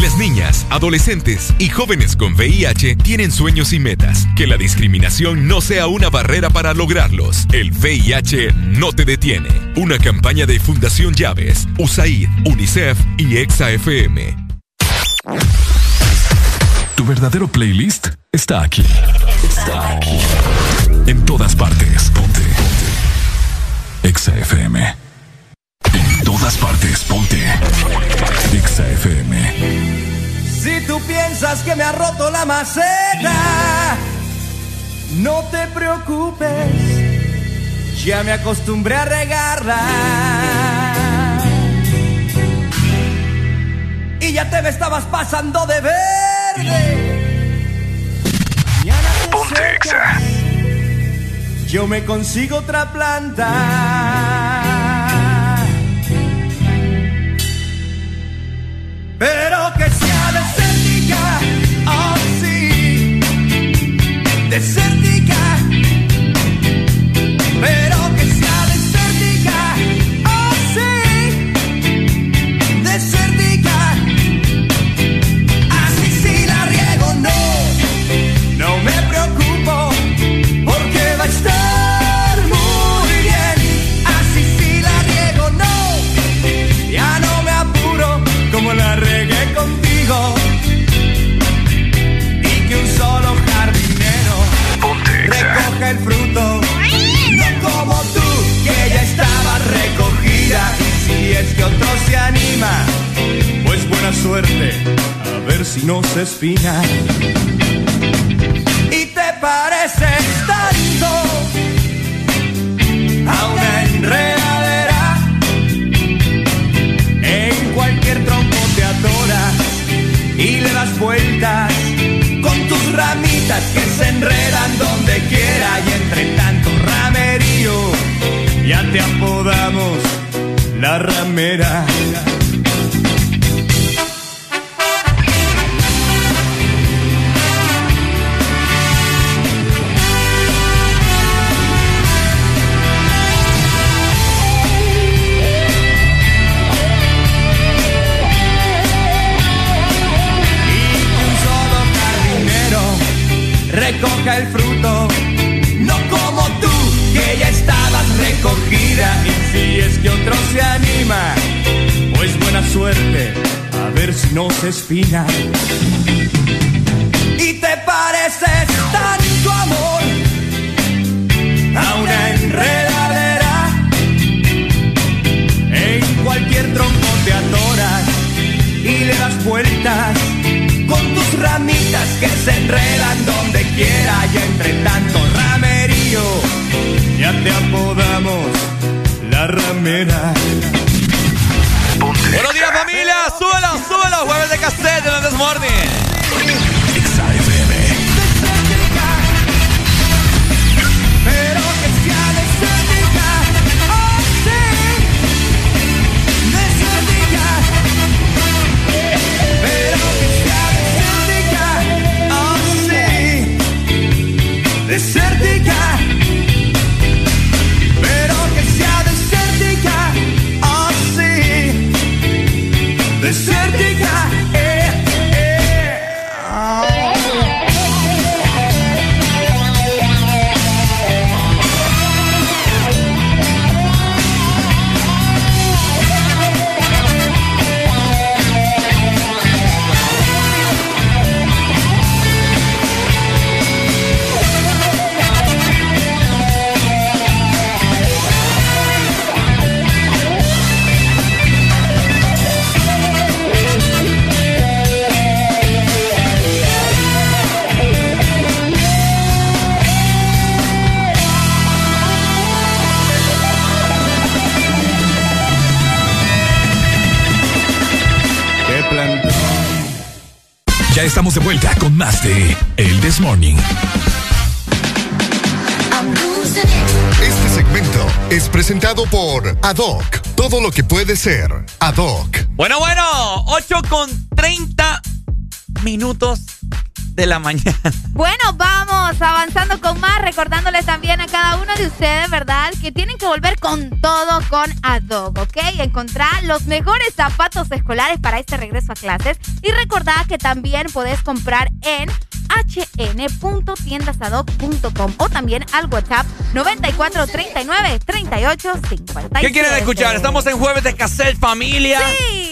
Las niñas, adolescentes y jóvenes con VIH tienen sueños y metas. Que la discriminación no sea una barrera para lograrlos. El VIH no te detiene. Una campaña de Fundación Llaves, USAID, UNICEF y EXA-FM. Tu verdadero playlist está aquí. Está aquí. En todas partes. Ponte. Ponte. Exa FM. En todas partes. Ponte. Exa FM. Si tú piensas que me ha roto la maceta, no te preocupes, ya me acostumbré a regarla. Y ya te me estabas pasando de verde. Yo me consigo otra planta. No se no Ya estamos de vuelta con más de El This Morning. Este segmento es presentado por Adoc. Todo lo que puede ser Adoc. Bueno, bueno, 8 con 30 minutos de la mañana. Bueno, vamos avanzando con más, recordándoles también a cada uno de ustedes, ¿verdad? Que tienen que volver con todo con Adobe, ¿ok? Encontrar los mejores zapatos escolares para este regreso a clases y recordad que también podés comprar en hn.tiendasadoc.com o también al WhatsApp 9439 38 ¿Qué quieren escuchar? Estamos en jueves de cassette familia,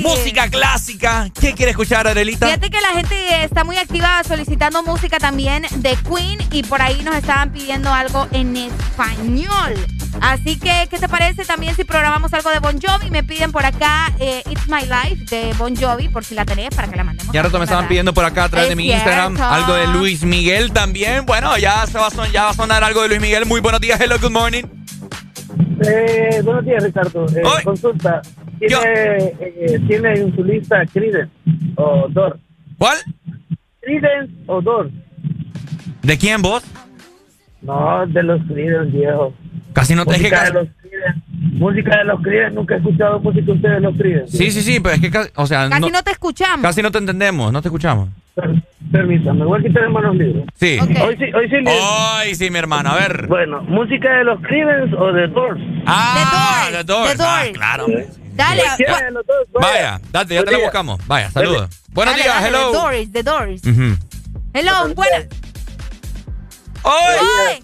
música clásica. ¿Qué quiere escuchar, Adelita? Fíjate que la gente está muy activa solicitando música también de Queen y por ahí nos estaban pidiendo algo en español. Así que, ¿qué te parece también si programamos algo de Bon Jovi? Me piden por acá eh, It's My Life de Bon Jovi, por si la tenés, para que la mandemos. Ya rato me estaban pidiendo por acá a través de mi Instagram algo de Luis Miguel también. Bueno, ya, se va a sonar, ya va a sonar algo de Luis Miguel. Muy buenos días, hello, good morning. Eh, buenos días, Ricardo. Eh, consulta. ¿Tiene, eh, ¿Tiene en su lista Creedence o Dor? ¿Cuál? Creedence o Dor. ¿De quién vos? No, de los Creedence, viejo. Casi no te dije música, de los Creedence, música de los Creedence, nunca he escuchado música de ustedes de los Creedence. Sí, sí, sí, pero es que casi, o sea, Casi no, te escuchamos. Casi no te entendemos, no te escuchamos. Permítame, voy a quitar el manos libres. Sí. Hoy sí, hoy sí. Hoy sí, mi hermano, a ver. Bueno, música de los Creedence o de Doors. Ah, The Doors, Ah, Doors. claro. Dale, de los dos, vaya. Vaya, date, ya te la Buen buscamos. Vaya, saludos. Buenos dale, días, dale, hello. The Doors, The Doors. Ujú. Hello, buenas. ¡Hoy!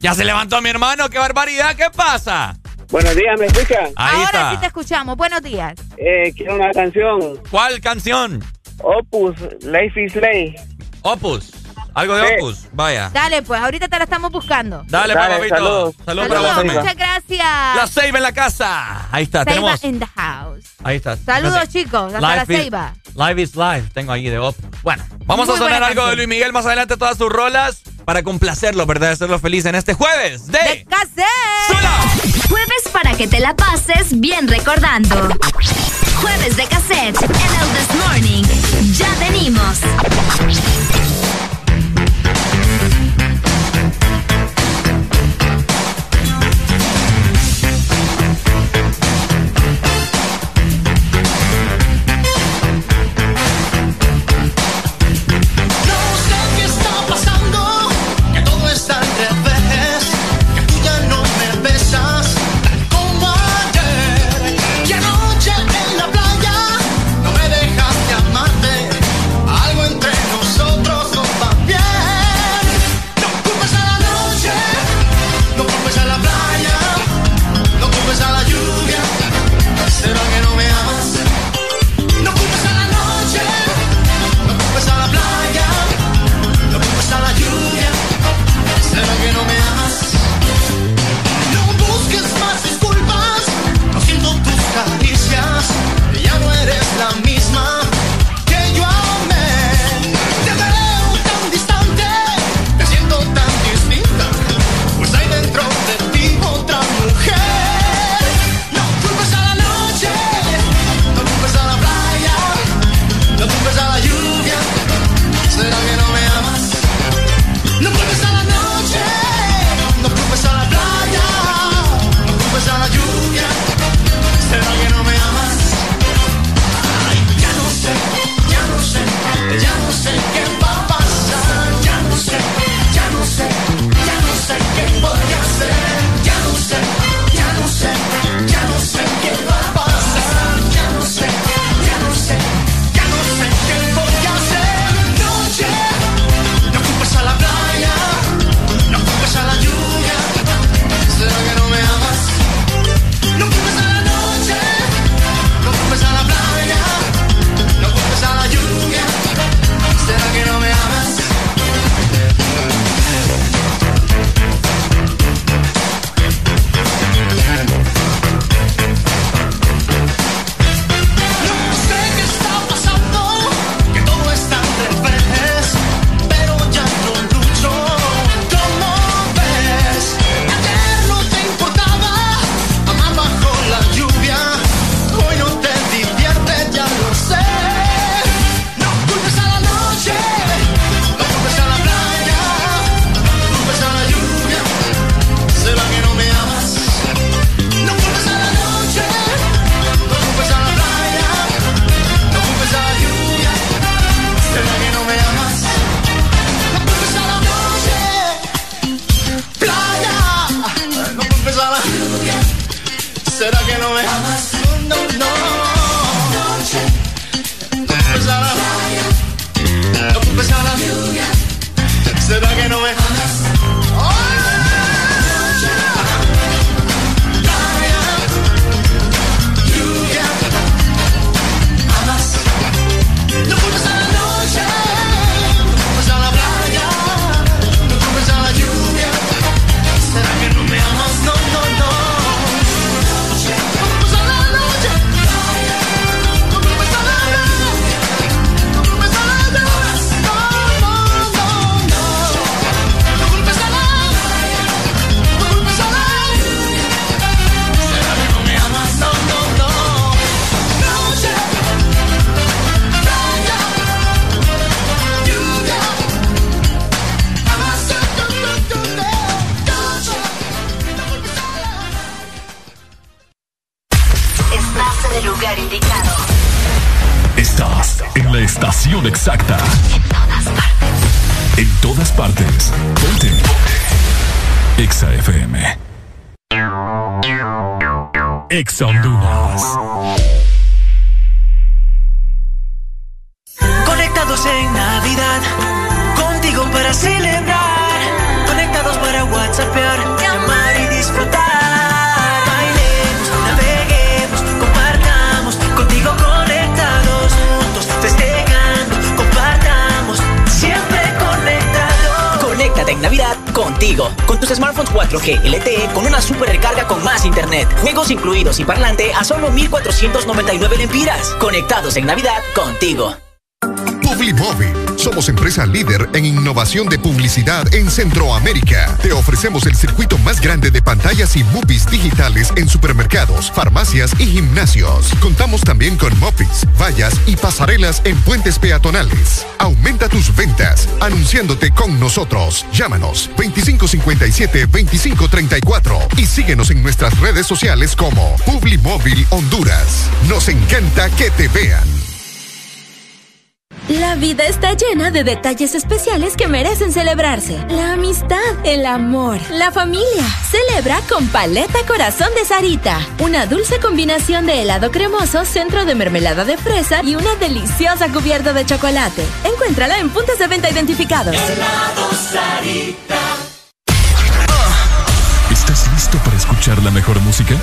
Ya se levantó mi hermano, qué barbaridad, ¿qué pasa? Buenos días, ¿me escuchan? Ahí Ahora está. sí te escuchamos. Buenos días. Eh, quiero una canción. ¿Cuál canción? Opus, Life is Lay. Opus. Algo de Sí. Opus. Vaya. Dale, pues, ahorita te la estamos buscando. Dale, Dale, papito. saludos. Saludos para vos muchas gracias. La Ceiba en la casa. Ahí está, Ceiba tenemos. in the house. Ahí está. Saludos, chicos. Hasta la Life is- Ceiba. Live is live. Tengo ahí de Opus. Bueno, vamos Muy a sonar buena algo de canción. Luis Miguel más adelante, todas sus rolas, para complacerlo, ¿verdad? Hacerlo feliz en este jueves de. ¡De cassette! Jueves para que te la pases bien recordando. Jueves de cassette en el This Morning. Ya venimos. Conectados en Navidad contigo. Publimóvil. Somos empresa líder en innovación de publicidad en Centroamérica. Te ofrecemos el circuito más grande de pantallas y movies digitales en supermercados, farmacias y gimnasios. Contamos también con mopis, vallas y pasarelas en puentes peatonales. Aumenta tus ventas anunciándote con nosotros. Llámanos 2557-2534 y síguenos en nuestras redes sociales como Publimóvil Honduras. Nos encanta que te vean. La vida está llena de detalles especiales que merecen celebrarse. La amistad, el amor, la familia. Celebra con Paleta Corazón de Sarita. Una dulce combinación de helado cremoso, centro de mermelada de fresa y una deliciosa cubierta de chocolate. Encuéntrala en puntos de venta identificados. ¿Estás listo para escuchar la mejor música?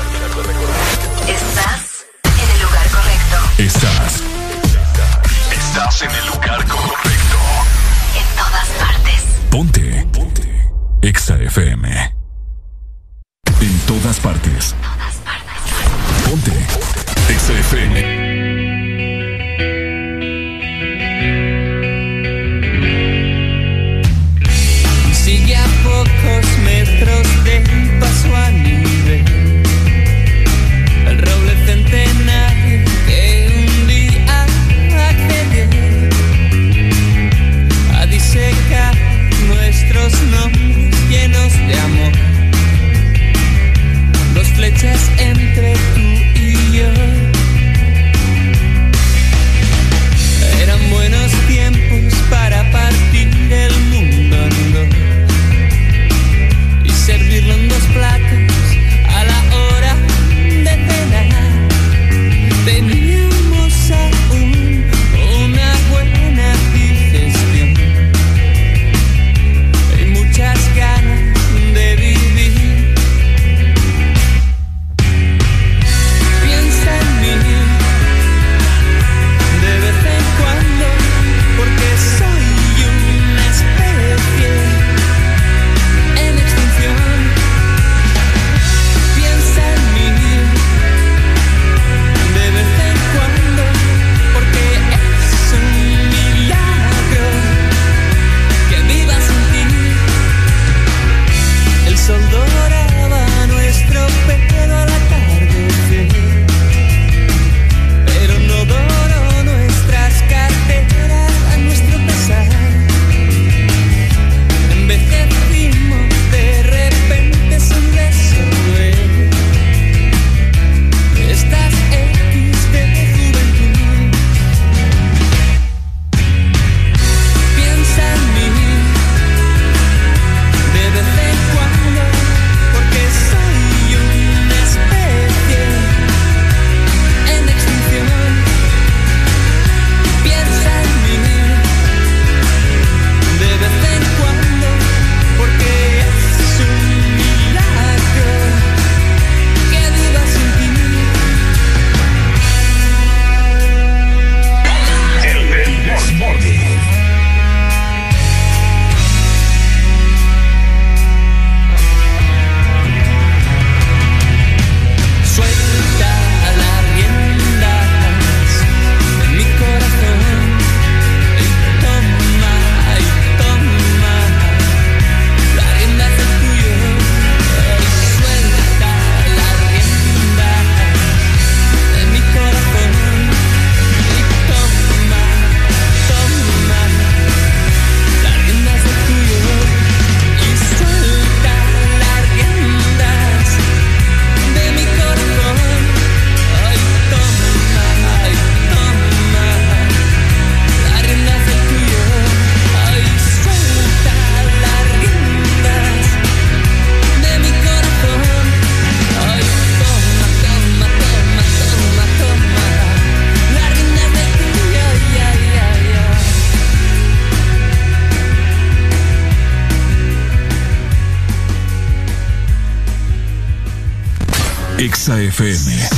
FM,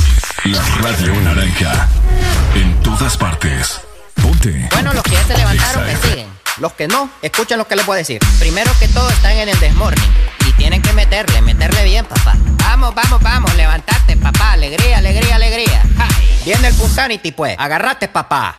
la radio naranja. En todas partes. Ponte. Bueno, los que ya se levantaron me siguen. Los que no, escuchen lo que les voy a decir. Primero que todo están en el desmorning. Y tienen que meterle, meterle bien, papá. Vamos, vamos, vamos, levantate, papá. Alegría, alegría, alegría. Viene el Punsanity, pues. Agarrate, papá.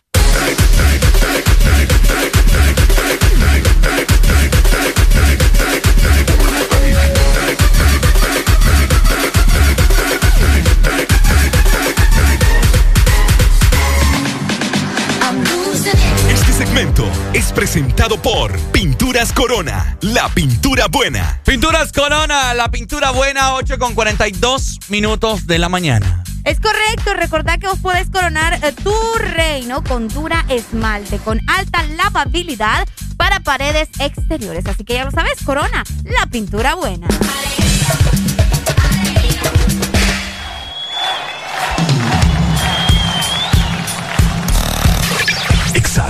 Presentado por Pinturas Corona, la pintura buena. Pinturas Corona, la pintura buena, 8 con 42 minutos de la mañana. Es correcto, recordad que vos podés coronar eh, tu reino con dura esmalte, con alta lavabilidad para paredes exteriores. Así que ya lo sabes, Corona, la pintura buena. Exa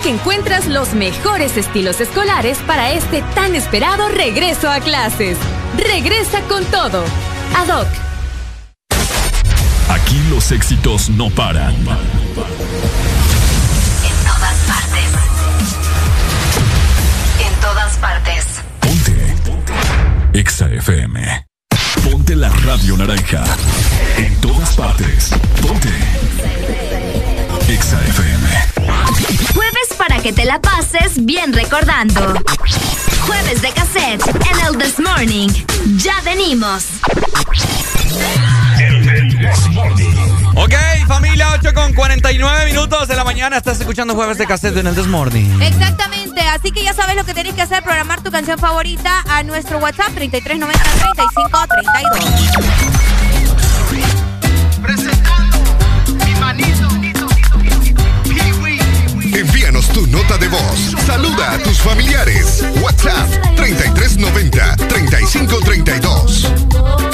En ADOC encuentras los mejores estilos escolares para este tan esperado regreso a clases. Regresa con todo. ADOC. Aquí los éxitos no paran. En todas partes. En todas partes. EXA FM. Ponte la radio naranja. En todas partes. Ponte. EXA FM. Jueves para que te la pases bien recordando. Jueves de cassette en el This Morning. Ya venimos. Ok, familia, 8 con 49 minutos de la mañana. Estás escuchando Jueves de Cassette en el This Morning. Exactamente, así que ya sabes lo que tenés que hacer, programar tu canción favorita a nuestro WhatsApp 3390 Envíanos tu nota de voz. Saluda a tus familiares. WhatsApp 3390 3532.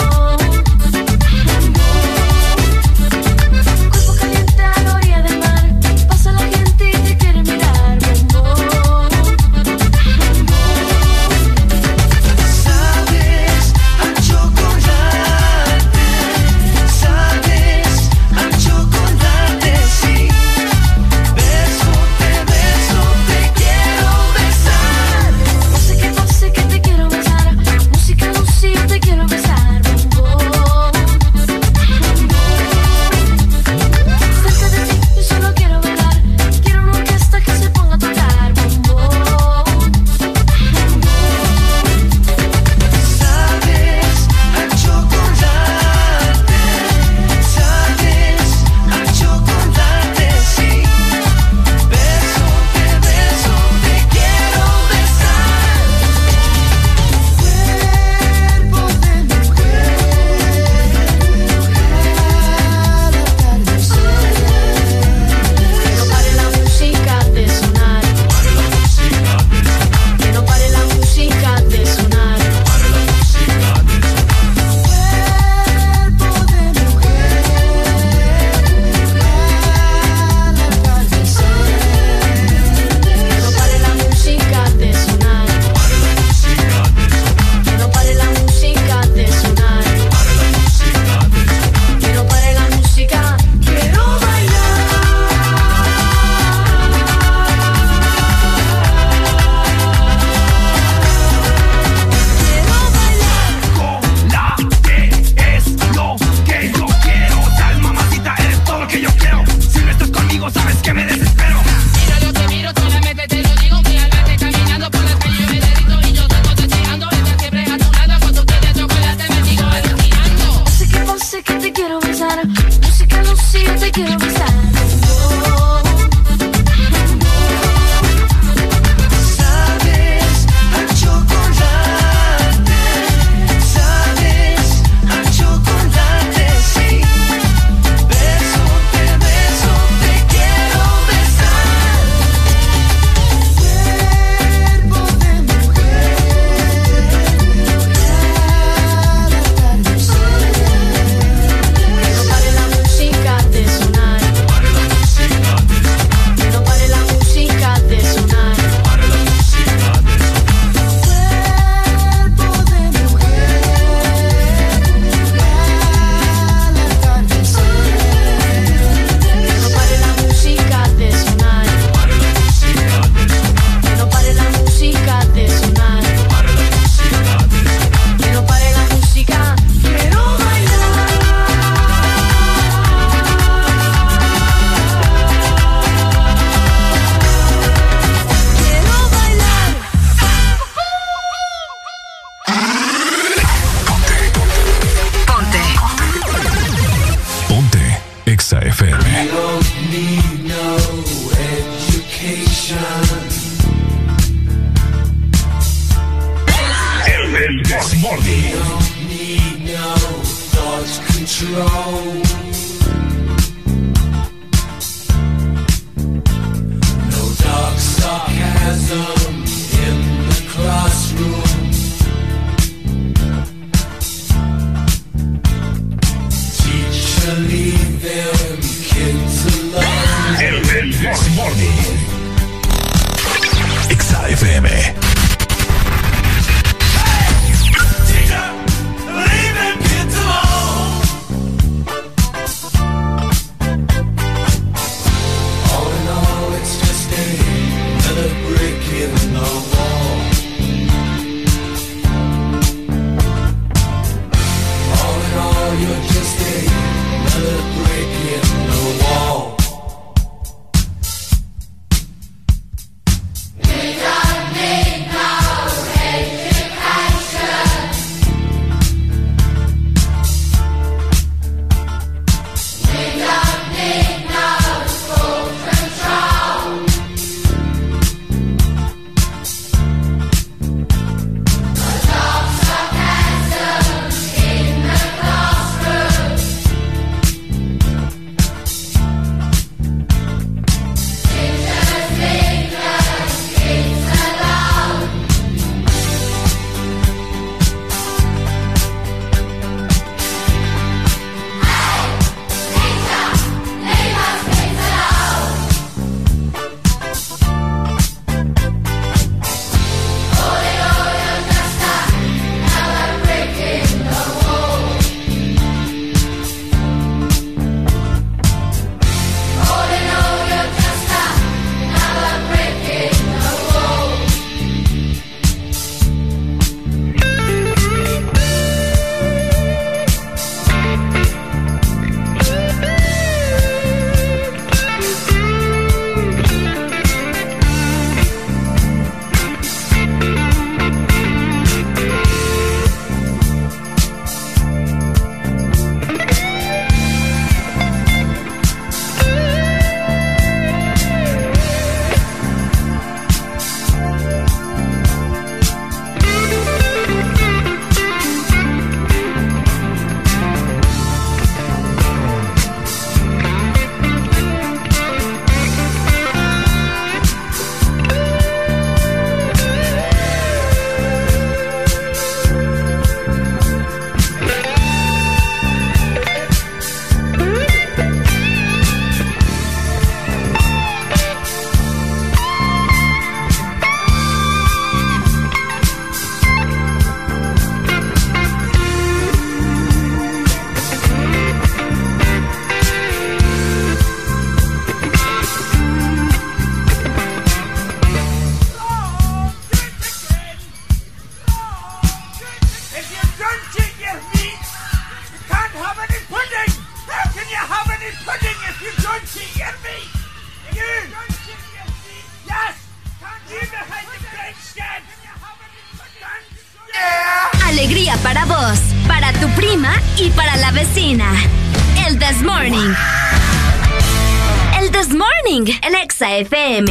Exa FM.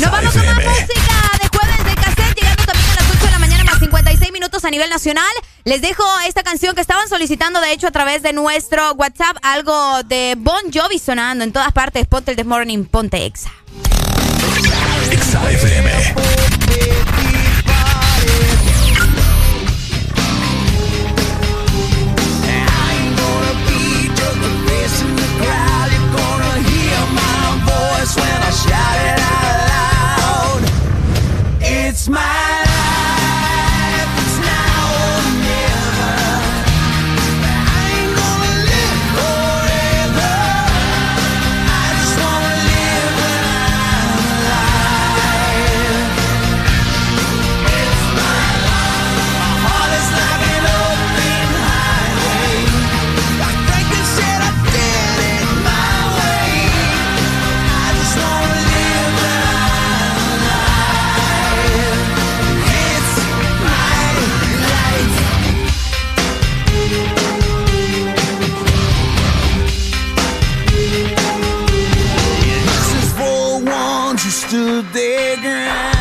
Nos vamos con más música de jueves de cassette, llegando también a las 8 de la mañana más 56 minutos a nivel nacional. Les dejo esta canción que estaban solicitando, de hecho, a través de nuestro WhatsApp, algo de Bon Jovi sonando en todas partes. Ponte el This Morning, ponte Exa. Exa FM. stood their ground.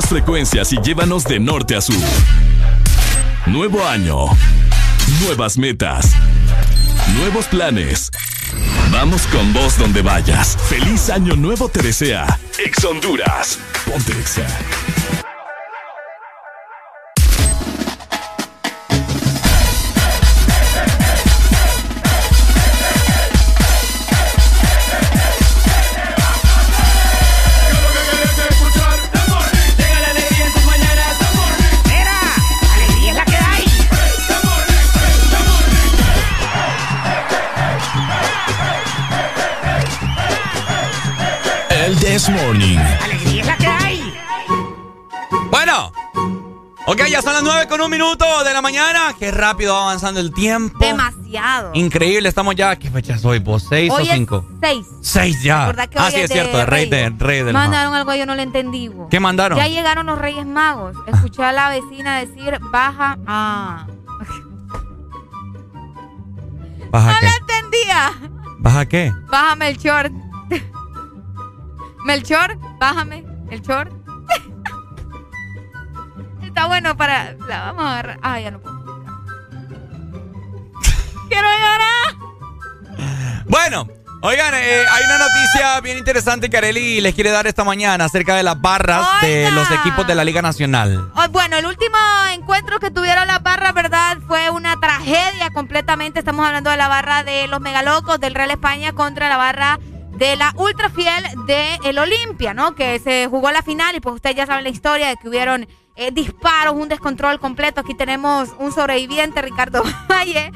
Frecuencias y llévanos de norte a sur. Nuevo año. Nuevas metas. Nuevos planes. Vamos con vos donde vayas. Feliz año nuevo te desea. Ex Honduras. Ponte Exa. Mañana. Qué rápido va avanzando el tiempo. Demasiado. Increíble, estamos ya. ¿Qué fecha soy vos? ¿Seis Hoy o es cinco? seis. Seis ya. ¿Verdad que ah, sí, es es cierto, el rey, de, rey del Mandaron algo yo no lo entendí. ¿Qué mandaron? Ya llegaron los Reyes Magos. Escuché a la vecina decir, baja a... ¿Baja No qué? lo entendía. ¿Baja qué? Bájame el short. Melchor, bájame el short. Está bueno para... La vamos a agarrar. Ah, ya no puedo. Quiero llorar. Bueno, oigan, eh, hay una noticia bien interesante que Areli les quiere dar esta mañana acerca de las barras de los equipos de la Liga Nacional. Oh, Bueno, el último encuentro que tuvieron las barras, ¿verdad? Fue una tragedia completamente. Estamos hablando de la barra de los Megalocos del Real España contra la barra de la Ultra Fiel de el Olimpia, ¿no? Que se jugó la final y pues ustedes ya saben la historia de que hubieron eh, disparos, un descontrol completo. Aquí tenemos un sobreviviente, Ricardo Valle,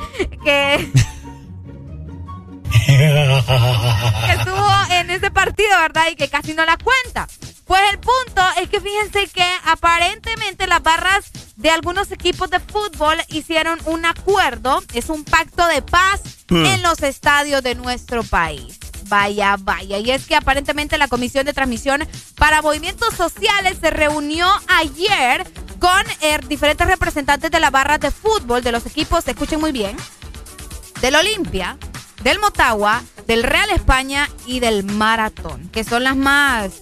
que que estuvo en ese partido, ¿verdad? Y que casi no la cuenta. Pues el punto es que fíjense que aparentemente las barras de algunos equipos de fútbol hicieron un acuerdo, es un pacto de paz Hmm. en los estadios de nuestro país. Vaya, vaya. Y es que aparentemente la Comisión de Transmisión para Movimientos Sociales se reunió ayer con eh, diferentes representantes de las barras de fútbol de los equipos, escuchen muy bien, del Olimpia, del Motagua, del Real España y del Maratón, que son las más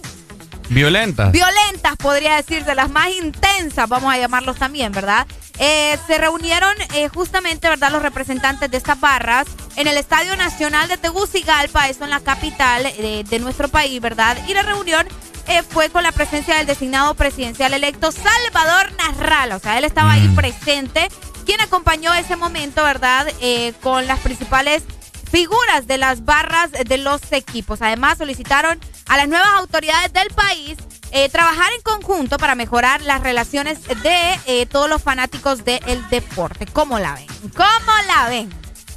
Violentas. violentas, podría decirse, las más intensas, vamos a llamarlos también, ¿verdad? Eh, se reunieron eh, justamente, ¿verdad?, los representantes de estas barras en el Estadio Nacional de Tegucigalpa, eso en la capital eh, de nuestro país, ¿verdad? Y la reunión eh, fue con la presencia del designado presidencial electo Salvador Narral, o sea, él estaba ahí presente, quien acompañó ese momento, ¿verdad?, Eh, con las principales figuras de las barras de los equipos. Además, solicitaron a las nuevas autoridades del país eh, trabajar en conjunto para mejorar las relaciones de eh, todos los fanáticos del deporte. ¿Cómo la ven? ¿Cómo la ven?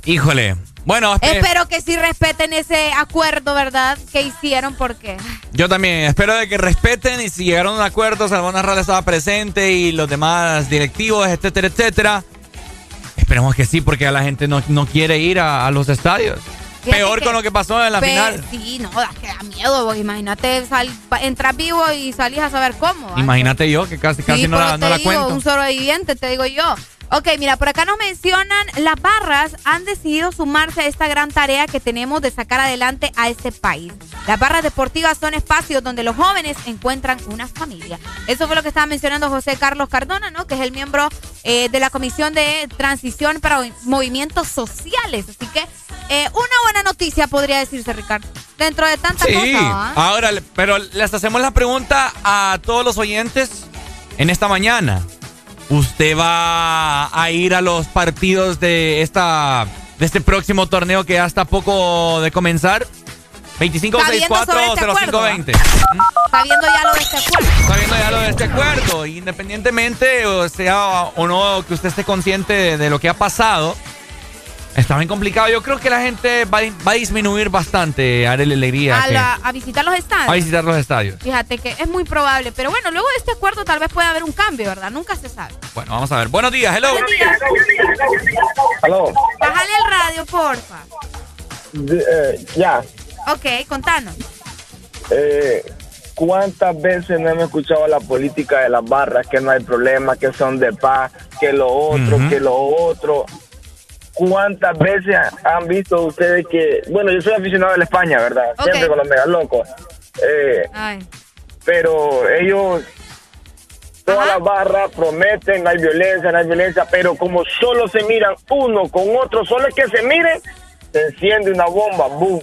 Híjole. Bueno, espe- Espero que sí respeten ese acuerdo, ¿verdad? Que hicieron porque... yo también espero de que respeten y si llegaron a un acuerdo, Salvador Narral estaba presente y los demás directivos, etcétera, etcétera. Esperemos que sí, porque la gente no, no quiere ir a, a los estadios. Fíjate Peor que- con lo que pasó en la Pe- final. Sí, no, da, que da miedo. vos Imagínate, sal, entras vivo y salís a saber cómo. ¿va? Imagínate yo que casi, casi Sí, no pero la, no la digo, cuento. Un sobreviviente, te digo yo. Ok, mira, por acá nos mencionan, las barras han decidido sumarse a esta gran tarea que tenemos de sacar adelante a este país. Las barras deportivas son espacios donde los jóvenes encuentran una familia. Eso fue lo que estaba mencionando José Carlos Cardona, ¿no? Que es el miembro eh, de la Comisión de Transición para Movimientos Sociales. Así que eh, una buena noticia podría decirse, Ricardo. Dentro de tantas Sí, cosas, ¿va? ahora, pero les hacemos la pregunta a todos los oyentes en esta mañana. ¿Usted va a ir a los partidos de esta de este próximo torneo que ya está a poco de comenzar? 25 Sabiendo sobre este 05 acuerdo, 20 Sabiendo ya lo de este acuerdo. Sabiendo ya lo de este acuerdo, independientemente o sea o no que usted esté consciente de, de lo que ha pasado, está bien complicado. Yo creo que la gente va, a- va a disminuir bastante, Arely Alegría, A, la- a visitar los estadios. a visitar los estadios. Fíjate que es muy probable, pero bueno, luego de este acuerdo tal vez pueda haber un cambio, ¿verdad? Nunca se sabe. Bueno, vamos a ver. Buenos días, hello. Aló. Bájale el radio, porfa. Eh, ya. Ok, contanos. Eh, ¿Cuántas veces no hemos escuchado la política de las barras? Que no hay problema, que son de paz, que lo otro, que lo otro. ¿Cuántas veces han visto ustedes que... Bueno, yo soy aficionado de la España, ¿verdad? Siempre con los megalocos. Eh, Ay. pero ellos, todas las barras prometen, no hay violencia, no hay violencia, pero como solo se miran uno con otro, solo es que se miren, se enciende una bomba, boom.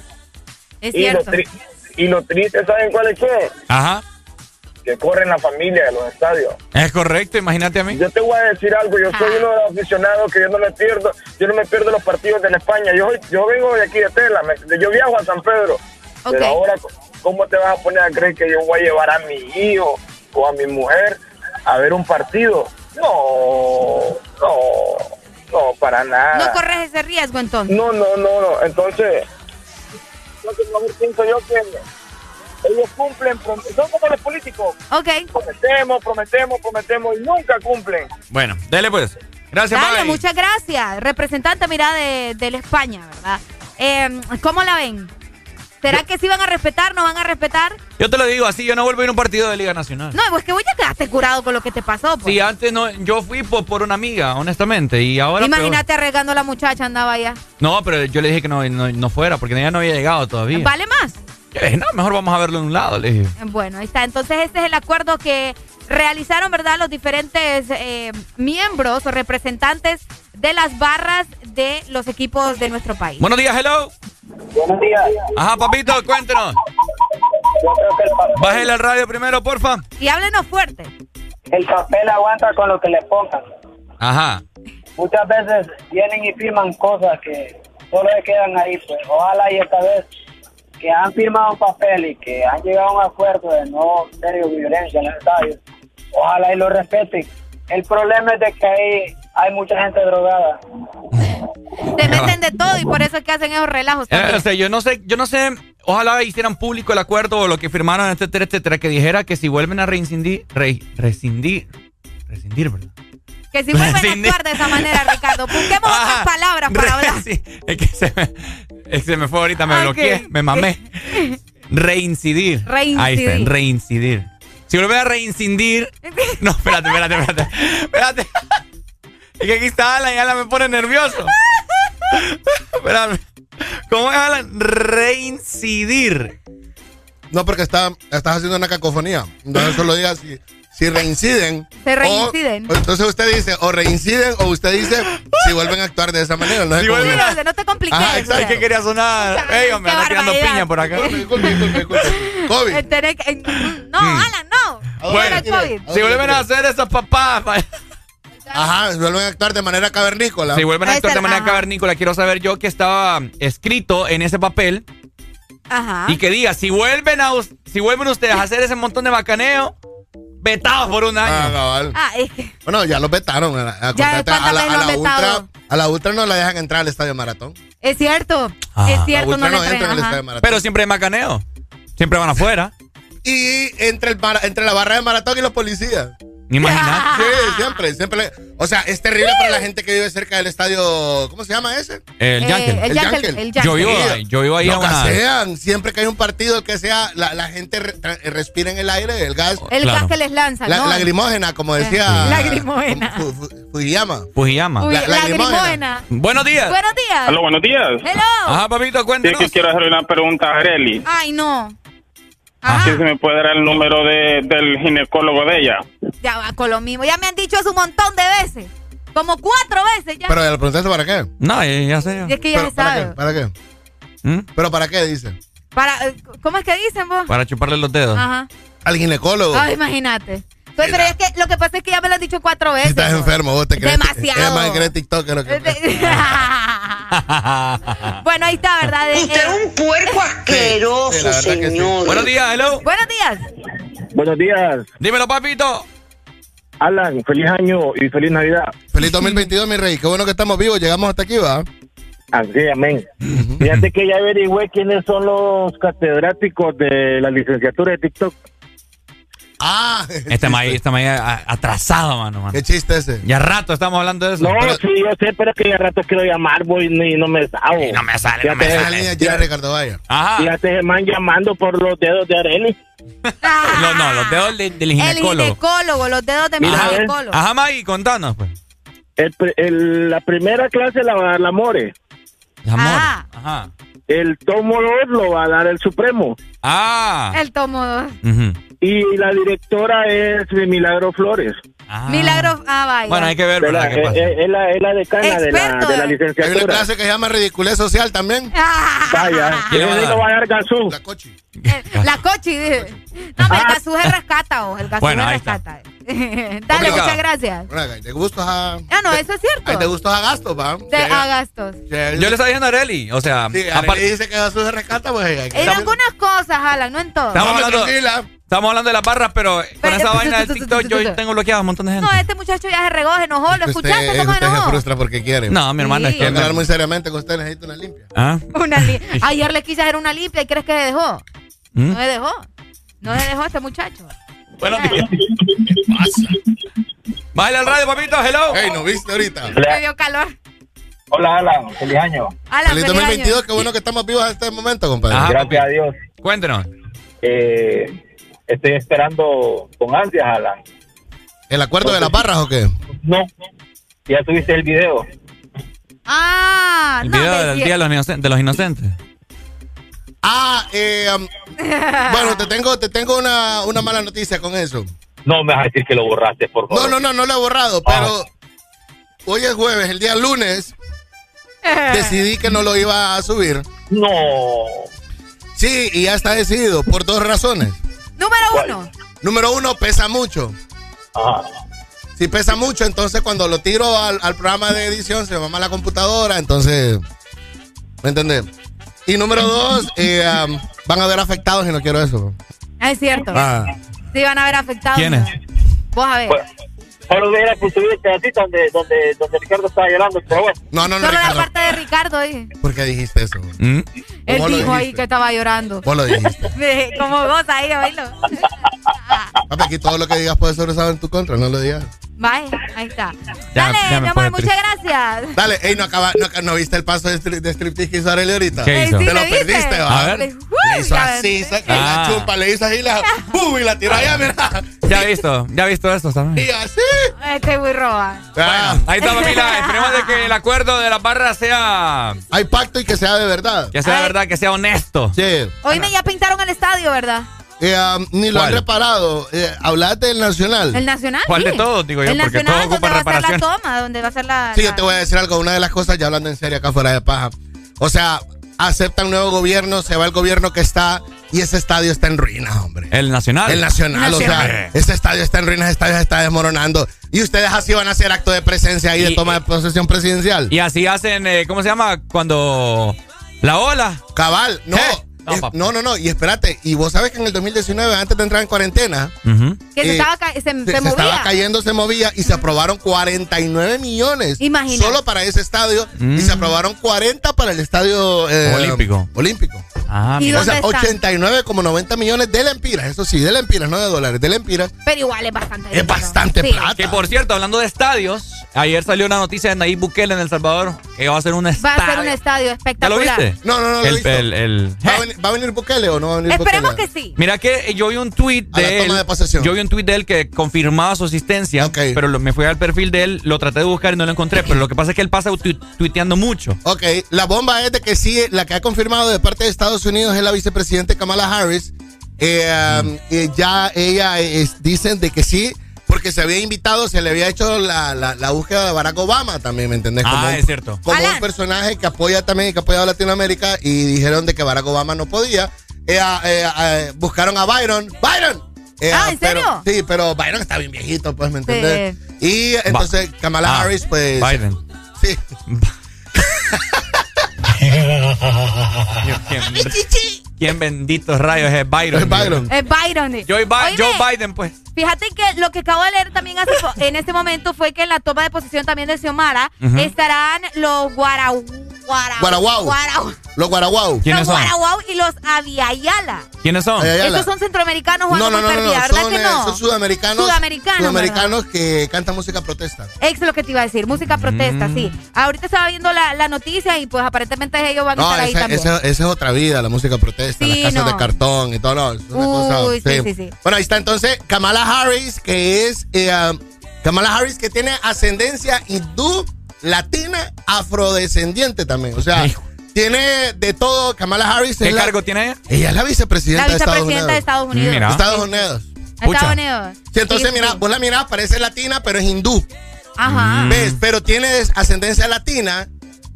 Es y, lo cierto. tri- y lo triste, ¿saben cuál es qué? Ajá. Que corren la familia de los estadios. Es correcto, imagínate a mí. Yo te voy a decir algo, yo soy uno de los aficionados que yo no me pierdo, yo no me pierdo los partidos de la España. Yo, yo vengo de aquí de Tela, me- yo viajo a San Pedro. Pero ahora, ¿cómo te vas a poner a creer que yo voy a llevar a mi hijo o a mi mujer a ver un partido? No, no, no, para nada. No corres ese riesgo entonces. No, no, no, no. Entonces, entonces mejor pienso yo que ellos cumplen, son como los políticos. Ok. Prometemos, prometemos, prometemos y nunca cumplen. Bueno, dele pues. Gracias, Dale, Mavi. muchas gracias. Representante, mira, de, de la España, ¿verdad? Eh, ¿Cómo la ven? ¿Será que sí van a respetar, no van a respetar? Yo te lo digo así, yo no vuelvo a ir a un partido de Liga Nacional. No, pues que vos ya quedaste curado con lo que te pasó. Pues. Sí, antes no, yo fui por, por una amiga, honestamente, y ahora... Imagínate arriesgando a la muchacha, andaba allá. peor. No, pero yo le dije que no, no, no fuera, porque ella no había llegado todavía. ¿Vale más? Yo le dije, no, mejor vamos a verlo en un lado, le dije. Bueno, ahí está. Entonces, este es el acuerdo que realizaron, ¿verdad?, los diferentes eh, miembros o representantes de las barras de los equipos de nuestro país. Buenos días, hello. Buenos días. Ajá, papito, cuéntenos. Yo creo que el papel, Bájale al radio primero, porfa. Y háblenos fuerte. el papel aguanta con lo que le pongan. Ajá. Muchas veces vienen y firman cosas que solo se quedan ahí. Pues ojalá y esta vez que han firmado un papel y que han llegado a un acuerdo de no tener violencia en los estadios, ojalá y lo respeten. El problema es de que ahí hay mucha gente drogada. Se meten de todo y por eso es que hacen esos relajos. Eh, o sea, yo no sé, yo no sé, ojalá hicieran público el acuerdo o lo que firmaron, etcétera, etcétera, que dijera que si vuelven a reincidir, re- rescindir, rescindir, ¿verdad? Que si vuelven a actuar de esa manera, Ricardo. Busquemos otras palabras para hablar. Sí, es que se me, es que se me fue ahorita, me Ok. bloqueé, me mamé. Reincidir. Reincidir. Ahí está, reincidir. Si vuelven a reincidir. No, espérate, espérate, espérate. Espérate. Es que aquí está Alan y Alan me pone nervioso. Espérame. ¿Cómo es Alan? Reincidir. No, porque está, estás haciendo una cacofonía. Entonces solo diga si, si reinciden. Se reinciden. o entonces usted dice o reinciden o usted dice si vuelven a actuar de esa manera. No Si vuelven No, no te compliques. Ajá, exacto. Es que quería sonar. Ey, hombre, Qué anda tirando piña por acá. COVID. Eh, eh, No, Alan, no. Bueno, COVID. si vuelven a hacer esas papás. Ajá, vuelven a actuar de manera cavernícola. Si vuelven a actuar de manera cavernícola, quiero saber yo que estaba escrito en ese papel Ajá. y que diga, si vuelven a si vuelven ustedes a hacer ese montón de bacaneo, vetados por un Ah, año. cabal. Ah, es que. Bueno, ya los vetaron. A la, Ya, a la, ¿cuántas a la ultra, vetado? a la ultra no la dejan entrar al estadio maratón. Es cierto. Ah. Es La cierto, ultra no no le entra en el traen. estadio ajá. maratón. Pero siempre hay macaneo. Siempre van afuera. Y entre, el, entre la barra de maratón y los policías. Imagínate. Sí, siempre, siempre. le- o sea, es terrible para la gente que vive cerca del estadio. ¿Cómo se llama ese? El Eh, Yankel. el Yankel, el Yankel. Yo vivo ahí, yo vivo ahí a Lo una. gasean. Siempre que hay un partido que sea, la, la gente re- respira en el aire el gas. El Claro. gas que les lanzan, La, ¿no? lagrimógena, como decía. Lagrimógena. Fu- Fu- Fujiyama. Fujiyama. La- lagrimógena. lagrimógena. Buenos días. Buenos días. Aló, buenos días. Hello. Ajá, papito, Sí, cuéntanos. que quiero hacer una pregunta a Areli. Ay, no. Si se me puede dar el número de, del ginecólogo de ella. Ya va con lo mismo. Ya me han dicho eso un montón de veces. Como cuatro veces ya. Pero ¿le preguntaste para qué? No, ya, ya sé. yo. Y es que ya Pero, se ¿Para sabe. qué? ¿Para qué? ¿Mm? ¿Pero para qué dice? Para, eh, ¿Cómo es que dicen vos? Para chuparle los dedos. Ajá. Al ginecólogo. Ay, imagínate. Pues, pero es que lo que pasa es que ya me lo han dicho cuatro Si veces. estás enfermo, vos te crees. Demasiado. Es más, crees TikTok que lo que. bueno, ahí está, ¿verdad? Usted eh, es un puerco asqueroso, sí, sí. Buenos días, hello. Buenos días. Buenos días, Dímelo, papito. Alan. Feliz año y feliz Navidad. Feliz 2022, mi rey. Qué bueno que estamos vivos. Llegamos hasta aquí, ¿va? Así, amén. Fíjate que ya averigüé quiénes son los catedráticos de la licenciatura de TikTok. Ah, Este maíz, este maíz atrasado, mano, mano. qué chiste ese. Ya rato estamos hablando de eso. No, Pero- sí, yo sé, pero que ya rato quiero llamar, voy y no me salgo. Y no me sale, no me La sale. llena Ricardo Valle. Ajá. Fíjate, man, llamando por los dedos de Areli. No, no, los dedos de- del el ginecólogo. ginecólogo, los dedos de mi ginecólogo. Ajá, Maggie, contanos, pues. El, el- la primera clase la va a dar la More. Amor. Ah. Ajá. El tomo 2 lo va a dar el Supremo. Ah. El tomo dos. Ujú. Y la directora es de Milagro Flores. Milagro, ah, vaya. Bueno, hay que ver, ¿verdad? ¿Qué Es, pasa? es- es la, es la decana de la, de la Hay una licenciatura. clase que se llama ridiculez social también. Vaya, ¿Qué le va a digo dar? va a dar gasú. La cochi. La cochi. dije. No, hombre, el gasú es rescata, o el gasú Bueno, rescata. Dale, Complicado. muchas gracias. Bueno, de gustos a. Ah, no, eso es Hay de cierto. gustos a gastos, va. De a gastos. Yo le estaba diciendo a Areli, o sea, Sí, aparte- dice que se rescata, pues. hay que- En algunas cosas, Alan, no en todo. Estamos hablando, tranquila. estamos hablando de las barras, pero con Pero- esa vaina del TikTok yo tengo bloqueado a un montón de gente. No, este muchacho ya se regó, se enojó. ¿Lo escuchaste se usted se enojó? frustra porque quiere. No, mi hermano, es que... Hablar muy seriamente con usted, necesita una limpia. ¿Ah? Una li- Ayer le quise hacer una limpia y crees que se dejó. ¿Mm? No se dejó. No se dejó este muchacho. Bueno, Bájale al radio, papito, hello. Ey, ¿no viste ahorita? Me dio calor. Hola, Alan. Feliz año. Alan, Feliz feliz 2022, año. qué bueno que estamos vivos en este momento, compadre. Ajá, Gracias a Dios. Cuéntenos. Eh, estoy esperando con ansias, Alan. ¿El acuerdo de las barras o qué? No. Ya tuviste el video. Ah, El no, video me del Día de los, Inocen- de los Inocentes. Ah, eh, um, bueno, te tengo, te tengo una, una mala noticia con eso. No me vas a decir que lo borraste, por No, favor. no, no, no lo he borrado, pero hoy es jueves, el día lunes decidí que no lo iba a subir. No. Sí, y ya está decidido, por dos razones. Número ¿Cuál? uno. Número uno, pesa mucho. Ajá. Si pesa mucho, entonces cuando lo tiro al, al programa de edición se me mama la computadora, entonces, ¿me entendés? Y número dos, eh, um, van a ver afectados y no quiero eso. Ah, Es cierto. Ah. Sí, van a ver afectados. ¿Quiénes? Vos a ver. Bueno, solo hubiera que subir el pedacito donde, donde, donde Ricardo estaba llorando, pero bueno. No, no, no, Solo la Ricardo. parte de Ricardo, dije. ¿Por qué dijiste eso? ¿Mm? Él dijo ahí que estaba llorando. Vos lo dijiste. Como vos ahí, oílo. Papi, aquí todo lo que digas puede ser usado en tu contra, no lo digas. Bye, ahí está. Ya- Dale, ya amor, muchas gracias. Dale, ey, no, acaba, no, ¿no viste el paso de, stri- de striptease que hizo Arely ahorita? ¿Qué Ey, hizo? Te lo ¿le viste? perdiste, va. A ver. Le- hizo así, saca Ah. la chumpa, le hizo así la, ¡pum! y la tiró allá, mira. Ya he visto, ya he visto esto también. Y así. Este muy roba. Ah, Ahí está, familia. Esperemos de que el acuerdo de las barras sea. hay pacto y que sea de verdad. Que sea Ay. verdad, que sea honesto. Sí. Hoy me ya pintaron el estadio, ¿verdad? Eh, um, ni lo han reparado. Eh, hablate del Nacional. El Nacional. ¿Cuál sí. de todos, digo yo? El Porque Nacional, todo ocupa donde va a ser la toma, donde va a ser la. Sí, la- yo te voy a decir algo. Una de las cosas, ya hablando en serio acá fuera de paja. O sea, aceptan nuevo gobierno, se va el gobierno que está y ese estadio está en ruinas, hombre. El Nacional. El Nacional, o sea, ese estadio está en ruinas, ese estadio se está desmoronando. Y ustedes así van a hacer acto de presencia ahí de Y- toma de posesión presidencial. Y así hacen, eh, ¿cómo se llama? Cuando. La ola. Cabal, no. ¿Qué? No, no, no, no, y espérate, y vos sabes que en el 2019, antes de entrar en cuarentena. Que se, eh, estaba ca- se, se se, movía. estaba cayendo, se movía y se aprobaron 49 millones Imagínate. solo para ese estadio Mm. y se aprobaron 40 para el estadio eh, Olímpico. Olímpico. Ah, ¿Y mira. O sea, ¿Dónde están? 89 como 90 millones de lempiras, eso sí, de lempiras, no de dólares, de lempiras. Pero igual es bastante. Es bastante Sí. plata. Que por cierto, hablando de estadios, ayer salió una noticia de Nayib Bukele en El Salvador que va a ser un Va estadio. a ser un estadio ¿Ya lo espectacular. viste? No, no, no lo el- ¿Va, a venir, Bukele o no va a venir Esperemos Bukele? que sí. Mira que yo vi un tweet A la de él. toma de posesión. Yo vi un tweet de él que confirmaba su asistencia, Ok. pero lo- me fui al perfil de él, lo traté de buscar y no lo encontré. Pero lo que pasa es que él pasa tu- tuiteando mucho. Ok, la bomba es de que sí, la que ha confirmado de parte de Estados Unidos es la vicepresidenta Kamala Harris. Eh, um, eh, ya ella es- dicen de que sí, porque se había invitado, se le había hecho la, la- la búsqueda de Barack Obama también, ¿me entendés? Ah, un- es cierto. Como Alan. un personaje que apoya también y que apoya a Latinoamérica y dijeron de que Barack Obama no podía. Eh, ah, eh, eh, buscaron a Byron. ¡Byron! Eh, Ah, ¿en pero- serio? sí, pero Byron está bien viejito, pues, ¿me entendés? Y entonces Kamala Ah, Harris, pues... Biden. Sí. ¿Quién, benditos rayos es Byron? Es Byron. Es Byron. Joe, Bi- Oíme, Joe Biden, pues. Fíjate que lo que acabo de leer también hace en este momento fue que en la toma de posición también de Xiomara Ujú. estarán los guarau, Guaraguau. Los Guaraguau. ¿Quiénes los son? guaraguau y los aviala. ¿Quiénes son? Ay, ay, ay. Estos son centroamericanos No, jugando no, no, no, no, perdida, ¿verdad son, que eh, no? son sudamericanos. Sudamericanos, Sudamericanos que cantan música protesta. Eso es lo que te iba a decir, música protesta, Mm. sí. Ahorita estaba viendo la, la noticia y pues aparentemente ellos van a No, estar ahí esa, también. esa- esa es otra vida, la música protesta, Sí, las casas no. de cartón y todo. No, es una Uy, cosa, sí, sí, sí. Bueno, ahí está entonces Kamala Harris, que es eh, um, Kamala Harris, que tiene ascendencia hindú, latina, afrodescendiente también. O sea, Hijo. tiene de todo. Kamala Harris ¿Qué es la- cargo tiene ella? Ella es la vicepresidenta, La de Estados vicepresidenta Unidos. de Estados Unidos. Mira. Estados Unidos. Estados Unidos. Sí, entonces, mira, vos la mirás, parece latina, pero es hindú. Ajá. ¿Ves? Pero tiene ascendencia latina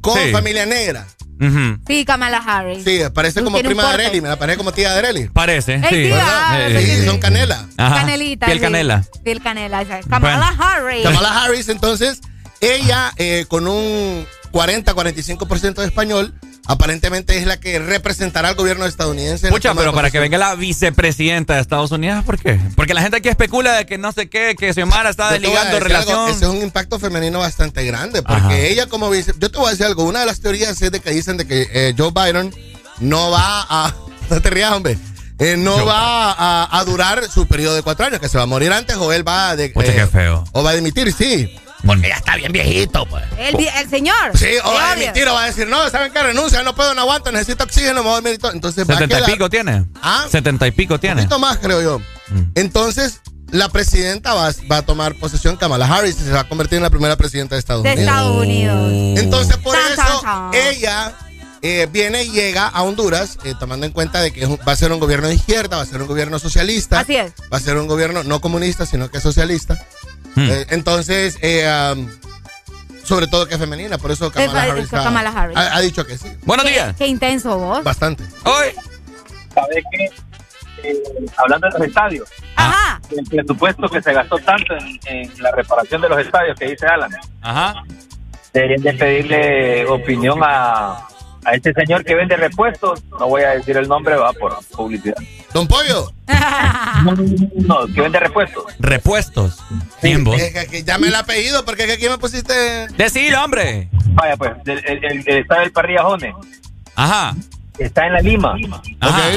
con familia negra. Sí, Kamala Harris. Sí, parece como prima de Areli, me parece como tía de Areli. Parece, sí. sí, son canela. Canelita. Piel canela. Piel canela. Kamala Harris. Kamala Harris, entonces, ella eh, con un 40-45% de español aparentemente es la que representará al gobierno estadounidense. Escucha, pero para que venga la vicepresidenta de Estados Unidos, ¿por qué? Porque la gente aquí especula de que no sé qué, que Xiomara está desligando relación. ese es un impacto femenino bastante grande, porque ella como vice... Yo te voy a decir algo, una de las teorías es de que dicen de que eh, Joe Biden no va a... No te rías, hombre. Eh, no va a, durar su periodo de cuatro años, que se va a morir antes o él va a... De, qué feo. O va a dimitir, sí. Porque ya está bien viejito, pues. El, el señor. Sí, o va a emitir o va a decir, no, ¿saben qué? Renuncia, no puedo, no aguanto, necesito oxígeno, me voy a emitir. Entonces, ¿70 y pico tiene? ¿Ah? ¿70 y pico tiene? Un poquito más, creo yo. Mm. Entonces, la presidenta va, va, a tomar posesión, Kamala Harris, y se va a convertir en la primera presidenta de Estados de Unidos. Estados Unidos. Entonces, por eso, ella eh, viene y llega a Honduras, eh, tomando en cuenta de que va a ser un gobierno de izquierda, va a ser un gobierno socialista. Así es. Va a ser un gobierno no comunista, sino que socialista. Mm. Eh, entonces, um, sobre todo que es femenina, por eso Kamala, Harris, Ha, dicho que sí. Buenos días. Qué intenso vos. Bastante. Hoy. ¿Sabes qué? Eh, hablando de los estadios, Ajá. el presupuesto que se gastó tanto en, la reparación de los estadios que dice Alan, Ajá. deberían de pedirle opinión a, a este señor que vende repuestos, no voy a decir el nombre, va por publicidad. Don Pollo. no, que vende repuestos. Repuestos. Sí, es que, llame el apellido, porque aquí me pusiste. Decir, hombre. Vaya, pues, el, el, el, está del Parrilla Jone. Ajá. Está en la Lima. Ajá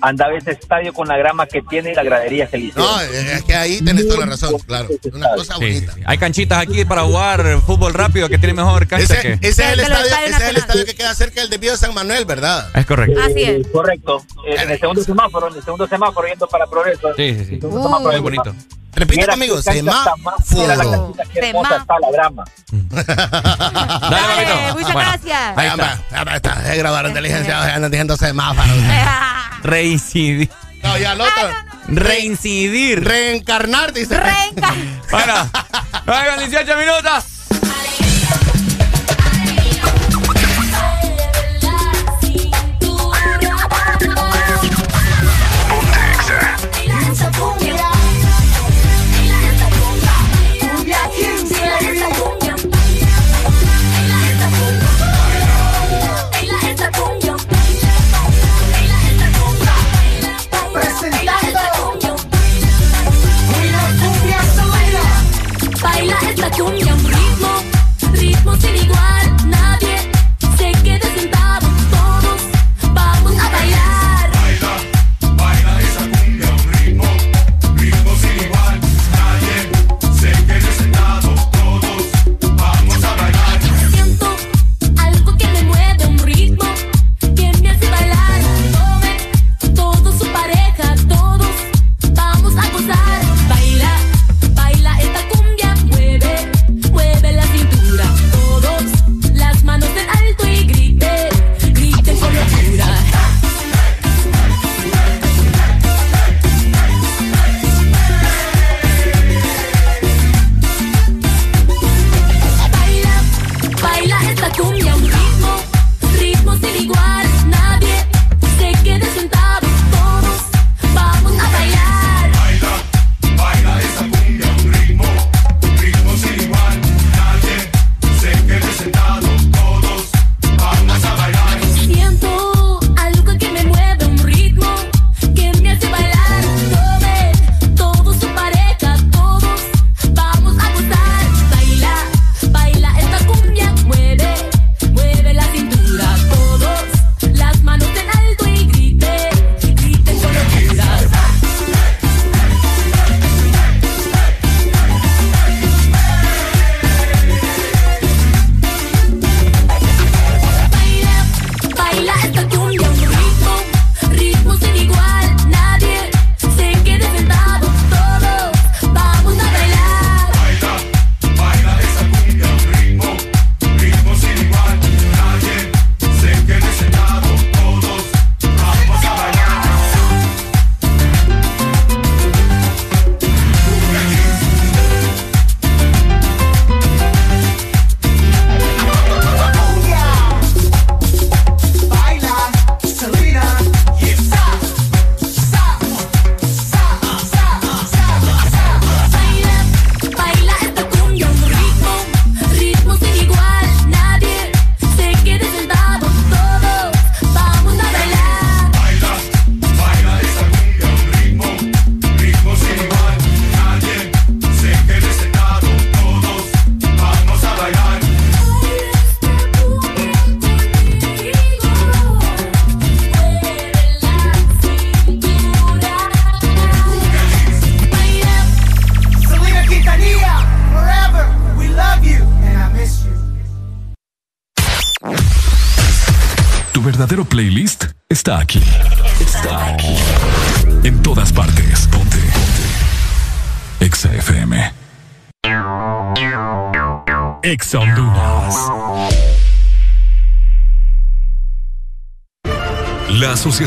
andaba ese estadio con la grama que tiene y la gradería que le No, es que ahí tenés toda la razón, claro. Una cosa bonita. Hay canchitas aquí para jugar fútbol rápido que tiene mejor cancha ese, que... Ese, es el, estadio, ese es el estadio que queda cerca del de San Manuel, ¿verdad? Es correcto. Así es. correcto. Eh, en el segundo semáforo, en el segundo semáforo yendo para Progreso. Sí, sí, sí. Uh, muy bonito. Repite conmigo, semáforo. Está la grama. Dale, muchas gracias. Ahí está. está. grabaron inteligencia, andan diciendo semáforo. Reincidir. No, ya lo otro. Reincidir. Reencarnar, dice. Reencarnar. Bueno, 9 18 minutos.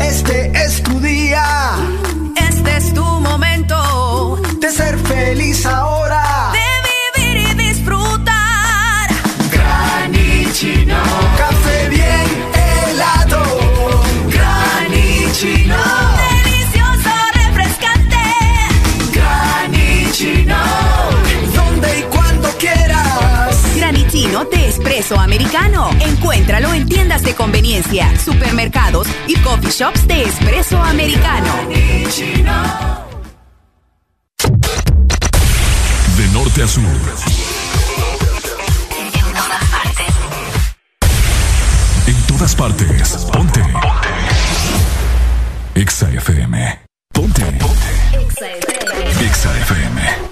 Este es tu día. Este es tu momento. De ser feliz ahora. De vivir y disfrutar. Granichino. Café espresso americano. Encuéntralo en tiendas de conveniencia, supermercados y coffee shops de espresso americano. De norte a sur. En todas partes. Ponte. Ponte. Exa FM. Ponte. Ponte. Exa FM.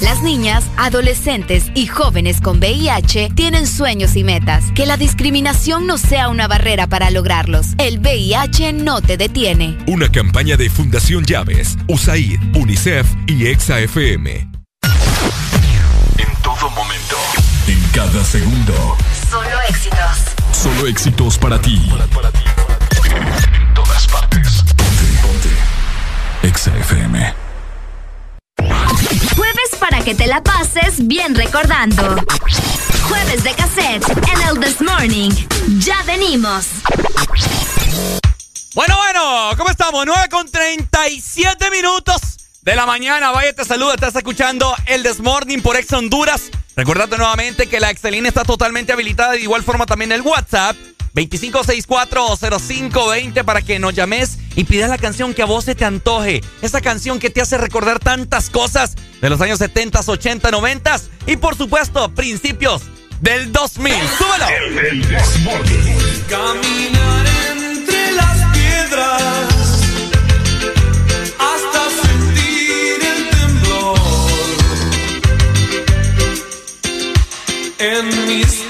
Las niñas, adolescentes y jóvenes con VIH tienen sueños y metas. Que la discriminación no sea una barrera para lograrlos. El VIH no te detiene. Una campaña de Fundación Llaves, USAID, UNICEF y EXA-FM. En todo momento, en cada segundo. Solo éxitos. Solo éxitos para ti. En todas partes. Ponte, ponte. EXA-FM para que te la pases bien recordando. Jueves de cassette en el This Morning. Ya venimos. Bueno, bueno, ¿cómo estamos? 9 con 37 minutos de la mañana. Vaya, te saluda. Estás escuchando el This Morning por Ex Honduras. Recuérdate nuevamente que la Excelina está totalmente habilitada. De igual forma también el WhatsApp 25640520 para que nos llames y pidas la canción que a vos se te antoje. Esa canción que te hace recordar tantas cosas de los años 70, 80, 90 y por supuesto principios del 2000. ¡Súbelo! El, el Caminar entre las piedras. en mis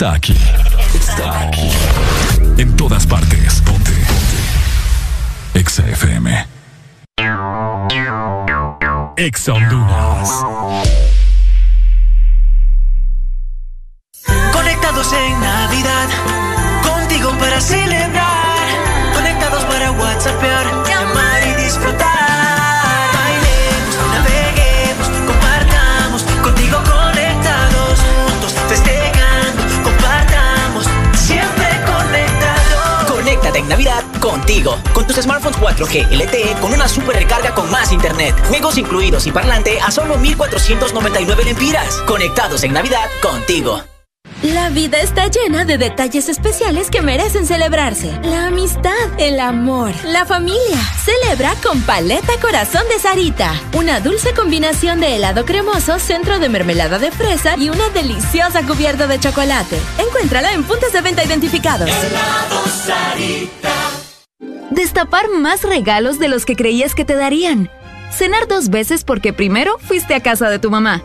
playlist Conectados en Navidad contigo. La vida está llena de detalles especiales que merecen celebrarse. La amistad, el amor, la familia. Celebra con Paleta Corazón de Sarita. Una dulce combinación de helado cremoso, centro de mermelada de fresa y una deliciosa cubierta de chocolate. Encuéntrala en puntos de venta identificados. Destapar más regalos de los que creías que te darían. Cenar dos veces porque primero fuiste a casa de tu mamá.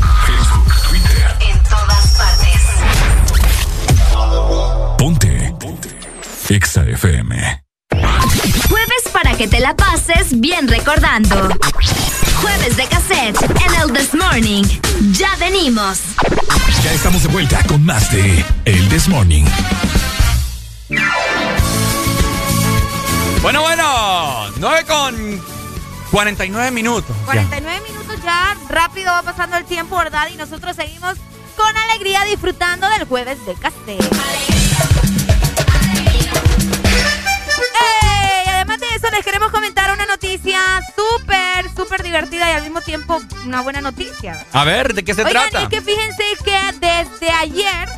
Exa FM. Jueves para que te la pases bien recordando. Jueves de cassette en el This Morning. Ya venimos. Ya estamos de vuelta con más de El This Morning. Bueno, bueno, 9 con 49 minutos. Ya. 49 minutos ya, rápido va pasando el tiempo, ¿verdad? Y nosotros seguimos con alegría disfrutando del jueves de Castel. Les queremos comentar una noticia súper, súper divertida y al mismo tiempo una buena noticia. A ver, ¿de qué se Oigan, trata? es que fíjense que desde ayer,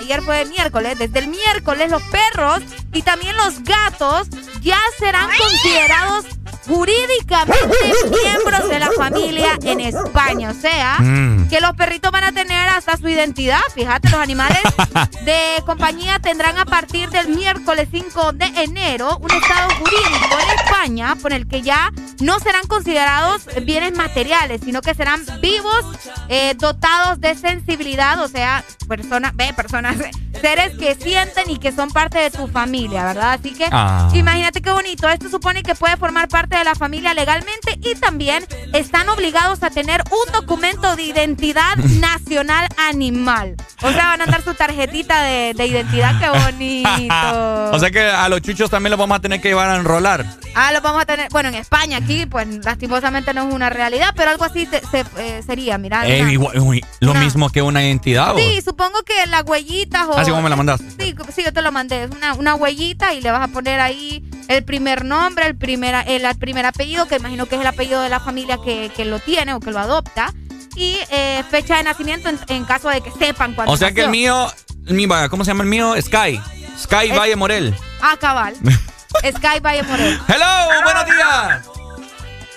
ayer fue miércoles, desde el miércoles los perros y también los gatos ya serán considerados jurídicamente miembros de la familia en España. O sea, Mm. que los perritos van a tener hasta su identidad. Fíjate, los animales de compañía tendrán a partir del miércoles 5 de enero un estado jurídico en España por el que ya no serán considerados bienes materiales, sino que serán vivos, eh, dotados de sensibilidad, o sea, personas, ve, personas, seres que sienten y que son parte de tu familia, ¿verdad? Así que Ah. imagínate qué bonito. Esto supone que puede formar parte de la familia legalmente y también están obligados a tener un documento de identidad nacional animal. O sea, van a dar su tarjetita de, de identidad, qué bonito. o sea que a los chuchos también los vamos a tener que llevar a enrolar. Ah, lo vamos a tener, bueno, en España aquí, pues lastimosamente no es una realidad, pero algo así se, se, eh, sería, mira. Eh, una- igual- uy, lo una- mismo que una identidad. ¿o? Sí, supongo que las huellitas o... Así como me la mandaste. Sí, sí, yo te lo mandé. Es una, una huellita y le vas a poner ahí el primer nombre, el primer, el, el primer apellido, que imagino que es el apellido de la familia que, que lo tiene o que lo adopta. Y eh, fecha de nacimiento en, en caso de que sepan cuándo O sea que el mío, mío, ¿cómo se llama el mío? Sky. Sky Valle Morel. Ah, cabal. Sky Valle Morel. Hello, buenos días.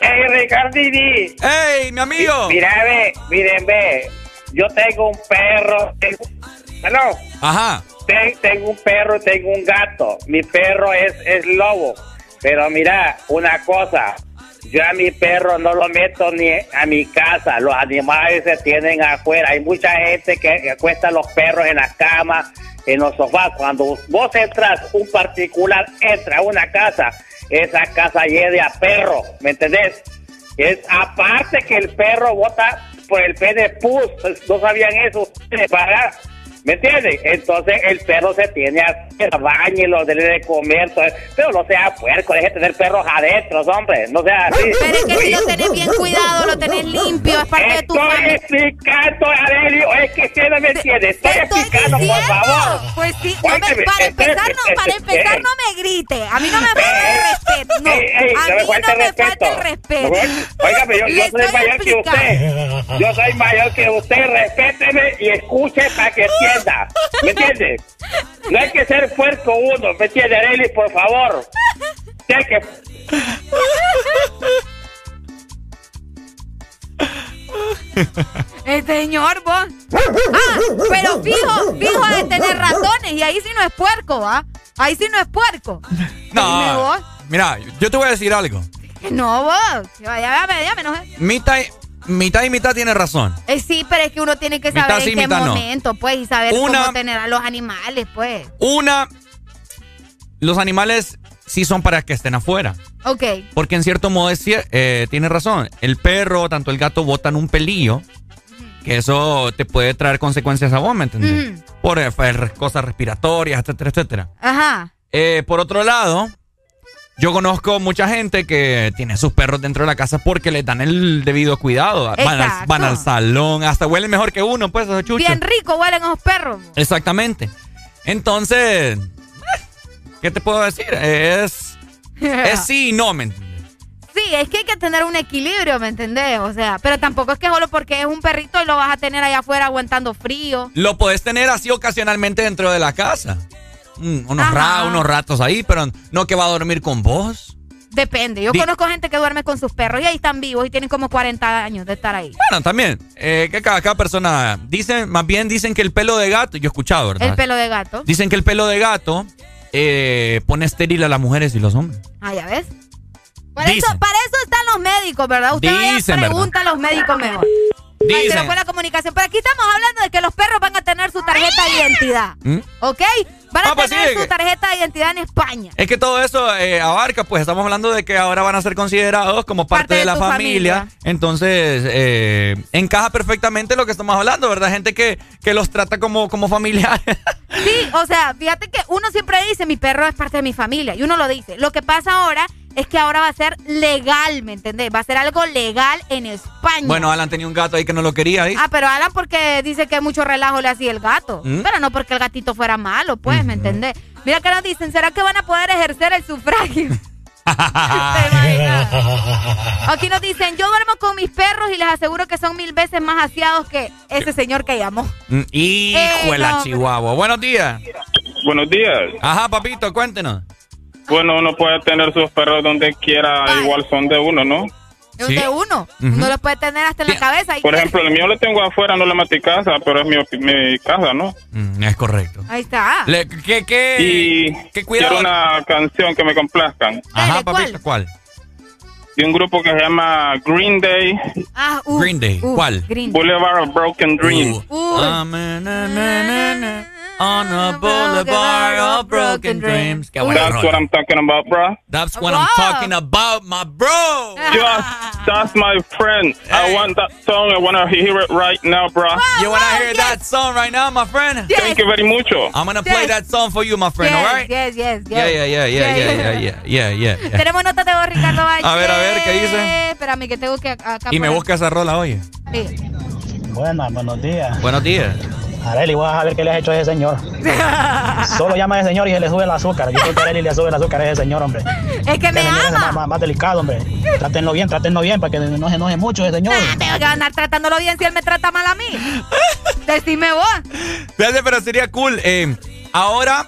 Hey, Ricardini. Hey, mi amigo. Mira, ve, miren, ve. Yo tengo un perro. Tengo... Hello. Ajá. Ten- tengo un perro y tengo un gato. Mi perro es, es lobo. Pero mira, una cosa. Yo a mi perro no lo meto ni a mi casa. Los animales se tienen afuera. Hay mucha gente que acuesta a los perros en las camas, en los sofás. Cuando vos entras, un particular entra a una casa, esa casa llena a perro. ¿Me entendés? Es aparte que el perro bota por el pene pus. No sabían eso. ¿Me entiendes? Entonces el perro se tiene a hacer baño, dele de comer, pero no sea puerco, deje de tener perros adentro, hombre, no sea así. Pero es que si lo tenés bien cuidado, lo tenés limpio, es parte de tu Estoy familia. explicando, Adelio, es que usted no me entiende. Estoy, explicando, por favor. Pues sí, no me- para empezar, no, para empezar no me grite. A mí no me falta el respeto. No, Ey, ey, a mí no me respeto. falta el respeto. Óigame, yo, yo soy estoy mayor que usted. Yo soy mayor que usted. Respéteme y escuche para que entienda. ¿Me entiende? No hay que ser puerco uno, ¿me entiende, Arely? Por favor. Que... El señor, vos. Ah, pero fijo, fijo de tener ratones y ahí sí no es puerco, ¿va? Ahí sí no es puerco. No, vos. mira, yo te voy a decir algo. No, vos. Que vaya, ya, ya me enojé. Mitad, y- mitad tiene razón. Eh, sí, pero es que uno tiene que Mitad saber sí, en qué no. momento, pues, y saber Una- cómo tener a los animales, pues. Una, los animales sí son para que estén afuera. Ok. Porque en cierto modo es eh, tiene razón. El perro, tanto el gato, botan un pelillo. Que eso te puede traer consecuencias a vos, ¿me entendés? Por eh, fer- cosas respiratorias, etcétera, etcétera. Ajá. Eh, por otro lado, yo conozco mucha gente que tiene sus perros dentro de la casa porque les dan el debido cuidado. Van al, Exacto. van al salón, hasta huelen mejor que uno, pues, esos chuchos. Bien rico huelen esos perros. Exactamente. Entonces, eh, ¿qué te puedo decir? Es, es sí y no, ¿me entiendes? Sí, es que hay que tener un equilibrio, ¿me entendés? O sea, pero tampoco es que solo porque es un perrito y lo vas a tener allá afuera aguantando frío. Lo podés tener así ocasionalmente dentro de la casa. Mm, unos, Ajá. ra- unos ratos ahí, pero no que va a dormir con vos. Depende. Yo Di- conozco gente que duerme con sus perros y ahí están vivos y tienen como 40 años de estar ahí. Bueno, también, eh, que cada, cada persona, dicen, más bien dicen que el pelo de gato, yo he escuchado, ¿verdad? El pelo de gato. Dicen que el pelo de gato eh, pone estéril a las mujeres y los hombres. Ah, ya ves. Para eso, para eso están los médicos, ¿verdad? Usted Dicen, pregunta a los médicos mejor. Ay, se Dicen. nos fue la comunicación. Pero aquí estamos hablando de que los perros van a tener su tarjeta de identidad. ¿Mm? ¿Ok? Van a Ah, pues sí, tener su tarjeta de identidad en España. Es que todo eso eh, abarca, pues estamos hablando de que ahora van a ser considerados como parte, Parte de de, la familia. familia. Entonces, eh, encaja perfectamente lo que estamos hablando, ¿verdad? Gente que, que los trata como, como familiares. Sí, o sea, fíjate que uno siempre dice, mi perro es parte de mi familia, y uno lo dice. Lo que pasa ahora es que ahora va a ser legal, ¿me entendés? Va a ser algo legal en España. bueno, Alan tenía un gato ahí que no lo quería ahí. Ah, pero Alan porque dice que mucho relajo le hacía el gato. ¿Mm? Pero no porque el gatito fuera malo, pues, ¿me entendés? Mira que nos dicen, ¿será que van a poder ejercer el sufragio? Aquí nos dicen, yo duermo con mis perros y les aseguro que son mil veces más aseados que ese señor que llamó. Hijo de la chihuahua. Buenos días. Buenos días. Ajá, papito, cuéntenos. Bueno, uno puede tener sus perros donde quiera, igual son de uno, ¿no? Es Sí. de uno. Ujú. Uno los puede tener hasta en la cabeza. Por ejemplo, el mío lo tengo afuera, no le maté casa, pero es mi, mi casa, ¿no? Mm, es correcto. Ahí está. Le- ¿Qué, qué, Y qué cuidado? quiero una canción que me complazcan. Ajá, papito, ¿cuál? De un grupo que se llama Green Day. Ah, uh, Green Day, uh, ¿cuál? Green Day. Boulevard of Broken Dreams. Uh. On a boulevard of broken dreams. Qué buena That's rola. what I'm talking about, bro. That's what I'm talking about, my bro. Just, that's my friend. I want that song. I want to hear it right now, bro. You wanna hear that song right now, my friend? Thank you very much. I'm gonna play Yes. that song for you, my friend, Yes, all right? yes, yes, yes. Yeah, yeah, yeah, yeah, Yeah, yeah, yeah. yeah, yeah, yeah, yeah. Tenemos notas de voz, Ricardo Valle. A ver, a ver, ¿qué dice? Espérame, que tengo que acá Y me poner- busca esa rola, oye. Sí. Buenas, buenos días. Buenos días. Areli, voy a ver qué le has hecho a ese señor. Solo llama a ese señor y se le sube el azúcar. Yo creo que a Areli le sube el azúcar a ese señor, hombre. Es que me ama. más, más- más delicado, hombre. Trátenlo bien, trátenlo bien para que no se enoje mucho ese señor. Tengo que andar tratándolo bien si él me trata mal a mí. Decime vos. Fíjate, pero sería cool. eh, ahora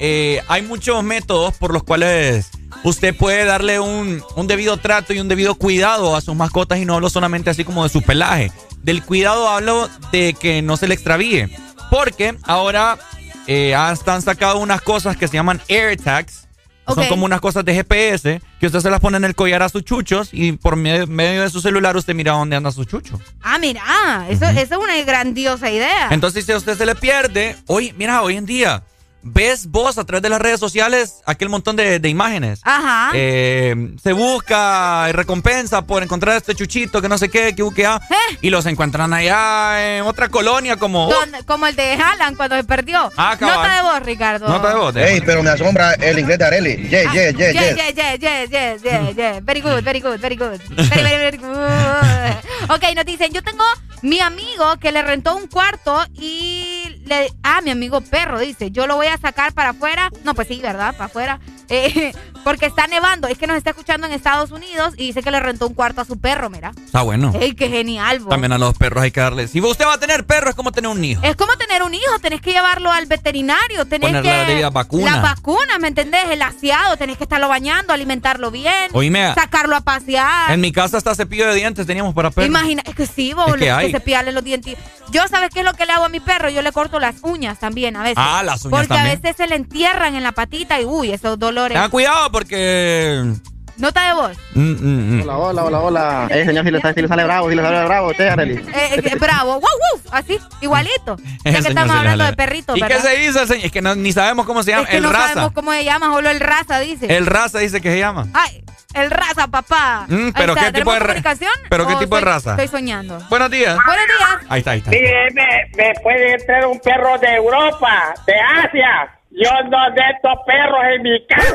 eh, hay muchos métodos por los cuales usted puede darle un, un debido trato y un debido cuidado a sus mascotas y no hablo solamente así como de su pelaje. Del cuidado hablo de que no se le extravíe. Porque ahora eh, han sacado unas cosas que se llaman AirTags. que Son como unas cosas de GPS que usted se las pone en el collar a sus chuchos y por medio, medio de su celular usted mira dónde anda su chucho. Ah, mira, eso, eso es una grandiosa idea. Entonces, si a usted se le pierde, hoy, mira, hoy en día, ves vos a través de las redes sociales aquel montón de, de imágenes. Ajá. Eh, se busca y recompensa por encontrar a este chuchito que no sé qué, que que ah, y los encuentran allá en otra colonia como... Don- como el de Alan cuando se perdió. Ah, cabal. Nota de voz, Ricardo. Nota de voz. Ey, pero me asombra el inglés de Areli. Yeah, Ah, yeah, yeah, yes, yeah. yes, yes, yes, yes, yes, yes. Very good, very good, very good. Very, very, very good. Ok, nos dicen, yo tengo mi amigo que le rentó un cuarto y le... Ah, mi amigo perro, dice, yo lo voy a sacar para afuera. No, pues sí, ¿verdad? Para afuera. Eh, Porque está nevando. Es que nos está escuchando en Estados Unidos y dice que le rentó un cuarto a su perro, mira. Está bueno. ¡Ey, qué genial, vos. También a los perros hay que darles. Si usted va a tener perro, es como tener un hijo. Es como tener un hijo, tenés que llevarlo al veterinario, tenés Ponerle que... la debida vacuna. La vacuna, ¿me entendés? El aseado, tenés que estarlo bañando, alimentarlo bien. Oíme. Sacarlo a pasear. En mi casa hasta cepillo de dientes teníamos para perros. Imagina, es que sí, vos, Es que hay. cepillarle los dientes. Yo, ¿sabes qué es lo que le hago a mi perro? Yo le corto las uñas también a veces. Ah, las uñas Porque también. A veces se le entierran en la patita y uy, esos dolores. Tengan cuidado porque. Nota de voz. Mm, mm, mm. Hola, hola, hola, hola. Eh, señor, si le, sale- si le sale bravo, si le sale bravo, usted, Arely. Eh, eh, bravo, wow, wow, así, igualito. Ya que señor estamos hablando de perritos, ¿Y ¿verdad? qué se el señor? Es que no- ni sabemos cómo se llama. Es que el no raza. sabemos cómo se llama, solo el raza dice. El raza dice que se llama. Ay, el raza, papá. Mm, Ahí pero está, ¿qué tipo ¿tenemos de comunicación? pero qué ¿O tipo de raza? Estoy soñando. Buenos días. Buenos días. Ahí está, ahí está. Mire, me, me puede entrar un perro de Europa, de Asia. Yo no estos perros en mi casa.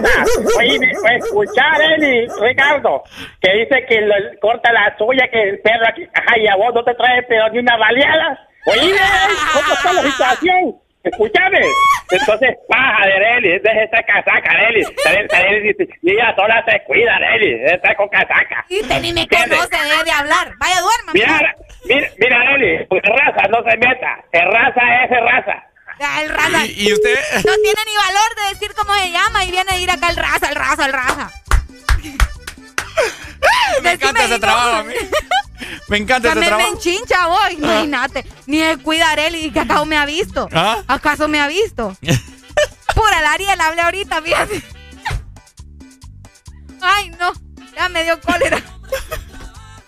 Oye, escuchar, Eli, Ricardo, que dice que lo- corta la suya, que el perro aquí, ajá, y a vos no te trae pero ni una baleada. Oye, ¿cómo está la situación? Escúchame. Entonces, paja de Arely, deja esa casaca, dice, y ella sola se cuida, Arely, está con casaca. Y usted ni me conoce, debe de hablar. Vaya, duerma. Mira, mira, mira, Arely, pues raza, no se meta. Raza, es raza. El raza. ¿Y, y usted? No tiene ni valor de decir cómo se llama y viene a ir acá el raza, el raza, el raza. Me encanta ese trabajo a mí. Me encanta ese También me trabajo. enchincha vos, imagínate. Ni el cuidar él y que acaso me ha visto. ¿Ah? ¿Acaso me ha visto? Pura la Ariel hablé ahorita, fíjate. Ay, no. Ya me dio cólera.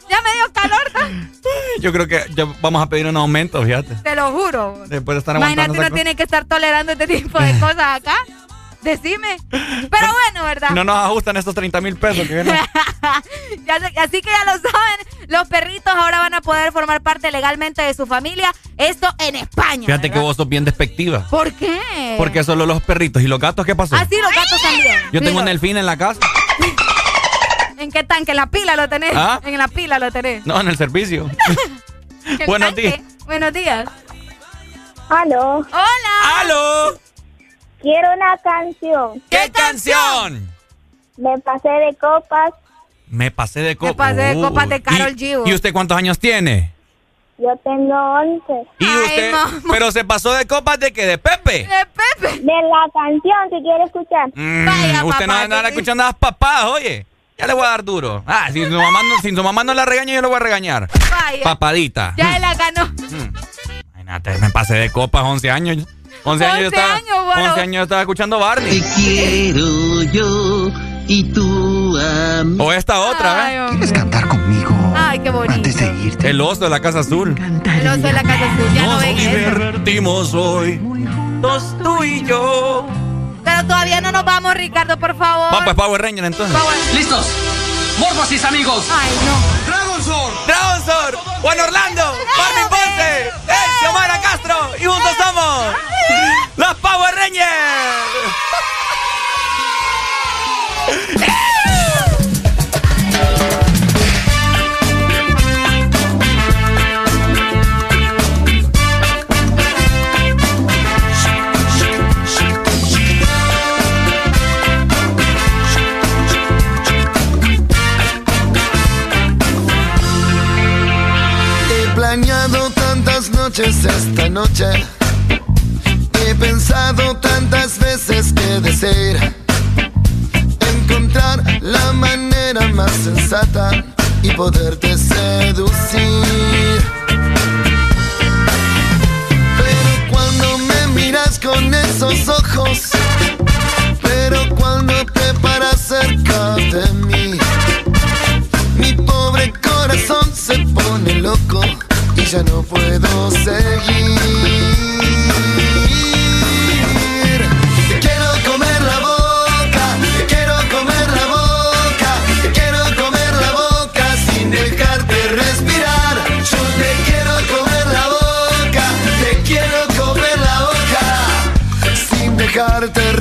Ya me dio calor. Yo creo que ya vamos a pedir un aumento, fíjate. te lo juro. Después de estar. Imagínate, uno cosa. tiene que estar tolerando este tipo de cosas acá. Decime. Pero bueno, ¿verdad? No nos ajustan estos 30 mil pesos que vienen. Así que ya lo saben, los perritos ahora van a poder formar parte legalmente de su familia. Esto en España. Fíjate que vos sos bien despectiva. ¿Por qué? Porque solo los perritos y los gatos, ¿qué pasó? Ah, sí, los gatos también. Yo tengo un delfín en la casa. ¿En qué tanque? ¿En la pila lo tenés? ¿Ah? En la pila lo tenés. No, en el servicio. ¿El Buenos tanque? días. Buenos días. Aló. Hola. ¡Aló! Quiero una canción. ¿Qué canción? Me pasé de copas. Me pasé de copas. pasé de copas de Karol G. ¿Y usted cuántos años tiene? Yo tengo 11. ¿Y usted? Pero se pasó de copas de qué? ¿De Pepe? De Pepe. De la canción, si quiere escuchar. Mm, Vaya, usted no te- escuchando a las papás, oye. Ya le voy a dar duro. Ah, si su mamá no, si su mamá no la regaña, yo le voy a regañar. Vaya. Papadita. Ya la ganó. Imagínate, me pasé de copas 11 años. 11 años yo 11 estaba, años, bueno. 11 años yo estaba escuchando Barney. quiero yo y tú a mí. O esta otra, Ay, ¿ves? hombre. cantar conmigo? Ay, qué bonito. El oso de la Casa Azul. El oso de la casa azul. Ya no Nos eso. divertimos hoy. Dos tú y yo. Pero todavía no nos vamos, Ricardo, por favor. Va, pues Power Ranger entonces. ¿Listos? ¡Morbosis, amigos! Ay, no. Dragon Sword. Dragon Sword. Juan Orlando. Marvin Ponce. El Xiomara Castro. Y juntos somos. Los Power Rangers. noches esta noche. He pensado tantas veces que desear encontrar la manera más sensata y poderte seducir. Pero cuando me miras con esos ojos, pero cuando te paras cerca de mí, mi pobre corazón se pone loco y ya no puedo seguir. Te quiero comer la boca, te quiero comer la boca, te quiero comer la boca sin dejarte respirar. Yo te quiero comer la boca, te quiero comer la boca sin dejarte respirar.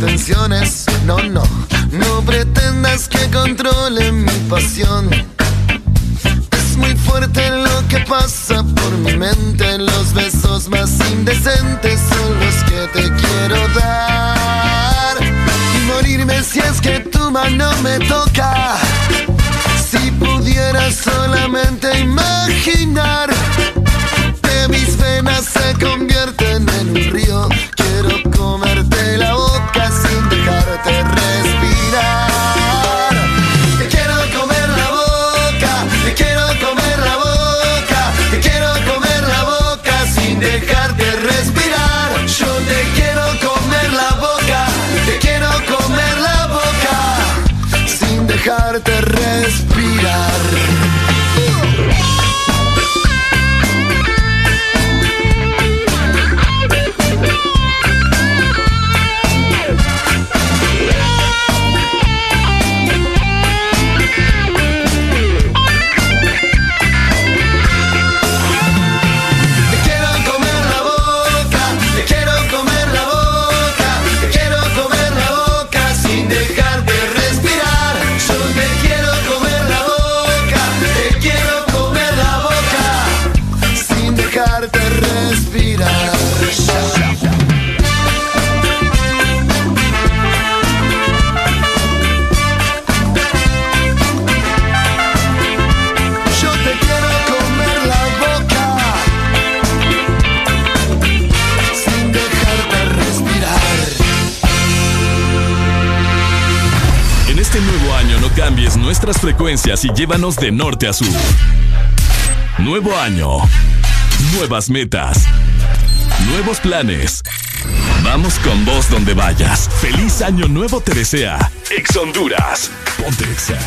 Ilusiones. No, no, no pretendas que controle mi pasión. Es muy fuerte lo que pasa por mi mente. Los besos más indecentes son los que te quiero dar. Y morirme si es que tu mano me toca. Si pudiera solamente imaginar que mis venas se convierten en un río, dejarte respirar. Frecuencias y llévanos de norte a sur. Nuevo año. Nuevas metas. Nuevos planes. Vamos con vos donde vayas. Feliz año nuevo te desea. Ex Honduras. Ponte Exa.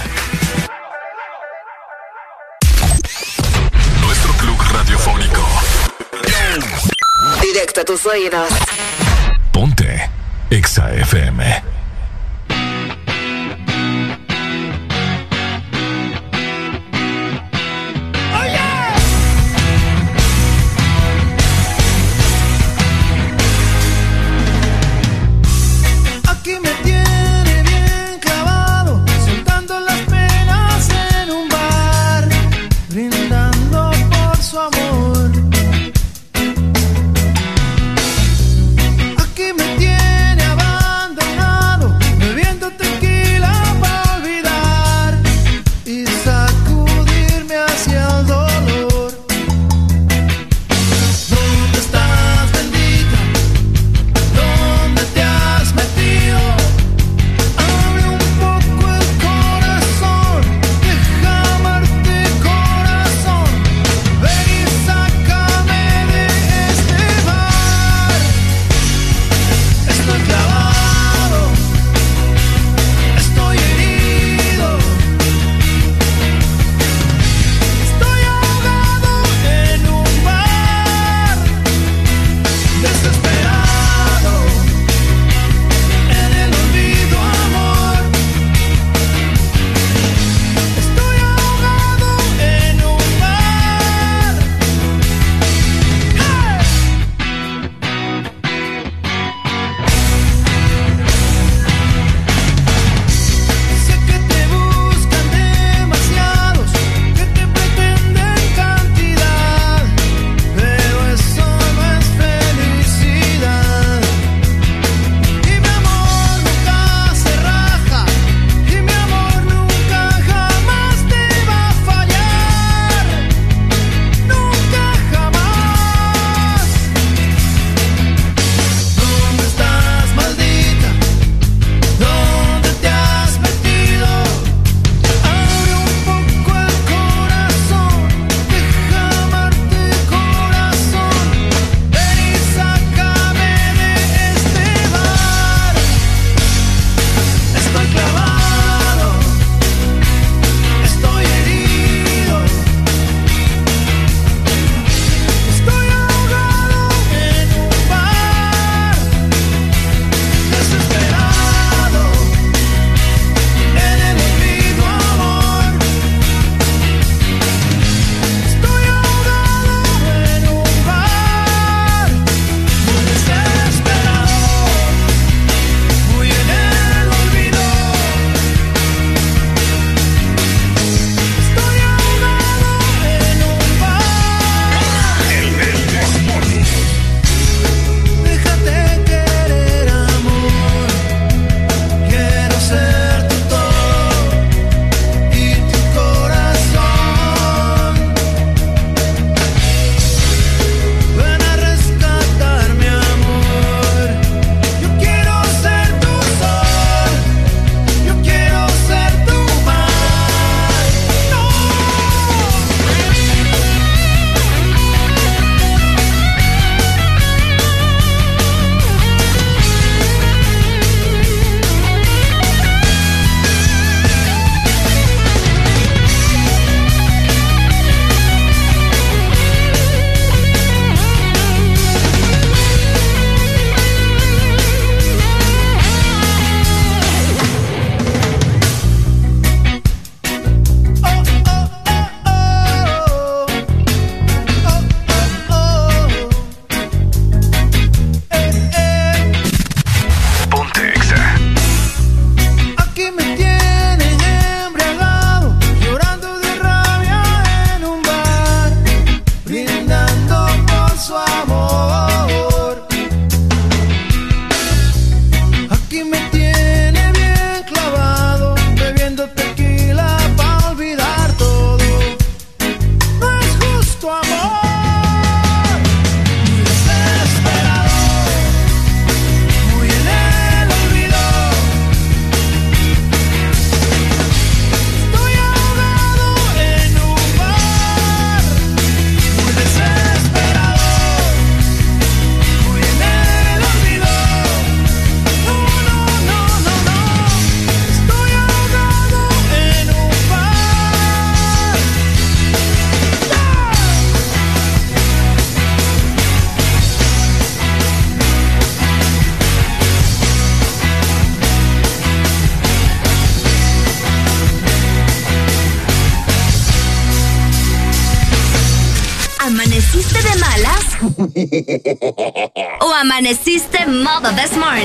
Nuestro club radiofónico. Directo a tus oídos. Ponte Exa FM.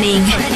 Morning?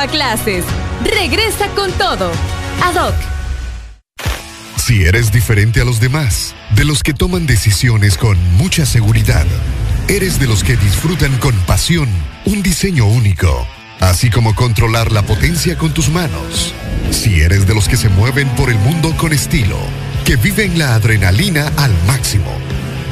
a clases. Regresa con todo. Ad hoc. Si eres diferente a los demás, de los que toman decisiones con mucha seguridad, eres de los que disfrutan con pasión un diseño único, así como controlar la potencia con tus manos. Si eres de los que se mueven por el mundo con estilo, que viven la adrenalina al máximo,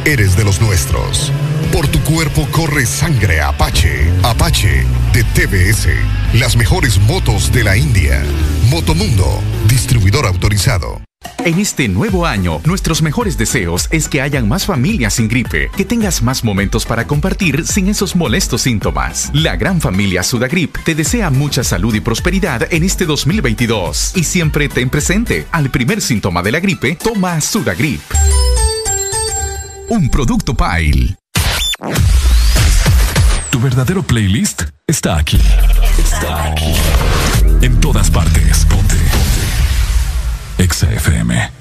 eres de los nuestros. Por tu cuerpo corre sangre Apache, Apache de TBS las mejores motos de la India. Motomundo, distribuidor autorizado. En este nuevo año, nuestros mejores deseos es que hayan más familias sin gripe, que tengas más momentos para compartir sin esos molestos síntomas. La gran familia Sudagrip te desea mucha salud y prosperidad en este 2022. Y siempre ten presente, al primer síntoma de la gripe, toma Sudagrip. Un producto Pile. Tu verdadero playlist está aquí en todas partes. Ponte. Ponte. Exa FM.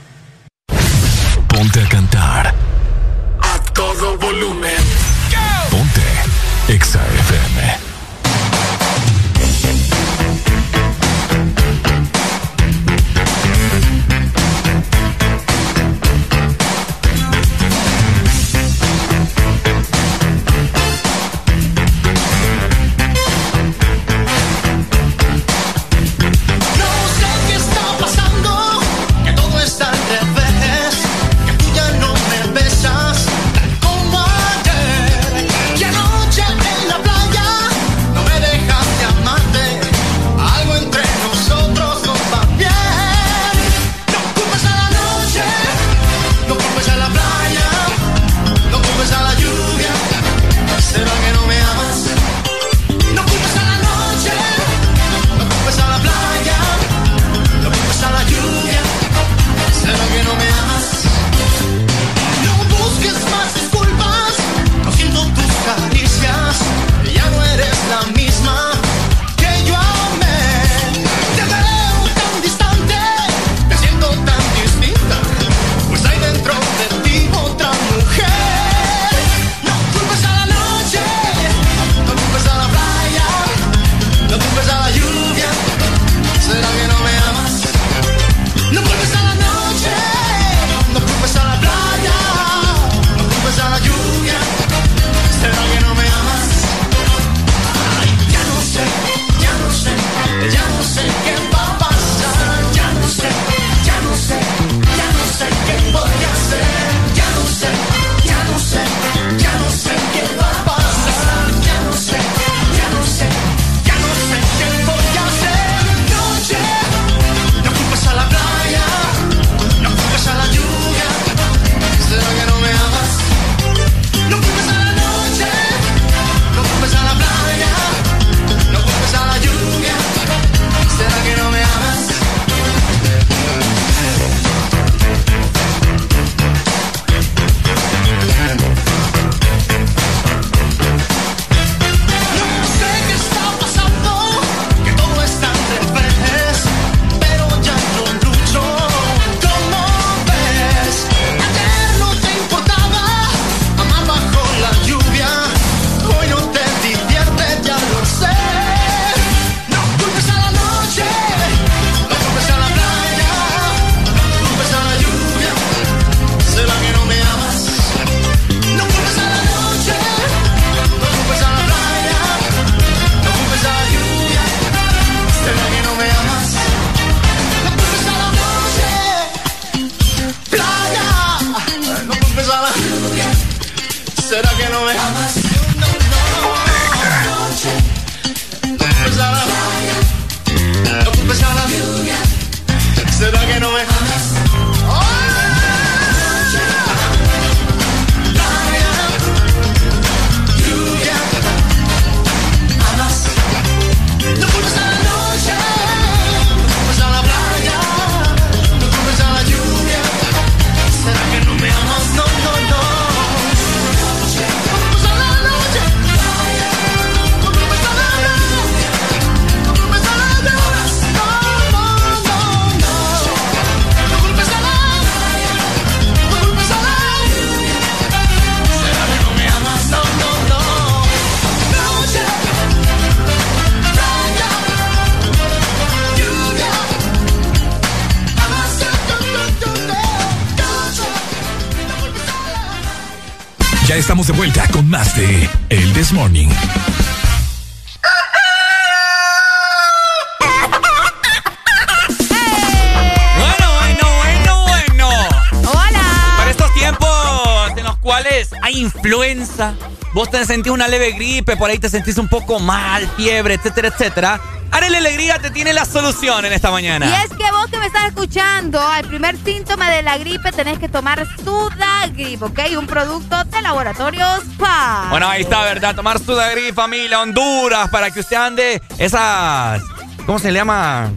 Sentís una leve gripe, por ahí te sentís un poco mal, fiebre, etcétera, etcétera. Arele Alegría te tiene la solución en esta mañana. Y es que vos que me estás escuchando, al primer síntoma de la gripe tenés que tomar Sudagrip, ¿ok? Un producto de laboratorios PA. Bueno, ahí está, ¿verdad? Tomar Sudagrip, familia, Honduras, para que usted ande esas... ¿Cómo se le llama?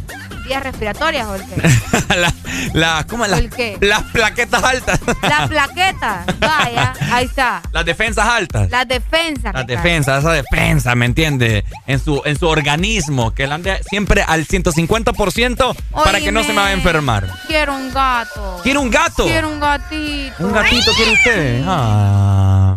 Vías respiratorias qué? la, la- ¿Cómo es? La- ¿El qué? Las plaquetas altas. La plaqueta. Vaya, ahí está. Las defensas altas. La defensa. La Ricardo. defensa, esa defensa, ¿me entiende? En su, en su organismo, que la ande siempre al 150% para que no se me vaya a enfermar. Quiero un gato. ¿Quiere un gato? Quiero un gatito. ¿Un gatito quiere usted? Ah.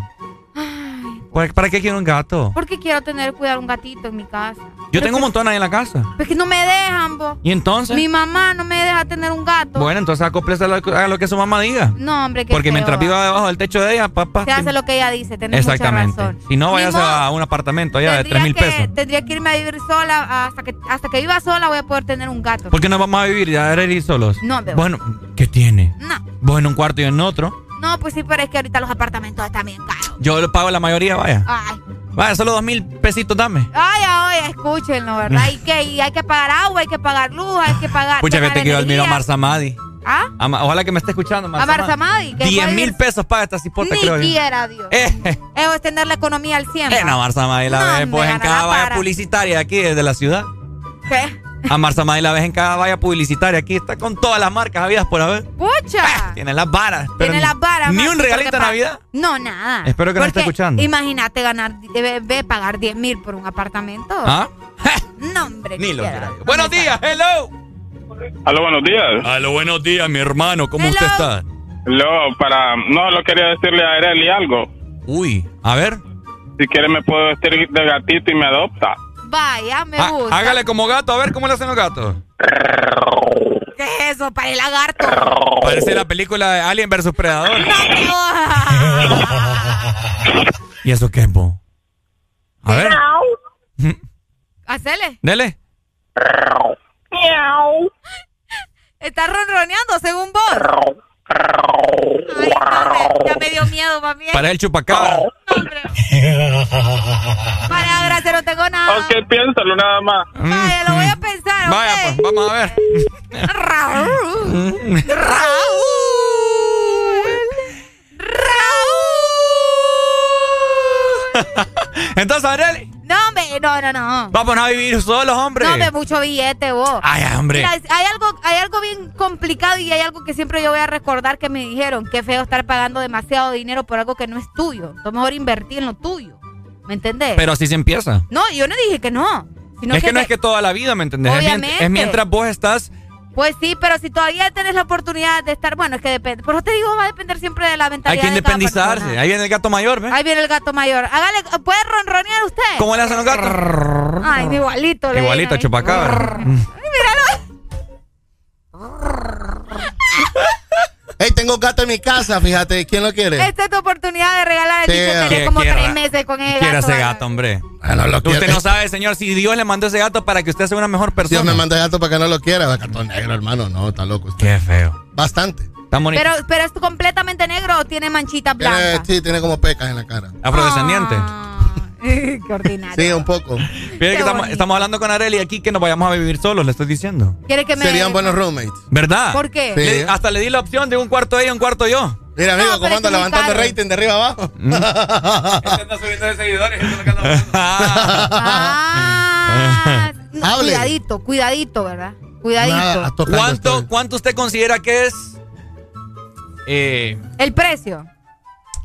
¿Para qué quiere un gato? Porque quiero tener cuidar un gatito en mi casa. Yo tengo un montón ahí en la casa. Es que no me dejan, vos. ¿Y entonces? Mi mamá no me deja tener un gato. Bueno, entonces acóplese a lo, lo que su mamá diga. No, hombre, que Porque mientras viva debajo del techo de ella, papá. Se hace lo que ella dice, tenés mucha Exactamente. razón. Si no, modo. a un apartamento allá de Tendría 3 mil pesos. Tendría que irme a vivir sola hasta que hasta que viva sola voy a poder tener un gato. ¿Por qué no vamos a vivir ya a ir solos? No, bebé. Bueno, ¿qué tiene? No. Vos en un cuarto y en otro. No, pues sí, pero es que ahorita los apartamentos están bien caros. Yo le pago la mayoría, vaya. Ay, Vaya, solo dos mil pesitos dame. ay, ay, escúchenlo, ¿verdad? ¿Y qué? Y hay que pagar agua, hay que pagar luz, hay que pagar. Pucha, vete que yo admiro a energía. Marza Madi. ¿Ah? Ojalá que me esté escuchando, Marza A Marza Madi, que 10 puede mil pesos paga esta cipota, Ni creo yo. quiera, Dios. Eh, Eso es tener la economía al 100. eh, no, Marza Madi la No, hombre, pues en cada la valla publicitaria aquí desde la ciudad. ¿Qué? A Marza Madi la ves en cada valla publicitaria aquí. Está con todas las marcas habidas por haber. ¡Pucha! Tiene las varas. pero Tiene ni- las varas. Ni un regalito de Navidad. No, nada. Espero que no esté escuchando. Imagínate ganar, debe, debe pagar 10 mil por un apartamento. ¿Ah? No, hombre. Ni lo quiera. quiera. Buenos días, hello. Aló, buenos días. Aló, buenos días, mi hermano. ¿Cómo usted está? Lo, para, no, lo quería decirle a Areli algo. Uy, a ver. Si quiere me puedo vestir de gatito y me adopta. Vaya, me Ah, gusta. hágale como gato, a ver cómo le hacen los gatos. ¿Qué es eso? Para el lagarto. Parece la película de Alien vs Predador. ¿Y eso qué es, bo? A ver, Hacele. dele. Está ronroneando según vos. Ay, no, ya me dio miedo, mami. Para el chupacabra. Para, gracias, no tengo nada. Ok, piénsalo nada más. Vaya, lo voy a pensar. Vaya, pues, vamos a ver. Raúl. Entonces, Arely, No, hombre, no, no, no. vamos a vivir solos, hombre. No, hombre, mucho billete, vos. Ay, hombre. Mira, hay algo, hay algo bien complicado y hay algo que siempre yo voy a recordar que me dijeron. Qué feo estar pagando demasiado dinero por algo que no es tuyo. Es mejor invertir en lo tuyo. ¿Me entendés? Pero así se empieza. No, yo no dije que no. Sino es que, no te- es que toda la vida, ¿me entendés? Obviamente. Es mientras vos estás. Pues sí, pero si todavía tenés la oportunidad de estar, bueno, es que depende. Por eso te digo, va a depender siempre de la Hay mentalidad que de cada independizarse. Ahí viene el gato mayor, ¿ves? Ahí viene el gato mayor. Hágale, ¿puede ronronear usted? ¿Cómo le hacen los gatos? Ay, igualito. le Igualito, viene ahí. Hey, tengo gato en mi casa, fíjate. ¿Quién lo quiere? Esta es tu oportunidad de regalar el Sí, bicho. ah. Tenés como Quiera- tres meses con el Quiere gato. ese ¿verdad? gato, hombre. Bueno, lo Usted quiere. no sabe, señor, si Dios le mandó ese gato para que usted sea una mejor persona. Dios me manda gato para que no lo quiera. Gato negro, hermano. No, está loco. usted. Qué feo. Bastante. Tan bonito. Pero, pero es completamente negro o tiene manchitas blancas. sí, tiene como pecas en la cara. Afrodescendiente. Qué ordinario. Sí, un poco. Fíjate que estamos, hablando con Areli aquí que nos vayamos a vivir solos, le estoy diciendo. ¿Quiere que me.? Serían buenos roommates. ¿Verdad? ¿Por qué? Sí. Le- hasta le di la opción de un cuarto ella, un cuarto yo. Mira, amigo, No, cómo anda levantando caro. rating de arriba abajo. anda subiendo de seguidores. Ah, no, Hable. cuidadito, cuidadito, ¿verdad? Cuidadito. Nada, ¿Cuánto. ¿Cuánto usted considera que es eh, El precio.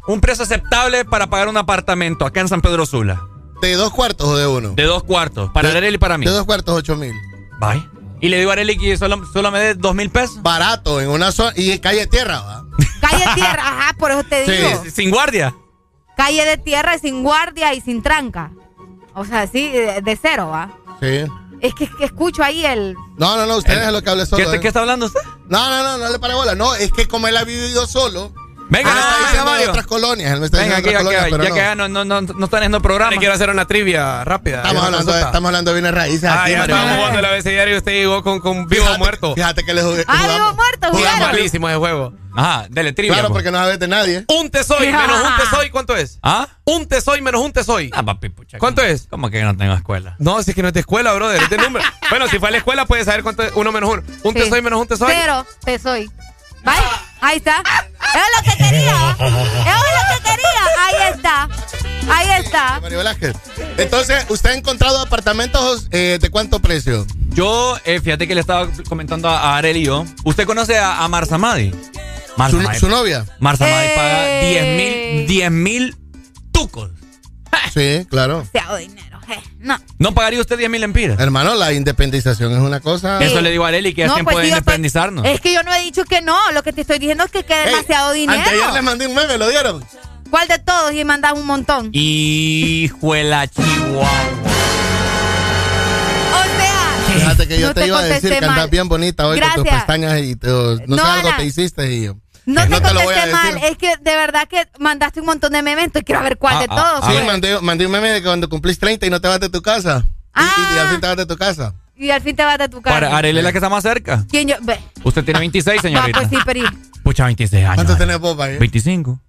Un precio aceptable para pagar un apartamento acá en San Pedro Sula? ¿De dos cuartos o de uno? De dos cuartos, para De- Areli y para mí. De dos cuartos, ocho mil. Bye. Y le digo a Areli que solo, solo me dé dos mil pesos. Barato, en una zona. Y en calle tierra, ¿va? Calle de tierra, ajá, por eso te Sí, digo. Sin guardia. Calle de tierra y sin guardia y sin tranca. O sea, sí, de, de cero, ¿va? Sí. Es que, que escucho ahí el. No, no, no, usted es lo que hable solo. ¿Qué, ¿eh? ¿Qué está hablando usted? No, no, no, no le pare bola. No, es que como él ha vivido solo, Venga, ah, está diciendo Mario. otras colonias. Él me está Venga, aquí, ya, que, ya pero que no. ya no, no, no, no están haciendo programa. Le quiero hacer una trivia rápida. Estamos hablando, de, estamos hablando de bienes raíces Ah, aquí, ya estamos jugando el abecedario y usted llegó con, con vivo o muerto. Fíjate que le jugué. Ah, jugamos- vivo muerto, Es jugaron. malísimo ese juego. Ajá, dele trivia. Claro, pues. porque no sabes de nadie. Un tesoy menos un tesoy, ¿cuánto es? ¿Ah? Un tesoy menos un tesoy. Ah, papi, pucha. ¿Cuánto es? ¿Cómo que no tengo escuela? No, si es que no es de escuela, brother, es de número. bueno, si fue a la escuela puedes saber cuánto es uno menos uno. Un tesoy menos un tesoy. Cero, te soy. Ahí está. Es lo que quería. Es lo que quería. Ahí está. Ahí está. Mario Velázquez. Entonces, ¿usted ha encontrado apartamentos eh, de cuánto precio? Yo, eh, fíjate que le estaba comentando a Arel y yo. ¿Usted conoce a, a Marsamadi? ¿Su, Marsamadi. su novia? Marsamadi paga Eh. 10 mil 10 mil tucos. Sí, claro. Eh. No. ¿No pagaría usted 10 mil empiras? Hermano, la independización es una cosa. Eso le digo a Areli que es No, tiempo pues, de independizarnos. Es que yo no he dicho que no. Lo que te estoy diciendo es que queda Ey, demasiado dinero. Anteayer le mandé un meme, ¿lo dieron? ¿Cuál de todos? Y mandas un montón. Hijuela chihuahua. O sea. Fíjate que yo no te, iba a decir contesté que andas mal. bien bonita hoy con tus pestañas y te- no, No, sé algo te hiciste y yo. No te contesté decir. mal. Es que de verdad que mandaste un montón de memes. Entonces quiero ver cuál Ah, de ah, todos. Sí, pues. mandé, mandé un meme de que cuando cumplís 30 y no te vas de tu casa. Y- Y, y al fin te vas de tu casa. Y al fin te vas de tu casa. Para Areli es la que está más cerca. ¿Quién yo? Ve. Usted tiene 26, Va, señorita. pues sí, pero Pucha, 26 años. ¿Cuánto Areli. tenés vos, ahí? 25.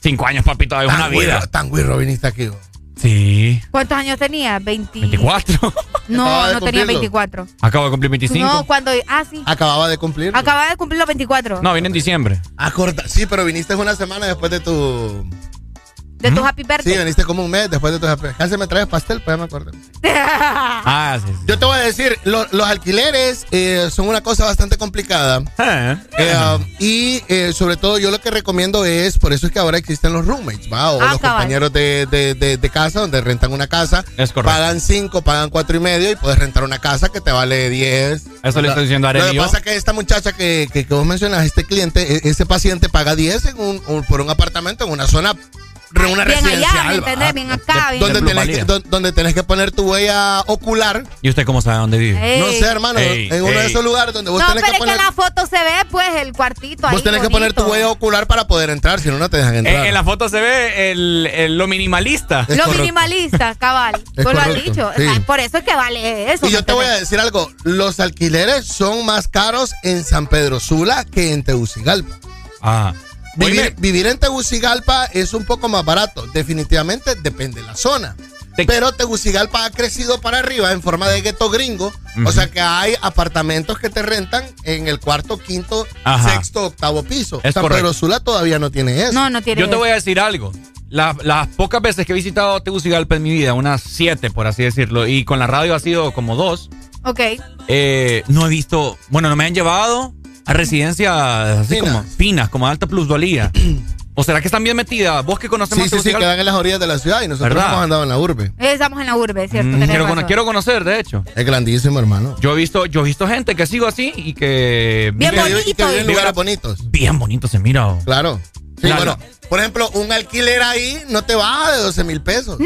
5 años, papito, es una vida. tan güiro viniste aquí. vos. Sí. ¿Cuántos años tenía? 20... 24. No, no tenía cumplirlo. 24. Acabo de cumplir 25. No, cuando... Ah, sí. Acababa de cumplir. Acababa de cumplir los 24. No, viene en diciembre. Acorda- sí, pero viniste una semana después de tu. De tu happy Sí, birthday. viniste como un mes después de tu. Casi me traes pastel, pues ya me acuerdo. Ah, sí. sí. Yo te voy a decir, lo- los alquileres eh, son una cosa bastante complicada. Eh. Eh, y eh, sobre todo yo lo que recomiendo es, por eso es que ahora existen los roommates, ¿va? O Ah, los cabal. compañeros de, de- de- de casa donde rentan una casa. Es correcto. Pagan cinco, pagan cuatro y medio y puedes rentar una casa que te vale 10. Eso le estoy diciendo a Lo que pasa es que esta muchacha que, que, que vos mencionas, este cliente, e- ese paciente paga 10 en un, un- por un apartamento en una zona, una bien allá, ¿me entendés? Bien acá, bien... Donde De tenés, que, donde tenés que poner tu huella ocular. ¿Y usted cómo sabe dónde vive? Ey. No sé, hermano, Ey, en uno de esos lugares donde vos no, tenés pero que es poner... que en la foto se ve, pues, el cuartito ahí Vos tenés que poner tu huella ocular para poder entrar, si no, no te dejan entrar. En, en la foto se ve el, el- lo minimalista. Es Lo correcto. minimalista, cabal. Es Tú lo has dicho. sí. O sea, por eso es que vale eso. Y yo ¿me te voy a decir algo, los alquileres son más caros en San Pedro Sula que en Tegucigalpa. Ah. Vivir, vivir en Tegucigalpa es un poco más barato, definitivamente depende de la zona. Te- Pero Tegucigalpa ha crecido para arriba en forma de gueto gringo, o sea que hay apartamentos que te rentan en el cuarto, quinto, Ajá. sexto, octavo piso. Es San correcto. Pedro Sula todavía no tiene eso. No, no tiene yo te voy a decir algo. La- las pocas veces que he visitado Tegucigalpa en mi vida, unas siete por así decirlo, y con la radio ha sido como dos, Ok. eh, no he visto, bueno, no me han llevado a residencias así Finas. como finas, como de alta plusvalía. ¿O será que están bien metidas? Vos que conoces Sí, más sí, sí, quedan en las orillas de la ciudad y nosotros ¿Verdad? hemos andado en la urbe. Estamos en la urbe, ¿cierto? Mm, quiero, cono- razón. quiero conocer, de hecho. Es grandísimo, hermano. Yo he visto, yo he visto gente que sigo así y que Bien Y y que bonito. vive en Vive- lugares bonitos. bien bonito se mira. oh. Claro. Sí, La- bueno, por ejemplo, un alquiler ahí no te baja de 12 mil pesos.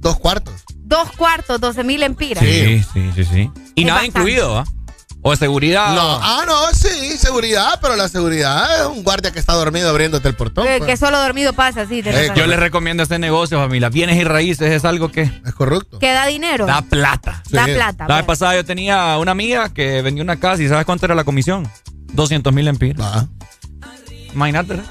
Dos cuartos. Dos cuartos, 12 mil empiras. Sí, sí, sí, sí. Y Es nada bastante. incluido, ¿ah? O de seguridad. No, ah, no, sí, seguridad, pero la seguridad es un guardia que está dormido abriéndote el portón. Eh, pues. que solo dormido pasa, sí. Eh. Yo les recomiendo este negocio, familia. Bienes y raíces es algo que Es correcto. Que da dinero. da plata. Da plata. La vez bueno. pasada yo tenía una amiga que vendió una casa y ¿sabes cuánto era la comisión? 200 mil empiras. Va. Imagínate. ¿eh?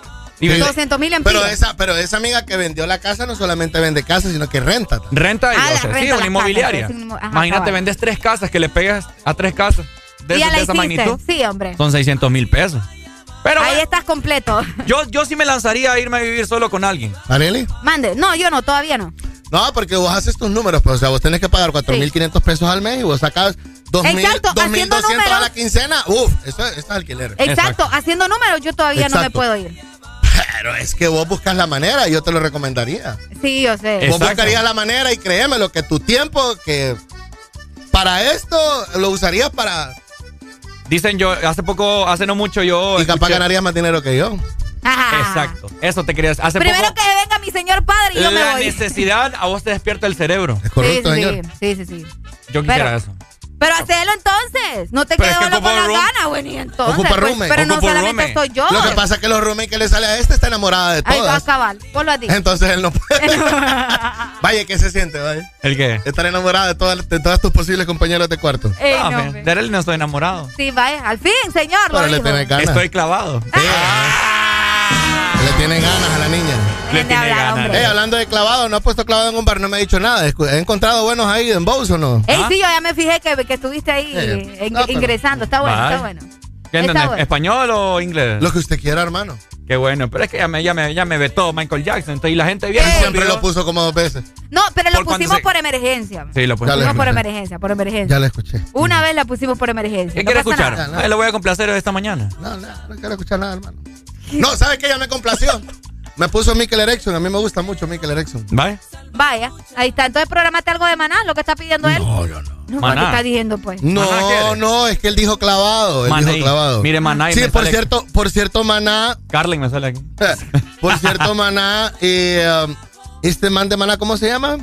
Y Sí. vende- 200 mil Pero esa, pero esa amiga que vendió la casa no solamente vende casa, sino que renta. renta y Ah, o sea, renta sí, una inmobiliaria. casas, es un inmo- ajá, Imagínate, vendes tres casas, que le pegas a tres casas de, Y ya esa- la de esa hiciste. magnitud. Sí, hombre. Son 600 mil pesos. Pero Ahí estás completo. yo, yo sí me lanzaría a irme a vivir solo con alguien. ¿Areli? Mande. No, yo no, todavía no. No, porque vos haces tus números, pues, o sea, vos tenés que pagar 4.500 pesos al mes y vos sacas 2.000 Exacto, 2.200 a la quincena. Uf, eso, eso es alquiler. Exacto. Haciendo números, yo todavía no me Exacto. puedo ir. Pero es que vos buscas la manera y yo te lo recomendaría. Sí, yo sé. Eh, Vos Exacto. buscarías la manera y créeme lo que tu tiempo que para esto lo usarías para Dicen yo, hace poco, hace no mucho yo. y capaz escuché- ganarías más dinero que yo. Ajá. Exacto. Eso te quería decir. Hace Primero poco. que venga mi señor padre y yo me la voy. necesidad a vos te despierta el cerebro. Es correcto, sí, señor. sí, sí, sí, sí. Yo quisiera Pero- eso. Pero hacelo entonces. No te quedes es que con room- ganas, güey. ni entonces. Ocupa pues, roommate. pero no Ocupa solamente roommate. soy yo. Lo que pasa es que los roommates que le sale a este está enamorada de Ahí va, todas. cabal. Ponlo a ti. Entonces él no puede. vaya, ¿qué se siente, vaya? ¿El qué? Estar enamorada de, todas de todas tus posibles compañeros de cuarto. Ey, Ah, no, hombre. de él no estoy enamorado. Sí, vaya. Al fin, señor. Lo Pero le dijo. tiene ganas. Estoy clavado. Le tiene ganas a la niña. Le de tiene hablar, ganas. hombre. Eh, hablando de clavado, no ha puesto clavado en un bar, no me ha dicho nada. ¿He encontrado buenos ahí en Bose o no? Ey, ¿Ah? sí, yo ya me fijé que, que estuviste ahí Eh, eh, no, pero- ingresando. Está bueno, Vale. está bueno. ¿Qué Está bueno. ¿Español o inglés? Lo que usted quiera, hermano. Qué bueno, pero es que ya me, ya me, ya me vetó Michael Jackson. Entonces, y la gente viene. Y siempre lo puso como dos veces. No, pero lo Por pusimos se- por emergencia. Sí, lo Pusimos por emergencia, por emergencia. Ya lo escuché. Una vez la pusimos por emergencia. ¿Qué no quiere escuchar? nada. Ahí lo voy a complacer esta mañana. No, no, no quiero escuchar nada, hermano. No, ¿sabe qué? Ya me complació. Me puso Mikel Erection. A mí me gusta mucho Mikel Erection. ¿Vale? Vaya, ahí está. Entonces, programate algo de maná, lo que está pidiendo él. No, yo no. No, Maná. ¿qué está diciendo, pues? No, no, es que él dijo clavado. Él Maná. dijo clavado. Mire, Maná y Sí, me por sale- cierto, por cierto, Maná. Carlin me sale aquí. Por cierto, Maná. eh, um, este man de Maná, ¿cómo se llama?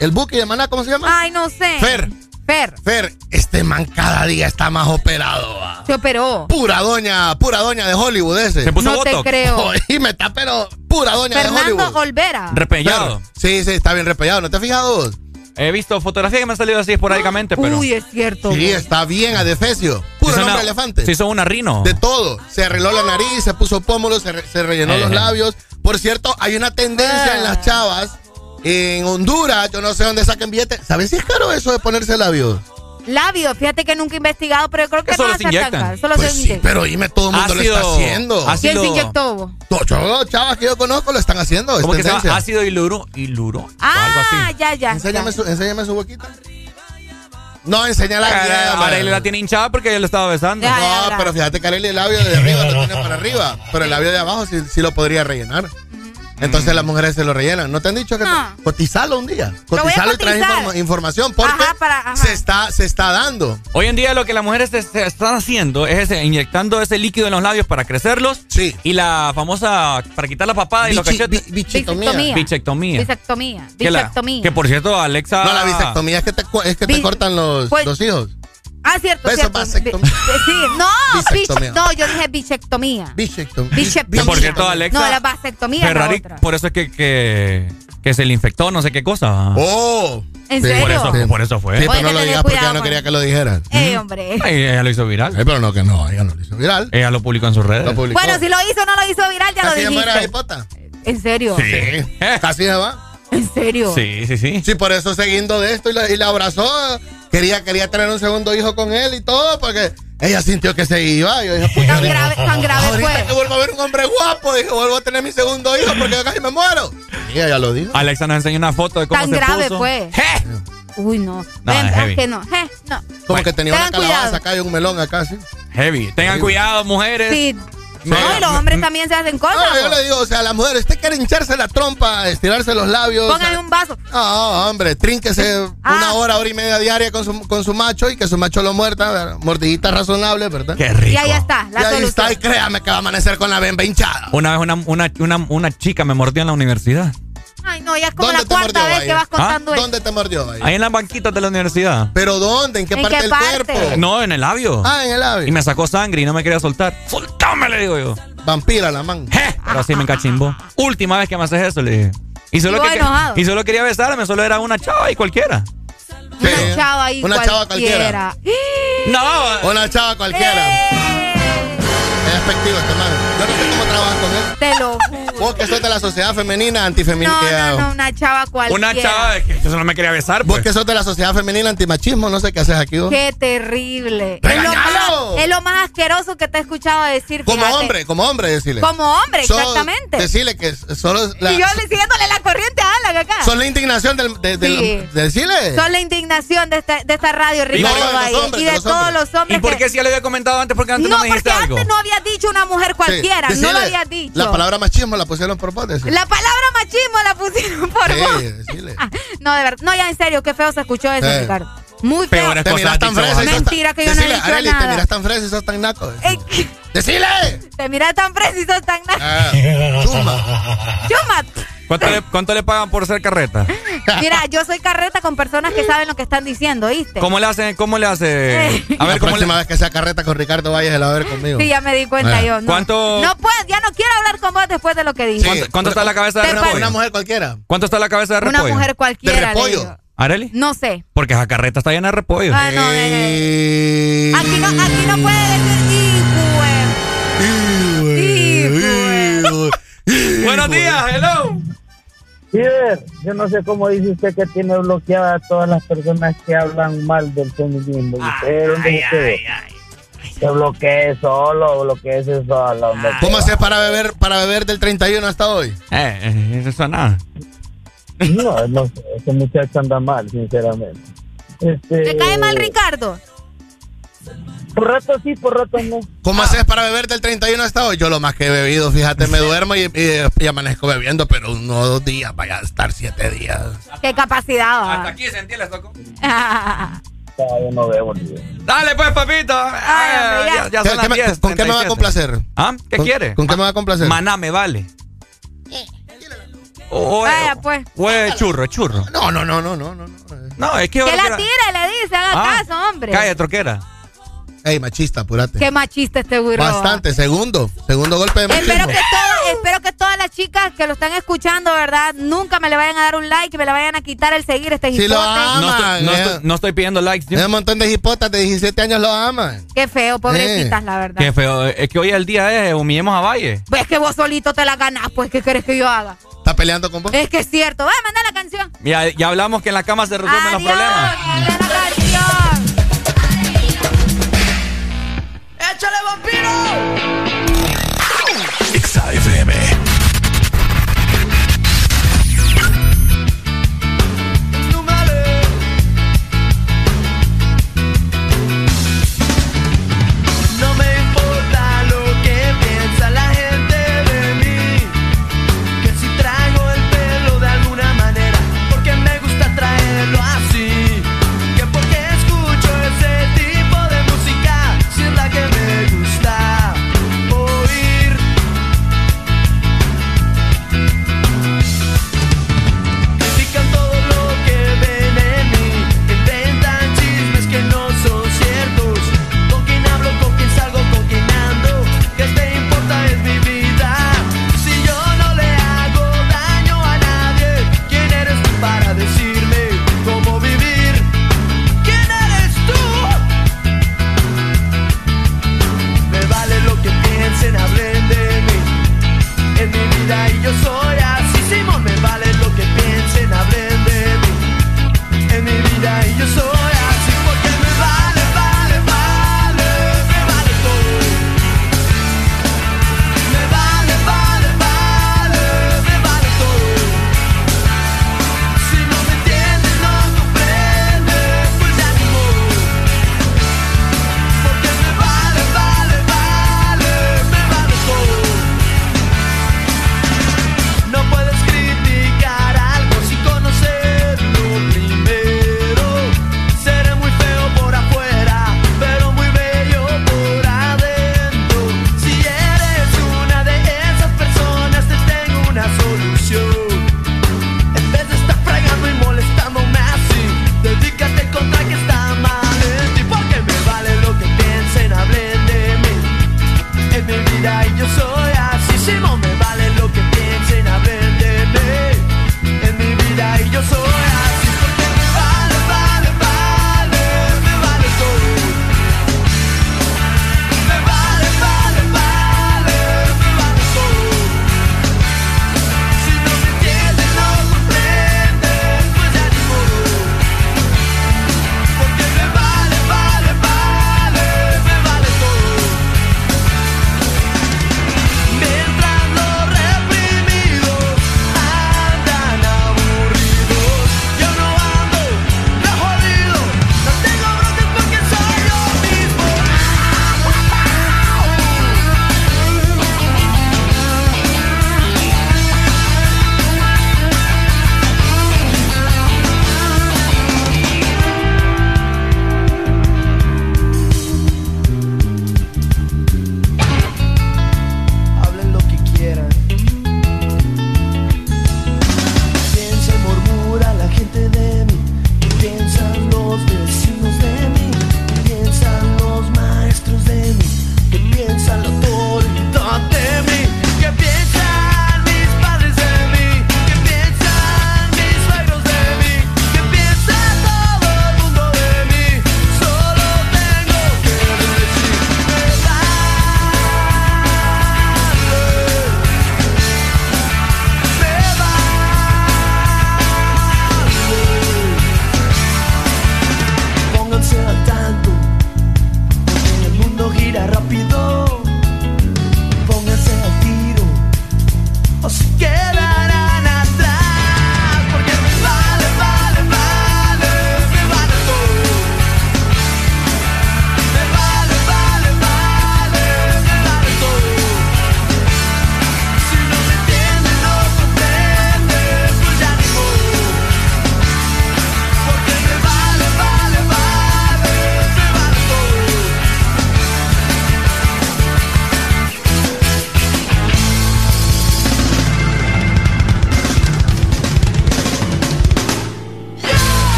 El buque de Maná, ¿cómo se llama? Ay, no sé. Fer. Fer. Fer, este man cada día está más operado. va. Se operó. Pura doña, pura doña de Hollywood ese. Se puso No te botox. creo. Y me está, pero pura doña de Fernando Hollywood. Olvera. Repellado. Fer, Sí, sí, está bien repellado. ¿No te has fijado vos? He visto fotografías que me han salido así esporádicamente, pero. Uy, es cierto. Sí, está bien, adefesio. Puro nombre una- elefante. Sí, son una rino. De todo. Se arregló la nariz, se puso pómulo, se, re- se rellenó los labios. Por cierto, hay una tendencia en las chavas. En Honduras, yo no sé dónde saquen billetes. ¿Sabes si es caro eso de ponerse labios? Labios, fíjate que nunca he investigado, pero yo creo que Eso no lo va a ser tan inyectan. Solo Pues se sí, pero dime, todo el mundo lo está haciendo. ácido- ¿Quién se inyectó? vos? To- Todas chavas que yo conozco lo están haciendo. Es ¿Cómo que se llama? Ácido hiluro. Hiluro. o algo Ah, así. ya, ya. Enséñame ya. su, enséñame su boquita. No, enséñala. Ahora él la tiene hinchada porque yo le estaba besando. Ya. No, pero fíjate que el labio de arriba lo tiene para arriba. Pero el labio de abajo sí, sí lo podría rellenar. Entonces las mujeres se lo rellenan. ¿No te han dicho que No. te- cotizalo un día? Cotizalo y informa- información porque Ajá, para- ajá. se está se está dando. Hoy en día lo que las mujeres se, se están haciendo es ese, inyectando ese líquido en los labios para crecerlos. Sí. Y la famosa, para quitar la papada y los cachetes. bi- bichitomía. Bisectomía. Bichectomía. Bisectomía. Que, la- Bisectomía. que por cierto, Alexa. No, la bisectomía es que te, es que te cortan los, pues- los hijos. Ah, cierto, Beso, cierto. vasectomía. Sí, no, Bisectomía. no, yo dije bichectomía. Bichectomía. Bichectomía. Que por cierto, Alexa. No, la vasectomía la Ferrari, otra. por eso es que, que, que se le infectó no sé qué cosa. Oh. ¿En Sí, serio? por, eso, Sí. por eso fue. Sí, pero no lo digas porque ella no quería que lo dijeras. Ey, hombre. Ay, ella lo hizo viral. Ay, pero no, que no, ella no lo hizo viral. Ella lo publicó en sus redes. Lo publicó. Bueno, si lo hizo o no lo hizo viral, ya lo dijiste. hipota. ¿En serio? Sí. Casi se va. ¿En serio? Sí, sí, sí. Sí, por eso siguiendo de esto y la, y la abrazó. Quería, quería tener un segundo hijo con él y todo, porque ella sintió que se iba. Y yo dije, Tan grave, tan grave ahorita fue. que vuelvo a ver un hombre guapo, dije, vuelvo a tener mi segundo hijo porque yo casi me muero. Y ella lo dijo. Alexa nos enseñó una foto de cómo Tan se grave puso. fue. ¡Je! Uy, no. No, Ven, es ah, heavy. que no. Je, no. Como Bueno, que tenía una calabaza cuidado. acá y un melón acá, sí. Heavy. Tengan cuidado, mujeres. Sí. No, y los hombres también se hacen cosas. No, yo le digo, o sea, a la mujer, usted quiere hincharse la trompa, estirarse los labios. Póngale un vaso. No, hombre, trínquese Ah. una hora, hora y media diaria con su, con su macho y que su macho lo muerta, mordidita razonable, ¿verdad? Qué rico. Y ahí está, la y ahí solución. está, y créame que va a amanecer con la bemba hinchada. Una vez una, una, una, una chica me mordió en la universidad. Ay, no, ya es como ¿Dónde la cuarta vez que Valle? vas contando eso. ¿Dónde te mordió ahí? Ahí en las banquitas de la universidad. ¿Pero dónde? ¿En qué ¿En parte qué del parte? cuerpo? No, en el labio. Ah, en el labio. Y me sacó sangre y no me quería soltar. ¡Soltame! Le digo yo. Vampira la man. ¡Je! Pero así me encachimbó. Última vez que me haces eso, le dije. Y solo, que, y quería besarme, solo era una chava y cualquiera. Una chava ahí Una chava cualquiera. No, Una chava cualquiera. Es despectivo este man. Yo no sé cómo trabajas con él. Te lo juro. Vos que sos de la sociedad femenina No, antifeminina. no, no, una chava cualquiera. una chava de que yo solo me quería besar. Vos Pues. que sos de la sociedad femenina antimachismo, no sé qué haces aquí vos. Qué terrible. Es lo, más, es lo más asqueroso que te he escuchado decir. Como fíjate. hombre, como hombre, decirle. Como hombre, Sos- exactamente. Decirle que solo la, y yo le siguiéndole la corriente a Alan acá. son la indignación del, de, Sí. de decirle. Son la indignación de esta, de esta radio, Ricardo de los Valle, hombres, y de de, los todos hombres. los hombres. ¿Y por qué si ya le había comentado antes? Porque antes no, No, me dijiste porque algo. antes no había dicho una mujer cualquiera, Sí, no lo había dicho. La palabra machismo la pusieron por vos. La palabra machismo la pusieron por Sí, vos. decirle. No, de verdad. No, ya en serio, qué feo se escuchó eso, Sí. Ricardo. Muy feo. Peores Te miras tan fresa y sos Mentira tan- que yo no he Decirle, dicho Arely, nada. te miras tan fresa y sos tan naco. ¡Decile! te miras tan preciso, tan nada. Ah, chumba. Chuma. ¿Cuánto le, ¿Cuánto le pagan por ser carreta? Mira, yo soy carreta con personas que saben lo que están diciendo, ¿viste? ¿Cómo le hace? ¿Cómo le hace? A A ver, la ¿cómo le próxima vez que sea carreta con Ricardo Valles, la va a ver conmigo. Sí, ya me di cuenta Ah. yo. No, ¿Cuánto- No puedo, ya no quiero hablar con vos después de lo que dije. ¿Cuánto, cuánto está la cabeza de Te repollo? Una mujer cualquiera. ¿Cuánto está la cabeza de Una repollo? mujer cualquiera. le digo. ¿Areli? No sé. Porque esa carreta está llena de repollo. Ah, no, Eh, Aquí no, aquí no puede decir Buenos días, hello. Líder, yo no sé cómo dice usted que tiene bloqueada a todas las personas que hablan mal del feminismo. ¿Usted dónde se quedó? Se bloquee solo, bloquee solo. hombre. ¿Cómo haces para beber, para beber del 31 hasta hoy? Eh, eh, eso nada. No, no sé, ese muchacho anda mal, sinceramente. Este, ¿Te cae mal Ricardo? Por rato sí, por rato no. ¿Cómo haces para beber del 31 hasta hoy? Yo lo más que he bebido, fíjate, me duermo y, y- y amanezco bebiendo, pero uno o dos días, vaya a estar siete días. Qué capacidad. va. aquí sentí les tocó. yo no bebo ni Dale pues, papito. Ah, ya, ya ¿Qué- son qué las me- 10, ¿Con qué me va a 37. complacer? ¿Ah? ¿Qué ¿Con- quiere? ¿Con qué me va a complacer? Maná me vale. O, o- Vaya, pues. o es churro, es churro. No, no, no, no, no, no. No, es que Que la tire, le dice, haga Ah, caso, hombre. Calle troquera. Ey, machista, apúrate. Qué machista este burro. Bastante, segundo. Segundo golpe de machismo. Espero que, todo- espero que todas las chicas que lo están escuchando, ¿verdad? Nunca me le vayan a dar un like y me le vayan a quitar el seguir este Si lo hipote. aman. No estoy, no, eh. estoy, no estoy pidiendo likes. Hay un montón de hipotas de 17 años lo aman. Qué feo, pobrecitas, Eh. la verdad. Qué feo. Es que hoy el día es humillemos a Valle. Pues que vos solito te la ganás, pues, ¿qué querés que yo haga? ¿Está peleando con vos? Es que es cierto. Va, manda la canción. Ya, ya hablamos que en la cama se resuelven los problemas. ¡Échale vampiro!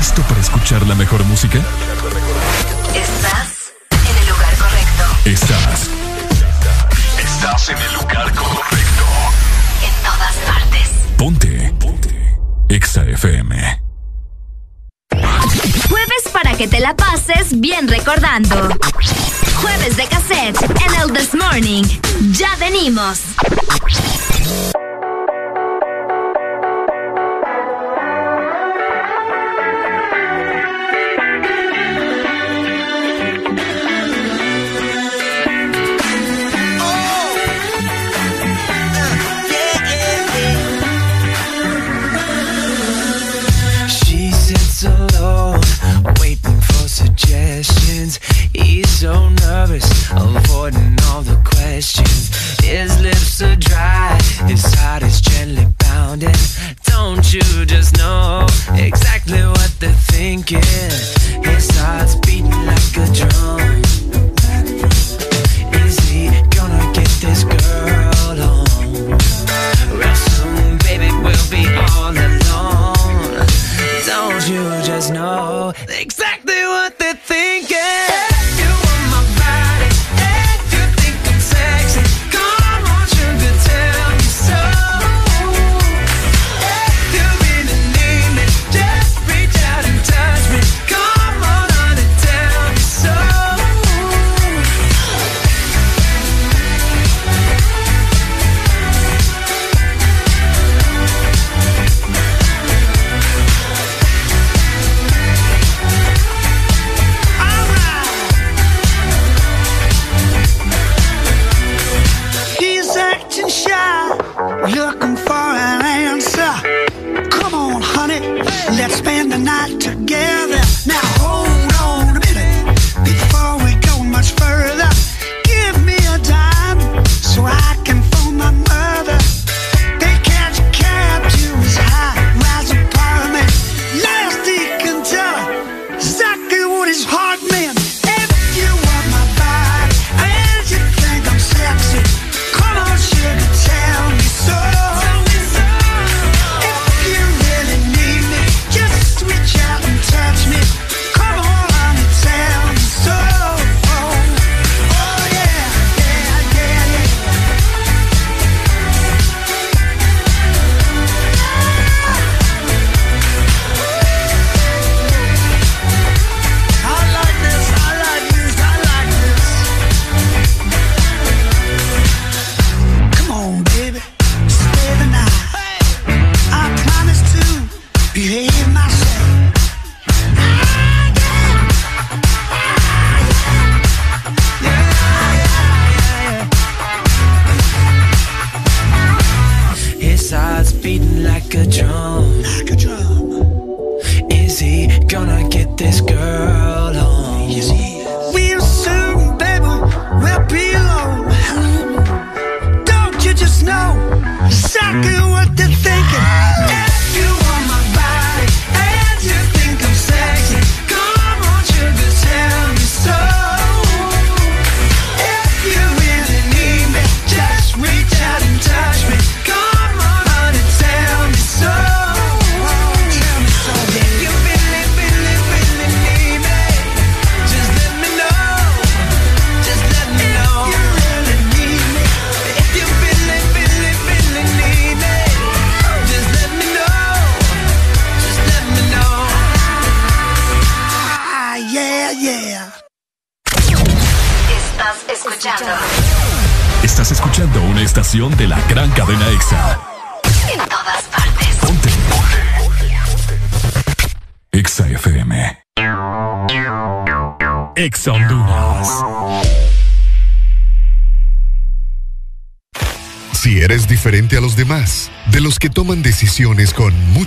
¿Estás listo para escuchar la mejor música? Estás en el lugar correcto. Estás. Estás en el lugar correcto. En todas partes. Ponte. Ponte. Exa FM. Jueves para que te la pases bien recordando. Jueves de cassette en el This Morning. Ya venimos. Suggestions. He's so nervous, avoiding all the questions. His lips are dry, his heart is gently pounding. Don't you just know exactly what they're thinking? His heart's beating like a drum.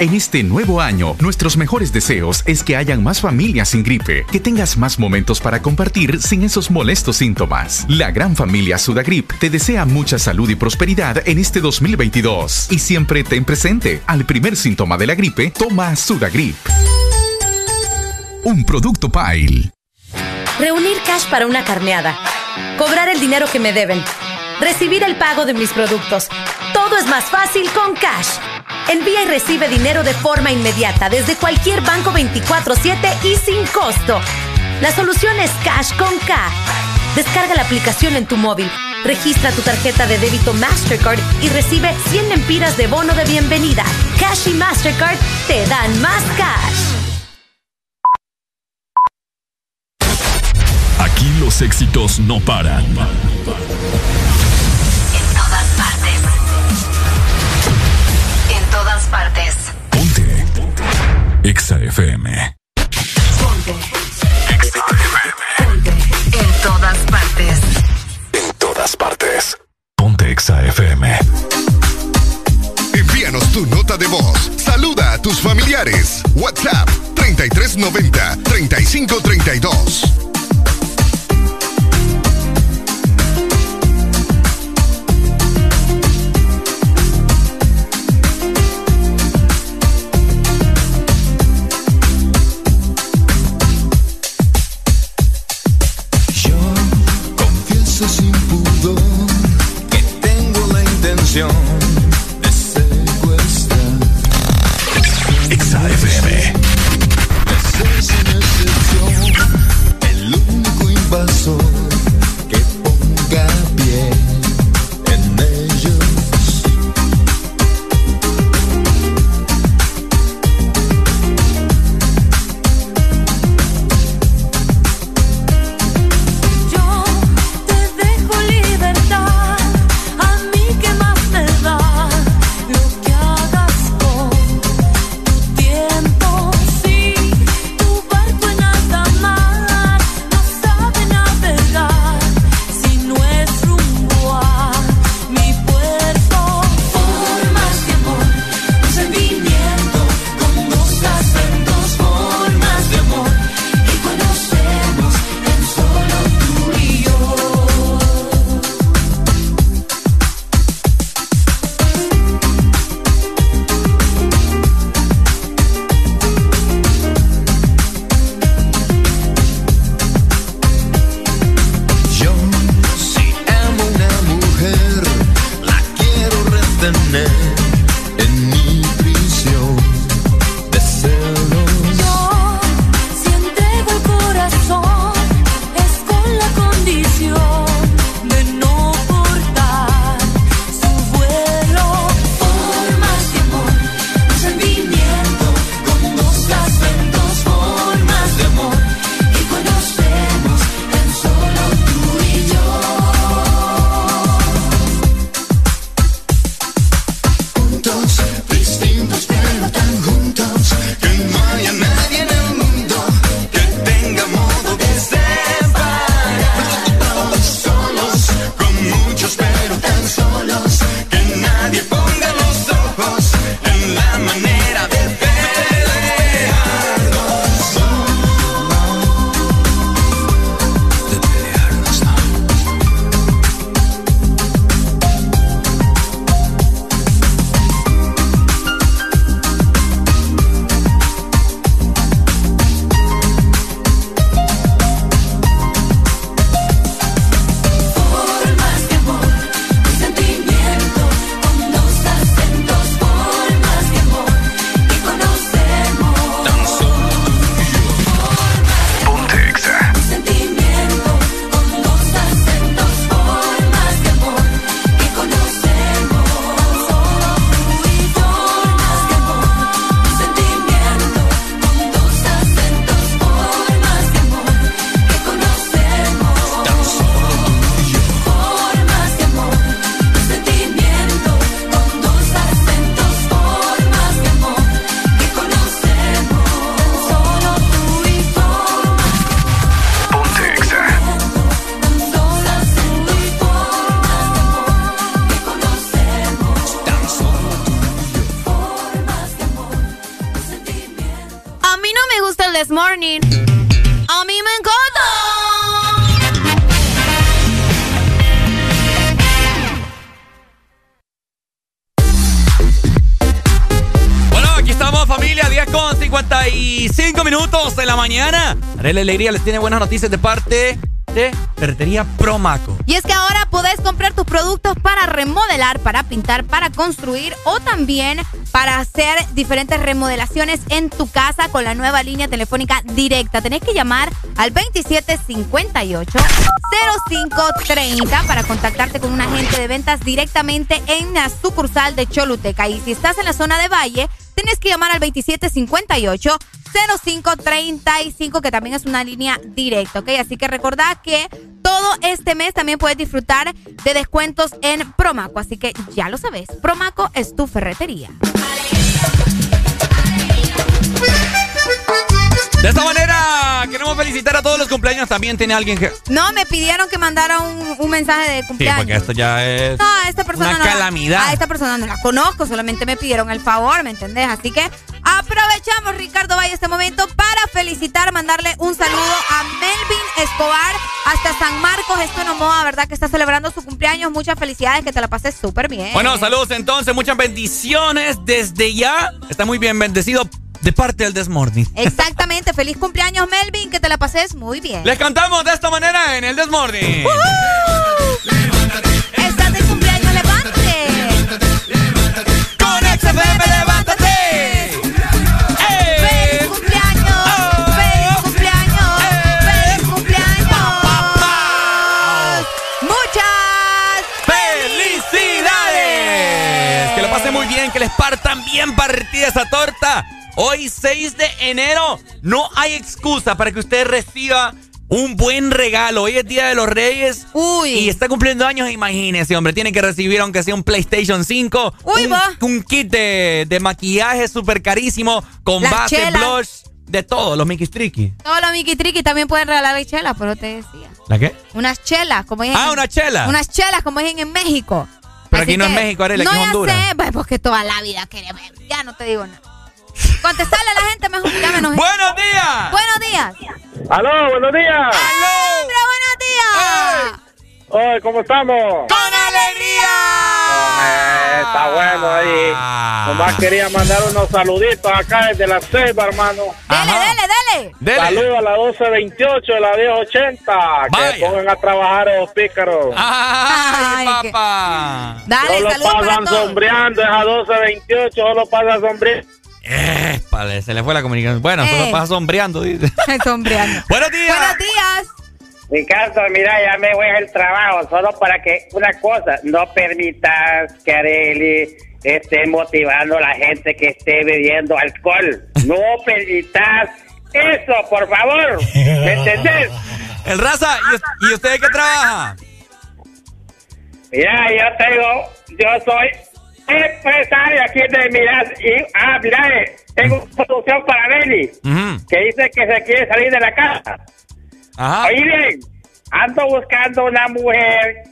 En este nuevo año, nuestros mejores deseos es que hayan más familias sin gripe, que tengas más momentos para compartir sin esos molestos síntomas. La gran familia Sudagrip te desea mucha salud y prosperidad en este 2022 y siempre ten presente, al primer síntoma de la gripe, toma Sudagrip. Un producto Pile. Reunir cash para una carneada. Cobrar el dinero que me deben. Recibir el pago de mis productos. Todo es más fácil con cash. Envía y recibe dinero de forma inmediata desde cualquier banco 24/7 y sin costo. La solución es Cash con K. Descarga la aplicación en tu móvil, registra tu tarjeta de débito Mastercard y recibe 100 lempiras de bono de bienvenida. Cash y Mastercard te dan más cash. Aquí los éxitos no paran. Partes. EXA FM. En todas partes. En todas partes. Ponte EXA FM. Envíanos tu nota de voz. Saluda a tus familiares. WhatsApp 3390 3532. Arely Alegría les tiene buenas noticias de parte de Ferretería Promaco. Y es que ahora podés comprar tus productos para remodelar, para pintar, para construir o también para hacer diferentes remodelaciones en tu casa con la nueva línea telefónica directa. Tenés que llamar al 2758-0530 para contactarte con un agente de ventas directamente en la sucursal de Choluteca. Y si estás en la zona de Valle, tienes que llamar al 2758 0535, que también es una línea directa, ¿ok? Así que recordad que todo este mes también puedes disfrutar de descuentos en Promaco. Así que ya lo sabes, Promaco es tu ferretería. De esta manera, queremos felicitar a todos los cumpleaños. También tiene alguien que. No, me pidieron que mandara un, un mensaje de Sí, cumpleaños. porque esto ya es. No, a esta persona Una no la- calamidad. a esta persona no la conozco, solamente me pidieron el favor, ¿me entendés? Así que este momento para felicitar, mandarle un saludo a Melvin Escobar hasta San Marcos, esto no moda, ¿verdad? Que está celebrando su cumpleaños. Muchas felicidades, que te la pases súper bien. Bueno, saludos entonces, muchas bendiciones desde ya. Está muy bien bendecido de parte del Desmorning. Exactamente, feliz cumpleaños, Melvin, que te la pases muy bien. Les cantamos de esta manera en el Desmorning. Estás bien partida esa torta. Hoy 6 de enero, no hay excusa para que usted reciba un buen regalo. Hoy es Día de los Reyes. Y está cumpliendo años, imagínese, hombre. Tiene que recibir aunque sea un PlayStation 5. Uy, un, va. un kit de, de maquillaje súper carísimo con Las base, chelas. blush, de todo, los Mickey Tricky. Todos los Mickey Tricky también pueden regalar chelas, pero te decía. ¿La qué? Unas chelas, como dicen. Ah, unas chelas. Unas chelas, como dicen en México. Pero Así aquí no es México, Arela, no aquí es Honduras. sé, pues, porque toda la vida queremos. Ya no te digo nada. Contestarle a la gente mejor. Ya me enojé. ¡Buenos días! ¡Buenos días! ¡Aló, buenos días! ¡Hombre, buenos días! Hoy, ¿cómo estamos? ¡Con alegría! Eh, está bueno ahí. Nomás quería mandar unos saluditos acá desde la selva, hermano. Dale, dale, dale. Saludos a la 1228 de la 1080. Que pongan a trabajar a los pícaros. ¡Ay, papá! Dale, solo saludos para pasan sombreando, esa 1228, solo pasa sombreando. Épale, se le fue la comunicación. Bueno, Eh. solo pasa sombreando, dice. Sombreando. Buenos días. Buenos días. Ricardo, mira, ya me voy al trabajo, solo para que una cosa, no permitas que Areli esté motivando a la gente que esté bebiendo alcohol. No permitas eso, por favor. ¿Me entendés? El raza, ¿y, us- ¿y usted de qué trabaja? Mira, yo tengo, yo soy empresario aquí de Miras y, ah, mira, eh, tengo una solución para Areli, que dice que se quiere salir de la casa. Ajá. Oye, ando buscando una mujer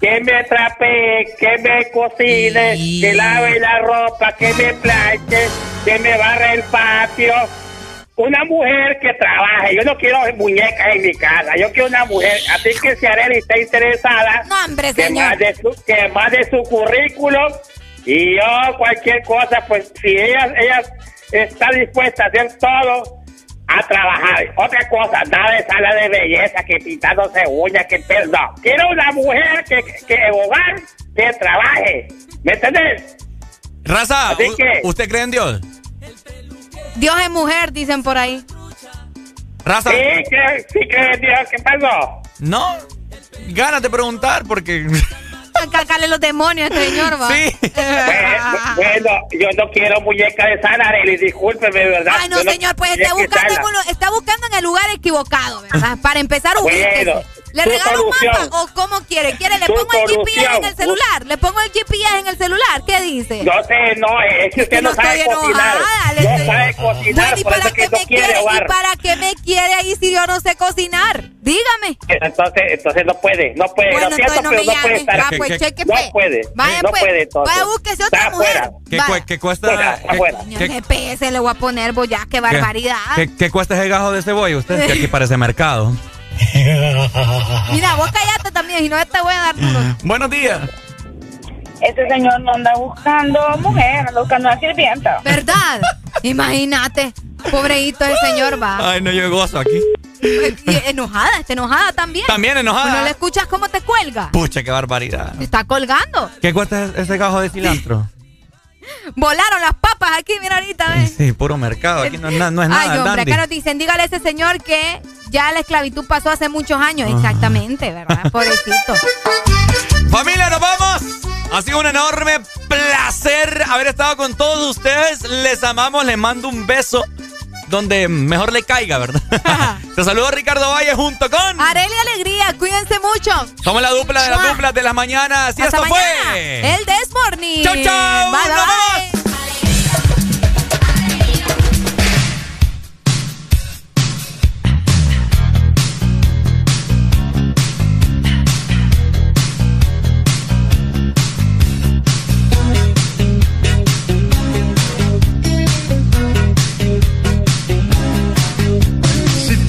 que me trapee, que me cocine, que lave la ropa, que me planche, que me barre el patio. Una mujer que trabaje. Yo no quiero muñecas en mi casa. Yo quiero una mujer. Así que si Arely está interesada, No, hombre, que señor. mande, su, que mande su currículum. Y yo, cualquier cosa, pues si ella, ella está dispuesta a hacer todo, a trabajar. Otra cosa, nada de sala de belleza, que pintándose uñas, que. No, quiero una mujer que, que en hogar, que trabaje. ¿Me entiendes? Raza, Así que- ¿usted cree en Dios? Dios es mujer, dicen por ahí. Raza. Sí, que, sí creo en Dios. ¿Qué pasó? No, ganas de preguntar porque... Cacarle los demonios este señor, va. Sí. Bueno, yo no quiero muñeca de sala, Arely, discúlpeme, ¿verdad? Ay, no, Yo señor, pues está buscando, en está buscando en el lugar equivocado, ¿verdad? Para empezar, Bueno, ubíquese. ¿Le su regalo un mapa o cómo quiere? ¿Quiere? ¿Le pongo el GPS en el celular? ¿Le pongo el GPS en el celular? ¿Qué dice? No sé, no, es que usted no, sabe estoy cocinar. no estoy- sabe cocinar, Bueno, ¿y por para eso qué que no me quiere quiere? ¿Y para qué me quiere ahí si yo no sé cocinar? Dígame. Entonces, entonces no puede, no puede. Bueno, lo siento, no pero me no puede llame. estar Va, aquí. pues, ¿Qué- cheque, No pues. puede, Vaya, no pues. puede, entonces. Vaya, búsquese otra Está mujer. afuera. ¿Qué, qué cuesta? Fuera, qué- afuera. Qué- GPS le voy a poner, voy ya, qué barbaridad. qué- qué cuesta ese gajo de cebolla usted? Que aquí parece mercado. Mira, vos callate también y no te voy a dar duro. Buenos días. Ese señor no anda buscando mujer, anda buscando una sirvienta. ¿Verdad? Imagínate. Pobreito el señor va. Ay, no, yo gozo aquí. Y enojada, está enojada también. También enojada. ¿No le escuchas cómo te cuelga? Pucha, qué barbaridad. Te está colgando. ¿Qué cuesta ese gajo de cilantro? Volaron las papas aquí, mira ahorita, ¿ves? Sí, puro mercado. Aquí no, es na- no es nada. Ay, hombre, acá nos dicen, dígale a ese señor que ya la esclavitud pasó hace muchos años. Exactamente, ¿verdad? Pobrecito. Familia, nos vamos. Ha sido un enorme placer haber estado con todos ustedes. Les amamos, les mando un beso donde mejor le caiga, ¿verdad? Te saludo Ricardo Valle junto con. Areli Alegría, cuídense mucho. Somos la dupla de las duplas de las mañanas. Y Hasta esto mañana. fue. El Desmorning. Chau, chau. Bye, bye.